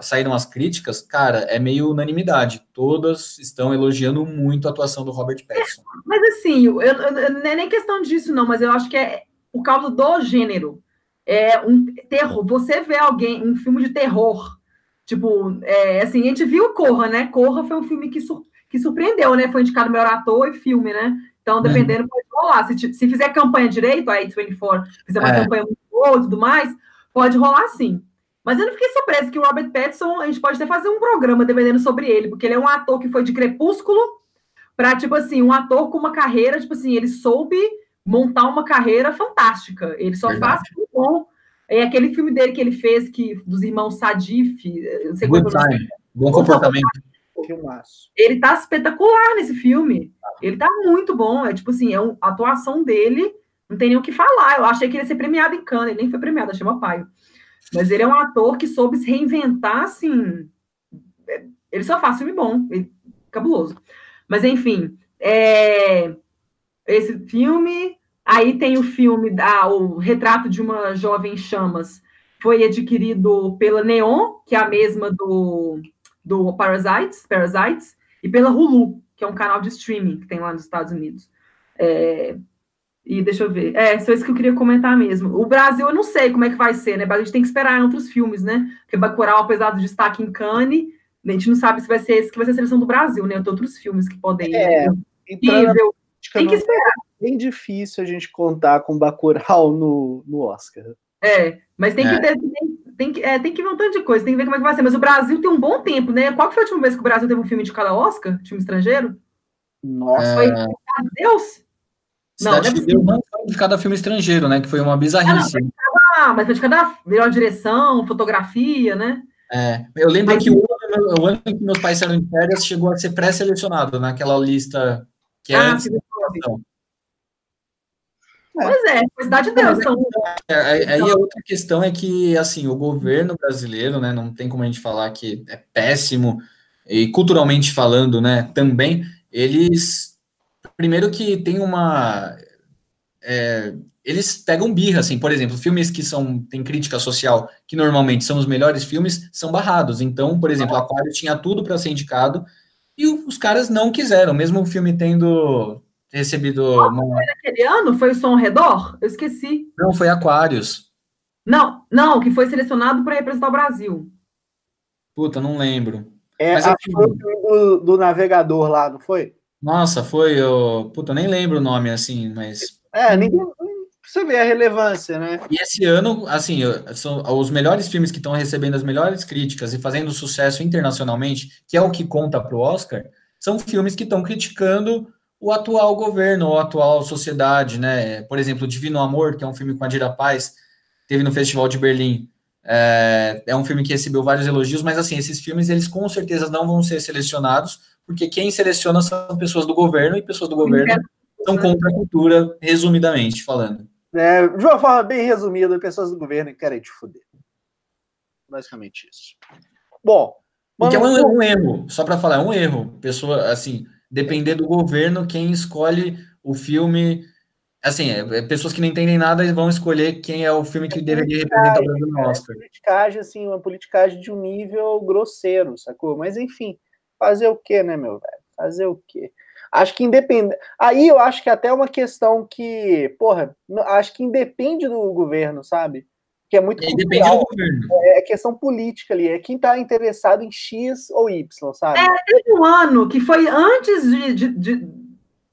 saíram as críticas, cara, é meio unanimidade. Todas estão elogiando muito a atuação do Robert Pattinson. É, mas assim, eu, eu, não é nem questão disso, não, mas eu acho que é por causa do gênero é um terror. Você vê alguém, um filme de terror, tipo, é, assim, a gente viu Corra, né? Corra foi um filme que, sur que surpreendeu, né? Foi indicado melhor ator e filme, né? Então, uhum. dependendo, pode rolar. Se, se fizer campanha direito, aí 24 fizer uma é. campanha muito boa e tudo mais, pode rolar sim. Mas eu não fiquei surpresa que o Robert Pattinson, a gente pode até fazer um programa dependendo sobre ele, porque ele é um ator que foi de Crepúsculo para, tipo assim, um ator com uma carreira, tipo assim, ele soube montar uma carreira fantástica. Ele só Verdade. faz filme bom. É aquele filme dele que ele fez, que dos irmãos Sadif, não sei Good como time. Bom comportamento. Ele tá espetacular nesse filme. Ele tá muito bom. É tipo assim, é um, a atuação dele, não tem nem o que falar. Eu achei que ele ia ser premiado em Cannes, ele nem foi premiado, achei uma paio. Mas ele é um ator que soube se reinventar, assim. É, ele só faz filme bom, ele, cabuloso. Mas enfim, é, esse filme. Aí tem o filme da o Retrato de uma Jovem Chamas, foi adquirido pela Neon, que é a mesma do, do Parasites, Parasites, e pela Hulu, que é um canal de streaming que tem lá nos Estados Unidos. É, E deixa eu ver. É, só isso que eu queria comentar mesmo. O Brasil, eu não sei como é que vai ser, né? A gente tem que esperar em outros filmes, né? Porque Bacurau, apesar do destaque em Cannes, a gente não sabe se vai ser esse que vai ser a seleção do Brasil, né? Tem outros filmes que podem é, ir. Tem que esperar. É bem difícil a gente contar com Bacurau no, no Oscar. É, mas tem que é. ter, tem, tem, que, é, tem que ver um tanto de coisa, tem que ver como é que vai ser. Mas o Brasil tem um bom tempo, né? Qual foi a última vez que o Brasil teve um filme de cada Oscar? Filme estrangeiro? Nossa, foi. Deus! Não, Cidade de Deus não foi de cada filme estrangeiro, né? Que foi uma bizarrice. Ah, mas foi de cada melhor direção, fotografia, né? É, eu lembro mas, que o ano, o ano que meus pais saíram de férias chegou a ser pré-selecionado naquela lista que é ah, antes da Pois é, foi cidade de Deus. Então... É, aí a outra questão é que, assim, o governo brasileiro, né, não tem como a gente falar que é péssimo, e culturalmente falando, né, também, eles, primeiro que tem uma, é, eles pegam birra, assim, por exemplo, filmes que são, tem crítica social, que normalmente são os melhores filmes, são barrados, então, por exemplo, Aquário tinha tudo para ser indicado, e os caras não quiseram, mesmo o filme tendo recebido. Uma... Foi naquele ano? Foi o Som ao Redor? Eu esqueci. Não, foi Aquários. Não, não, que foi selecionado para representar o Brasil. Puta, não lembro. É, Mas, assim, foi do, do navegador lá, não foi? Nossa, foi. Eu, puta, nem lembro o nome assim, mas. É, ninguém. Você vê a relevância, né? E esse ano, assim, são os melhores filmes que estão recebendo as melhores críticas e fazendo sucesso internacionalmente, que é o que conta para o Oscar, são filmes que estão criticando o atual governo, ou a atual sociedade, né? Por exemplo, Divino Amor, que é um filme com a Dira Paz, teve no Festival de Berlim. É, é, um filme que recebeu vários elogios, mas assim, esses filmes eles com certeza não vão ser selecionados, porque quem seleciona são pessoas do governo e pessoas do governo são contra a cultura, resumidamente falando. É, de uma forma bem resumida, pessoas do governo querem te fuder. Basicamente isso. Bom. Mano, é um, um erro, só para falar, é um erro. Pessoa, assim, depender do governo, quem escolhe o filme. Assim, é, é, pessoas que não entendem nada vão escolher quem é o filme que é deveria representar o Brasil no Oscar. É politicagem, assim, uma politicagem de um nível grosseiro, sacou? Mas enfim, fazer o quê, né, meu velho? Fazer o quê? Acho que independe. Aí eu acho que até uma questão que, porra, acho que independe do governo, sabe? Que é muito cultural. É, é questão política ali, é quem está interessado em X ou Y, sabe? É, teve um ano que foi antes de, de, de,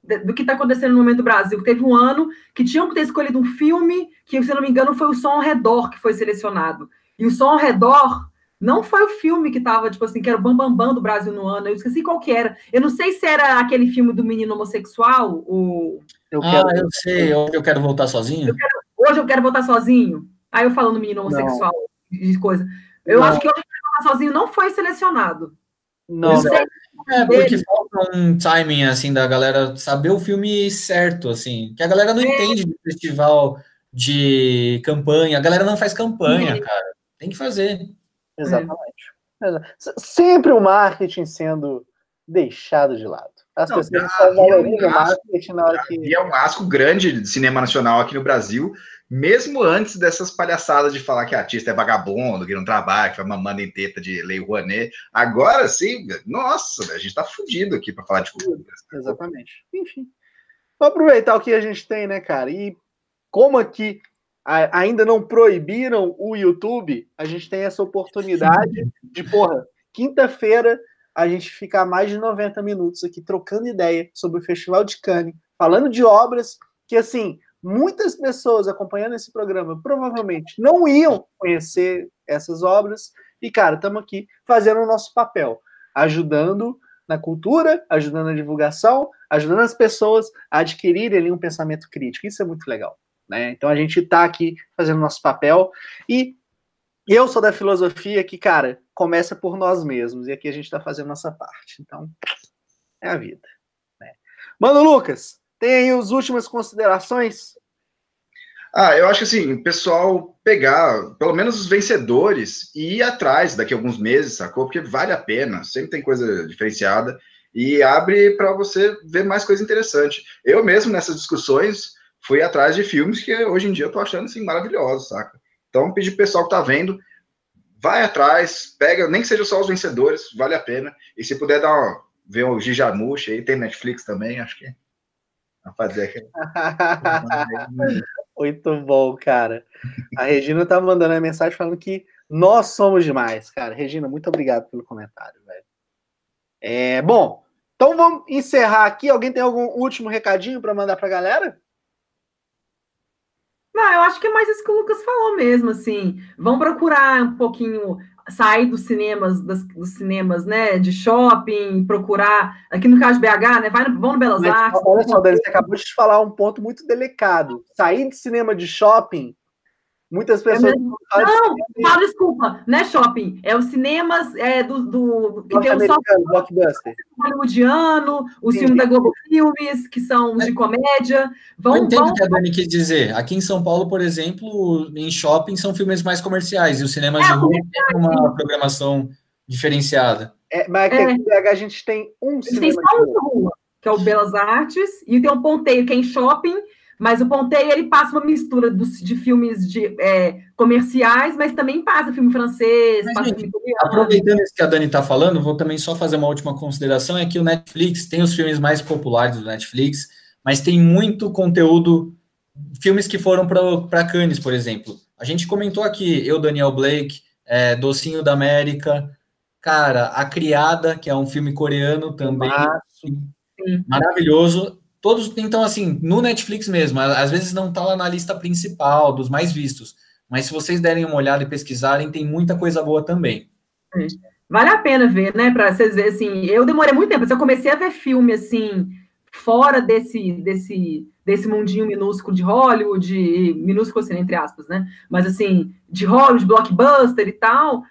de do que está acontecendo no momento do Brasil. Teve um ano que tinham que ter escolhido um filme que, se não me engano, foi o Som ao Redor que foi selecionado. E o Som ao Redor não foi o filme que estava, tipo assim, que era o Bambambam Bam Bam do Brasil no ano. Eu esqueci qual que era. Eu não sei se era aquele filme do menino homossexual, o... Eu quero... Ah, eu sei. Eu quero voltar sozinho. Eu quero... Hoje eu quero voltar sozinho. Aí eu falando menino homossexual de coisa. Eu não. acho que o sozinho não foi selecionado. Não. É, porque falta um timing, assim, da galera saber o filme certo, assim. Que a galera não é. entende de festival de campanha. A galera não faz campanha, é. cara. Tem que fazer. Exatamente. É. Sempre o marketing sendo deixado de lado. As não, pessoas só valorizam o marketing na hora que. E é um asco grande de cinema nacional aqui no Brasil, mesmo antes dessas palhaçadas de falar que artista é vagabundo, que não trabalha, que vai mamando em teta de Lei Rouanet, agora sim, nossa, a gente tá fudido aqui para falar de cultura. Exatamente. Enfim. Vamos aproveitar o que a gente tem, né, cara? E como aqui ainda não proibiram o YouTube, a gente tem essa oportunidade de, porra, quinta-feira a gente ficar mais de 90 minutos aqui trocando ideia sobre o Festival de Cannes, falando de obras que, assim, muitas pessoas acompanhando esse programa provavelmente não iam conhecer essas obras. E, cara, estamos aqui fazendo o nosso papel, ajudando na cultura, ajudando na divulgação, ajudando as pessoas a adquirirem ali um pensamento crítico. Isso é muito legal. Né? Então a gente está aqui fazendo o nosso papel e eu sou da filosofia que, cara, começa por nós mesmos e aqui a gente está fazendo nossa parte. Então, é a vida. Né? Mano, Lucas, tem as últimas considerações? Ah, eu acho que assim, o pessoal pegar pelo menos os vencedores e ir atrás daqui a alguns meses, sacou? Porque vale a pena, sempre tem coisa diferenciada e abre para você ver mais coisa interessante. Eu mesmo nessas discussões fui atrás de filmes que hoje em dia eu tô achando assim maravilhosos, saca? Então, pedir pro pessoal que tá vendo, vai atrás, pega, nem que seja só os vencedores, vale a pena. E se puder dar uma, ver o Gijamush aí, tem Netflix também, acho que a fazer. Muito bom, cara. A Regina tá mandando a mensagem falando que nós somos demais, cara. Regina, muito obrigado pelo comentário, velho. É, bom, então vamos encerrar aqui. Alguém tem algum último recadinho para mandar para a galera? Não, eu acho que é mais isso que o Lucas falou mesmo, assim. Vão procurar um pouquinho sair dos cinemas, das, dos cinemas, né, de shopping, procurar, aqui no caso de BH, né, vai no, vão no Belas Mas, Artes. Olha só, Dani, você acabou de falar um ponto muito delicado. Sair de cinema de shopping Muitas é pessoas. não, fala, desculpa, não é shopping, é os cinemas é, do, do que tem o só blockbuster. hollywoodiano, os filmes da Globo Filmes, que são os de comédia. Vão, Eu entendo o que a Dani quis dizer. Aqui em São Paulo, por exemplo, em shopping são filmes mais comerciais, e os cinemas é, de rua têm uma programação diferenciada. É, mas aqui é. em BH a gente tem um cinema. Tem só um rua, que é o Belas Artes, e tem um ponteio que é em shopping mas o Ponteio, ele passa uma mistura dos, de filmes de, é, comerciais, mas também passa filme francês, mas, passa gente, filme Aproveitando isso que a Dani está falando, vou também só fazer uma última consideração, é que o Netflix tem os filmes mais populares do Netflix, mas tem muito conteúdo, filmes que foram para Cannes, por exemplo. A gente comentou aqui, eu, Daniel Blake, é, Docinho da América, cara, A Criada, que é um filme coreano também, maravilhoso, Todos, então, assim, no Netflix mesmo, às vezes não tá lá na lista principal dos mais vistos, mas se vocês derem uma olhada e pesquisarem, tem muita coisa boa também. É. Vale a pena ver, né? Para vocês verem, assim, eu demorei muito tempo, eu comecei a ver filme, assim, fora desse, desse, desse mundinho minúsculo de Hollywood, minúsculo assim, entre aspas, né? Mas, assim, de Hollywood, blockbuster e tal,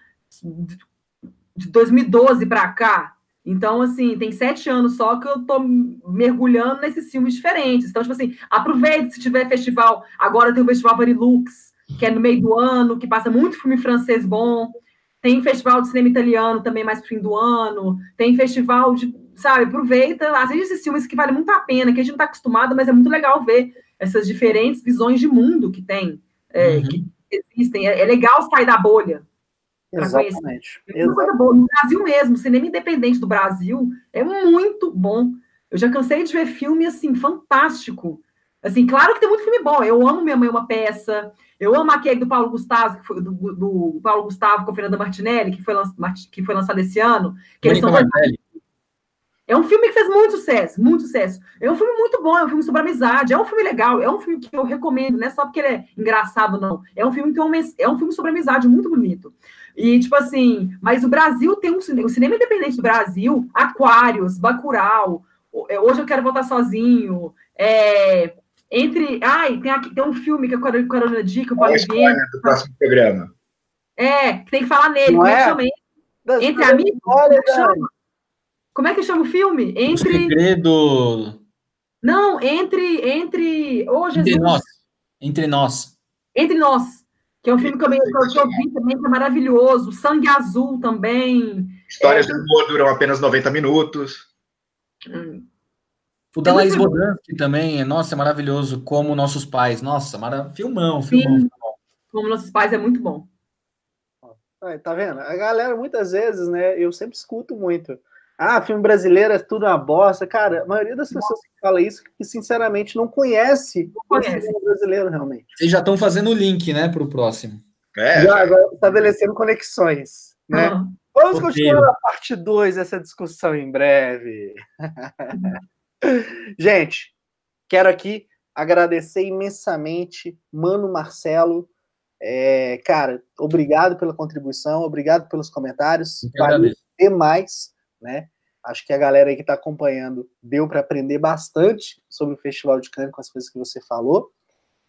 de 2012 para cá, então, assim, tem sete anos só que eu tô mergulhando nesses filmes diferentes. Então, tipo assim, aproveite se tiver festival. Agora tem o Festival Varilux, que é no meio do ano, que passa muito filme francês bom. Tem festival de cinema italiano também mais pro fim do ano. Tem festival de, sabe, aproveita, assiste esses filmes que vale muito a pena, que a gente não tá acostumado, mas é muito legal ver essas diferentes visões de mundo que tem, é, uhum. que existem. É, é legal sair da bolha, Exatamente. É coisa boa. No Brasil mesmo, cinema independente do Brasil é muito bom. Eu já cansei de ver filme assim, fantástico. Assim, claro que tem muito filme bom. Eu amo Minha Mãe é uma Peça. Eu amo aquele do Paulo Gustavo, que foi, do, do Paulo Gustavo com a Fernanda Martinelli, que foi, que foi lançado esse ano. Que eles são é um filme que fez muito sucesso, muito sucesso. É um filme muito bom, é um filme sobre amizade, é um filme legal, é um filme que eu recomendo, não é só porque ele é engraçado, não. É um filme que é um, é um filme sobre amizade muito bonito. E, tipo assim, mas o Brasil tem um cinema, o cinema independente do Brasil, Aquários, Bacurau, é, Hoje Eu Quero Voltar Sozinho, é, entre. Ai, tem, aqui, tem um filme que é o Carolina Dica, eu falei ver. do próximo programa. É, tem que falar nele, Não como é? chama? Entre amigos, olha, chama? Como é que chama o filme? Entre. O segredo. Não, entre. Entre. Oh, Jesus. Entre nós. Entre nós. Entre nós. Que é um filme que eu, que eu vi também, que é maravilhoso. Sangue Azul também. Histórias é... de amor duram apenas 90 minutos. Hum. O da Laís Bodansky também, nossa, é maravilhoso. Como Nossos Pais. Nossa, maravilhoso. filmão, filmão. Como Nossos Pais é muito bom. Tá vendo? A galera, muitas vezes, né? Eu sempre escuto muito. Ah, filme brasileiro é tudo uma bosta. Cara, a maioria das pessoas que fala isso, que sinceramente não conhece, não conhece. o brasileiro realmente. Vocês já estão fazendo o link, né, para o próximo. É, já, agora estabelecendo conexões, né? Uhum. Vamos continuar na parte 2 dessa discussão em breve. Gente, quero aqui agradecer imensamente Mano Marcelo. É, cara, obrigado pela contribuição, obrigado pelos comentários. Valeu demais né? Acho que a galera aí que está acompanhando deu para aprender bastante sobre o Festival de Cannes com as coisas que você falou.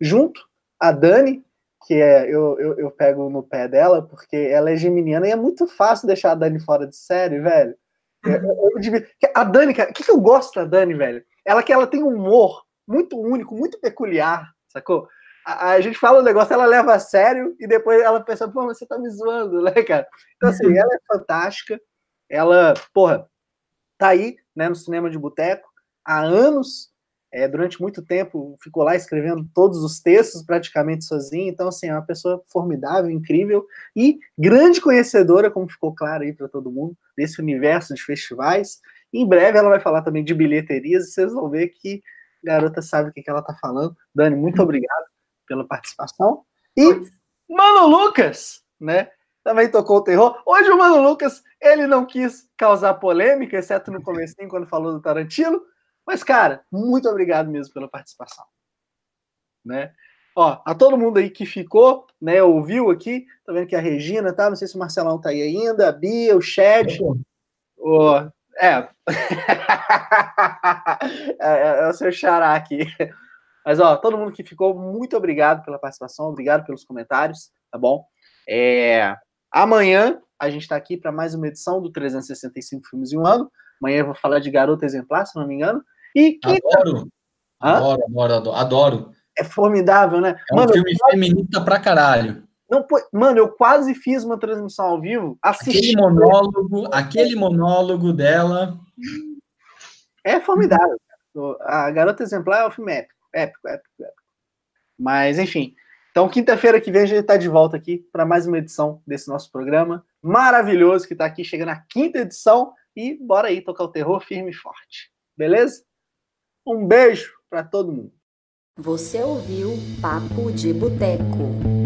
Junto a Dani, que é, eu, eu, eu, pego no pé dela, porque ela é geminiana e é muito fácil deixar a Dani fora de série, velho. Eu, eu, a Dani, cara, o que, que eu gosto da Dani, velho? Ela que ela tem um humor muito único, muito peculiar, sacou? A, a, gente fala um negócio, ela leva a sério e depois ela pensa, pô, você tá me zoando, né, cara? Então, assim, ela é fantástica ela, porra, tá aí, né, no cinema de boteco há anos, é, durante muito tempo ficou lá escrevendo todos os textos praticamente sozinha, então assim, é uma pessoa formidável, incrível e grande conhecedora, como ficou claro aí para todo mundo, desse universo de festivais. Em breve ela vai falar também de bilheterias e vocês vão ver que garota sabe o que, que ela tá falando. Dani, muito obrigado pela participação. E Mano Lucas, né? Também tocou o terror. Hoje o Mano Lucas, ele não quis causar polêmica, exceto no comecinho, quando falou do Tarantino. Mas, cara, muito obrigado mesmo pela participação. Né? Ó, a todo mundo aí que ficou, né, ouviu aqui, tá vendo que a Regina, tá? Não sei se o Marcelão tá aí ainda, a Bia, o Chad, o... É. é, é, é o seu xará aqui. Mas, ó, todo mundo que ficou, muito obrigado pela participação, obrigado pelos comentários, tá bom? É, amanhã a gente está aqui para mais uma edição do 365 Filmes em um Ano. Amanhã eu vou falar de Garota Exemplar, se não me engano. E quinta... Adoro. Adoro, adoro, adoro, adoro. É formidável, né? É um Mano, filme quase... feminista pra caralho. Não, mano, eu quase fiz uma transmissão ao vivo. Aquele monólogo, aquele monólogo dela. É formidável. A Garota Exemplar é um filme épico, épico, épico, épico. Mas, enfim. Então, quinta-feira que vem a gente está de volta aqui para mais uma edição desse nosso programa maravilhoso que está aqui chegando a quinta edição. E bora aí tocar o terror firme e forte. Beleza? Um beijo para todo mundo. Você ouviu Papo de Boteco.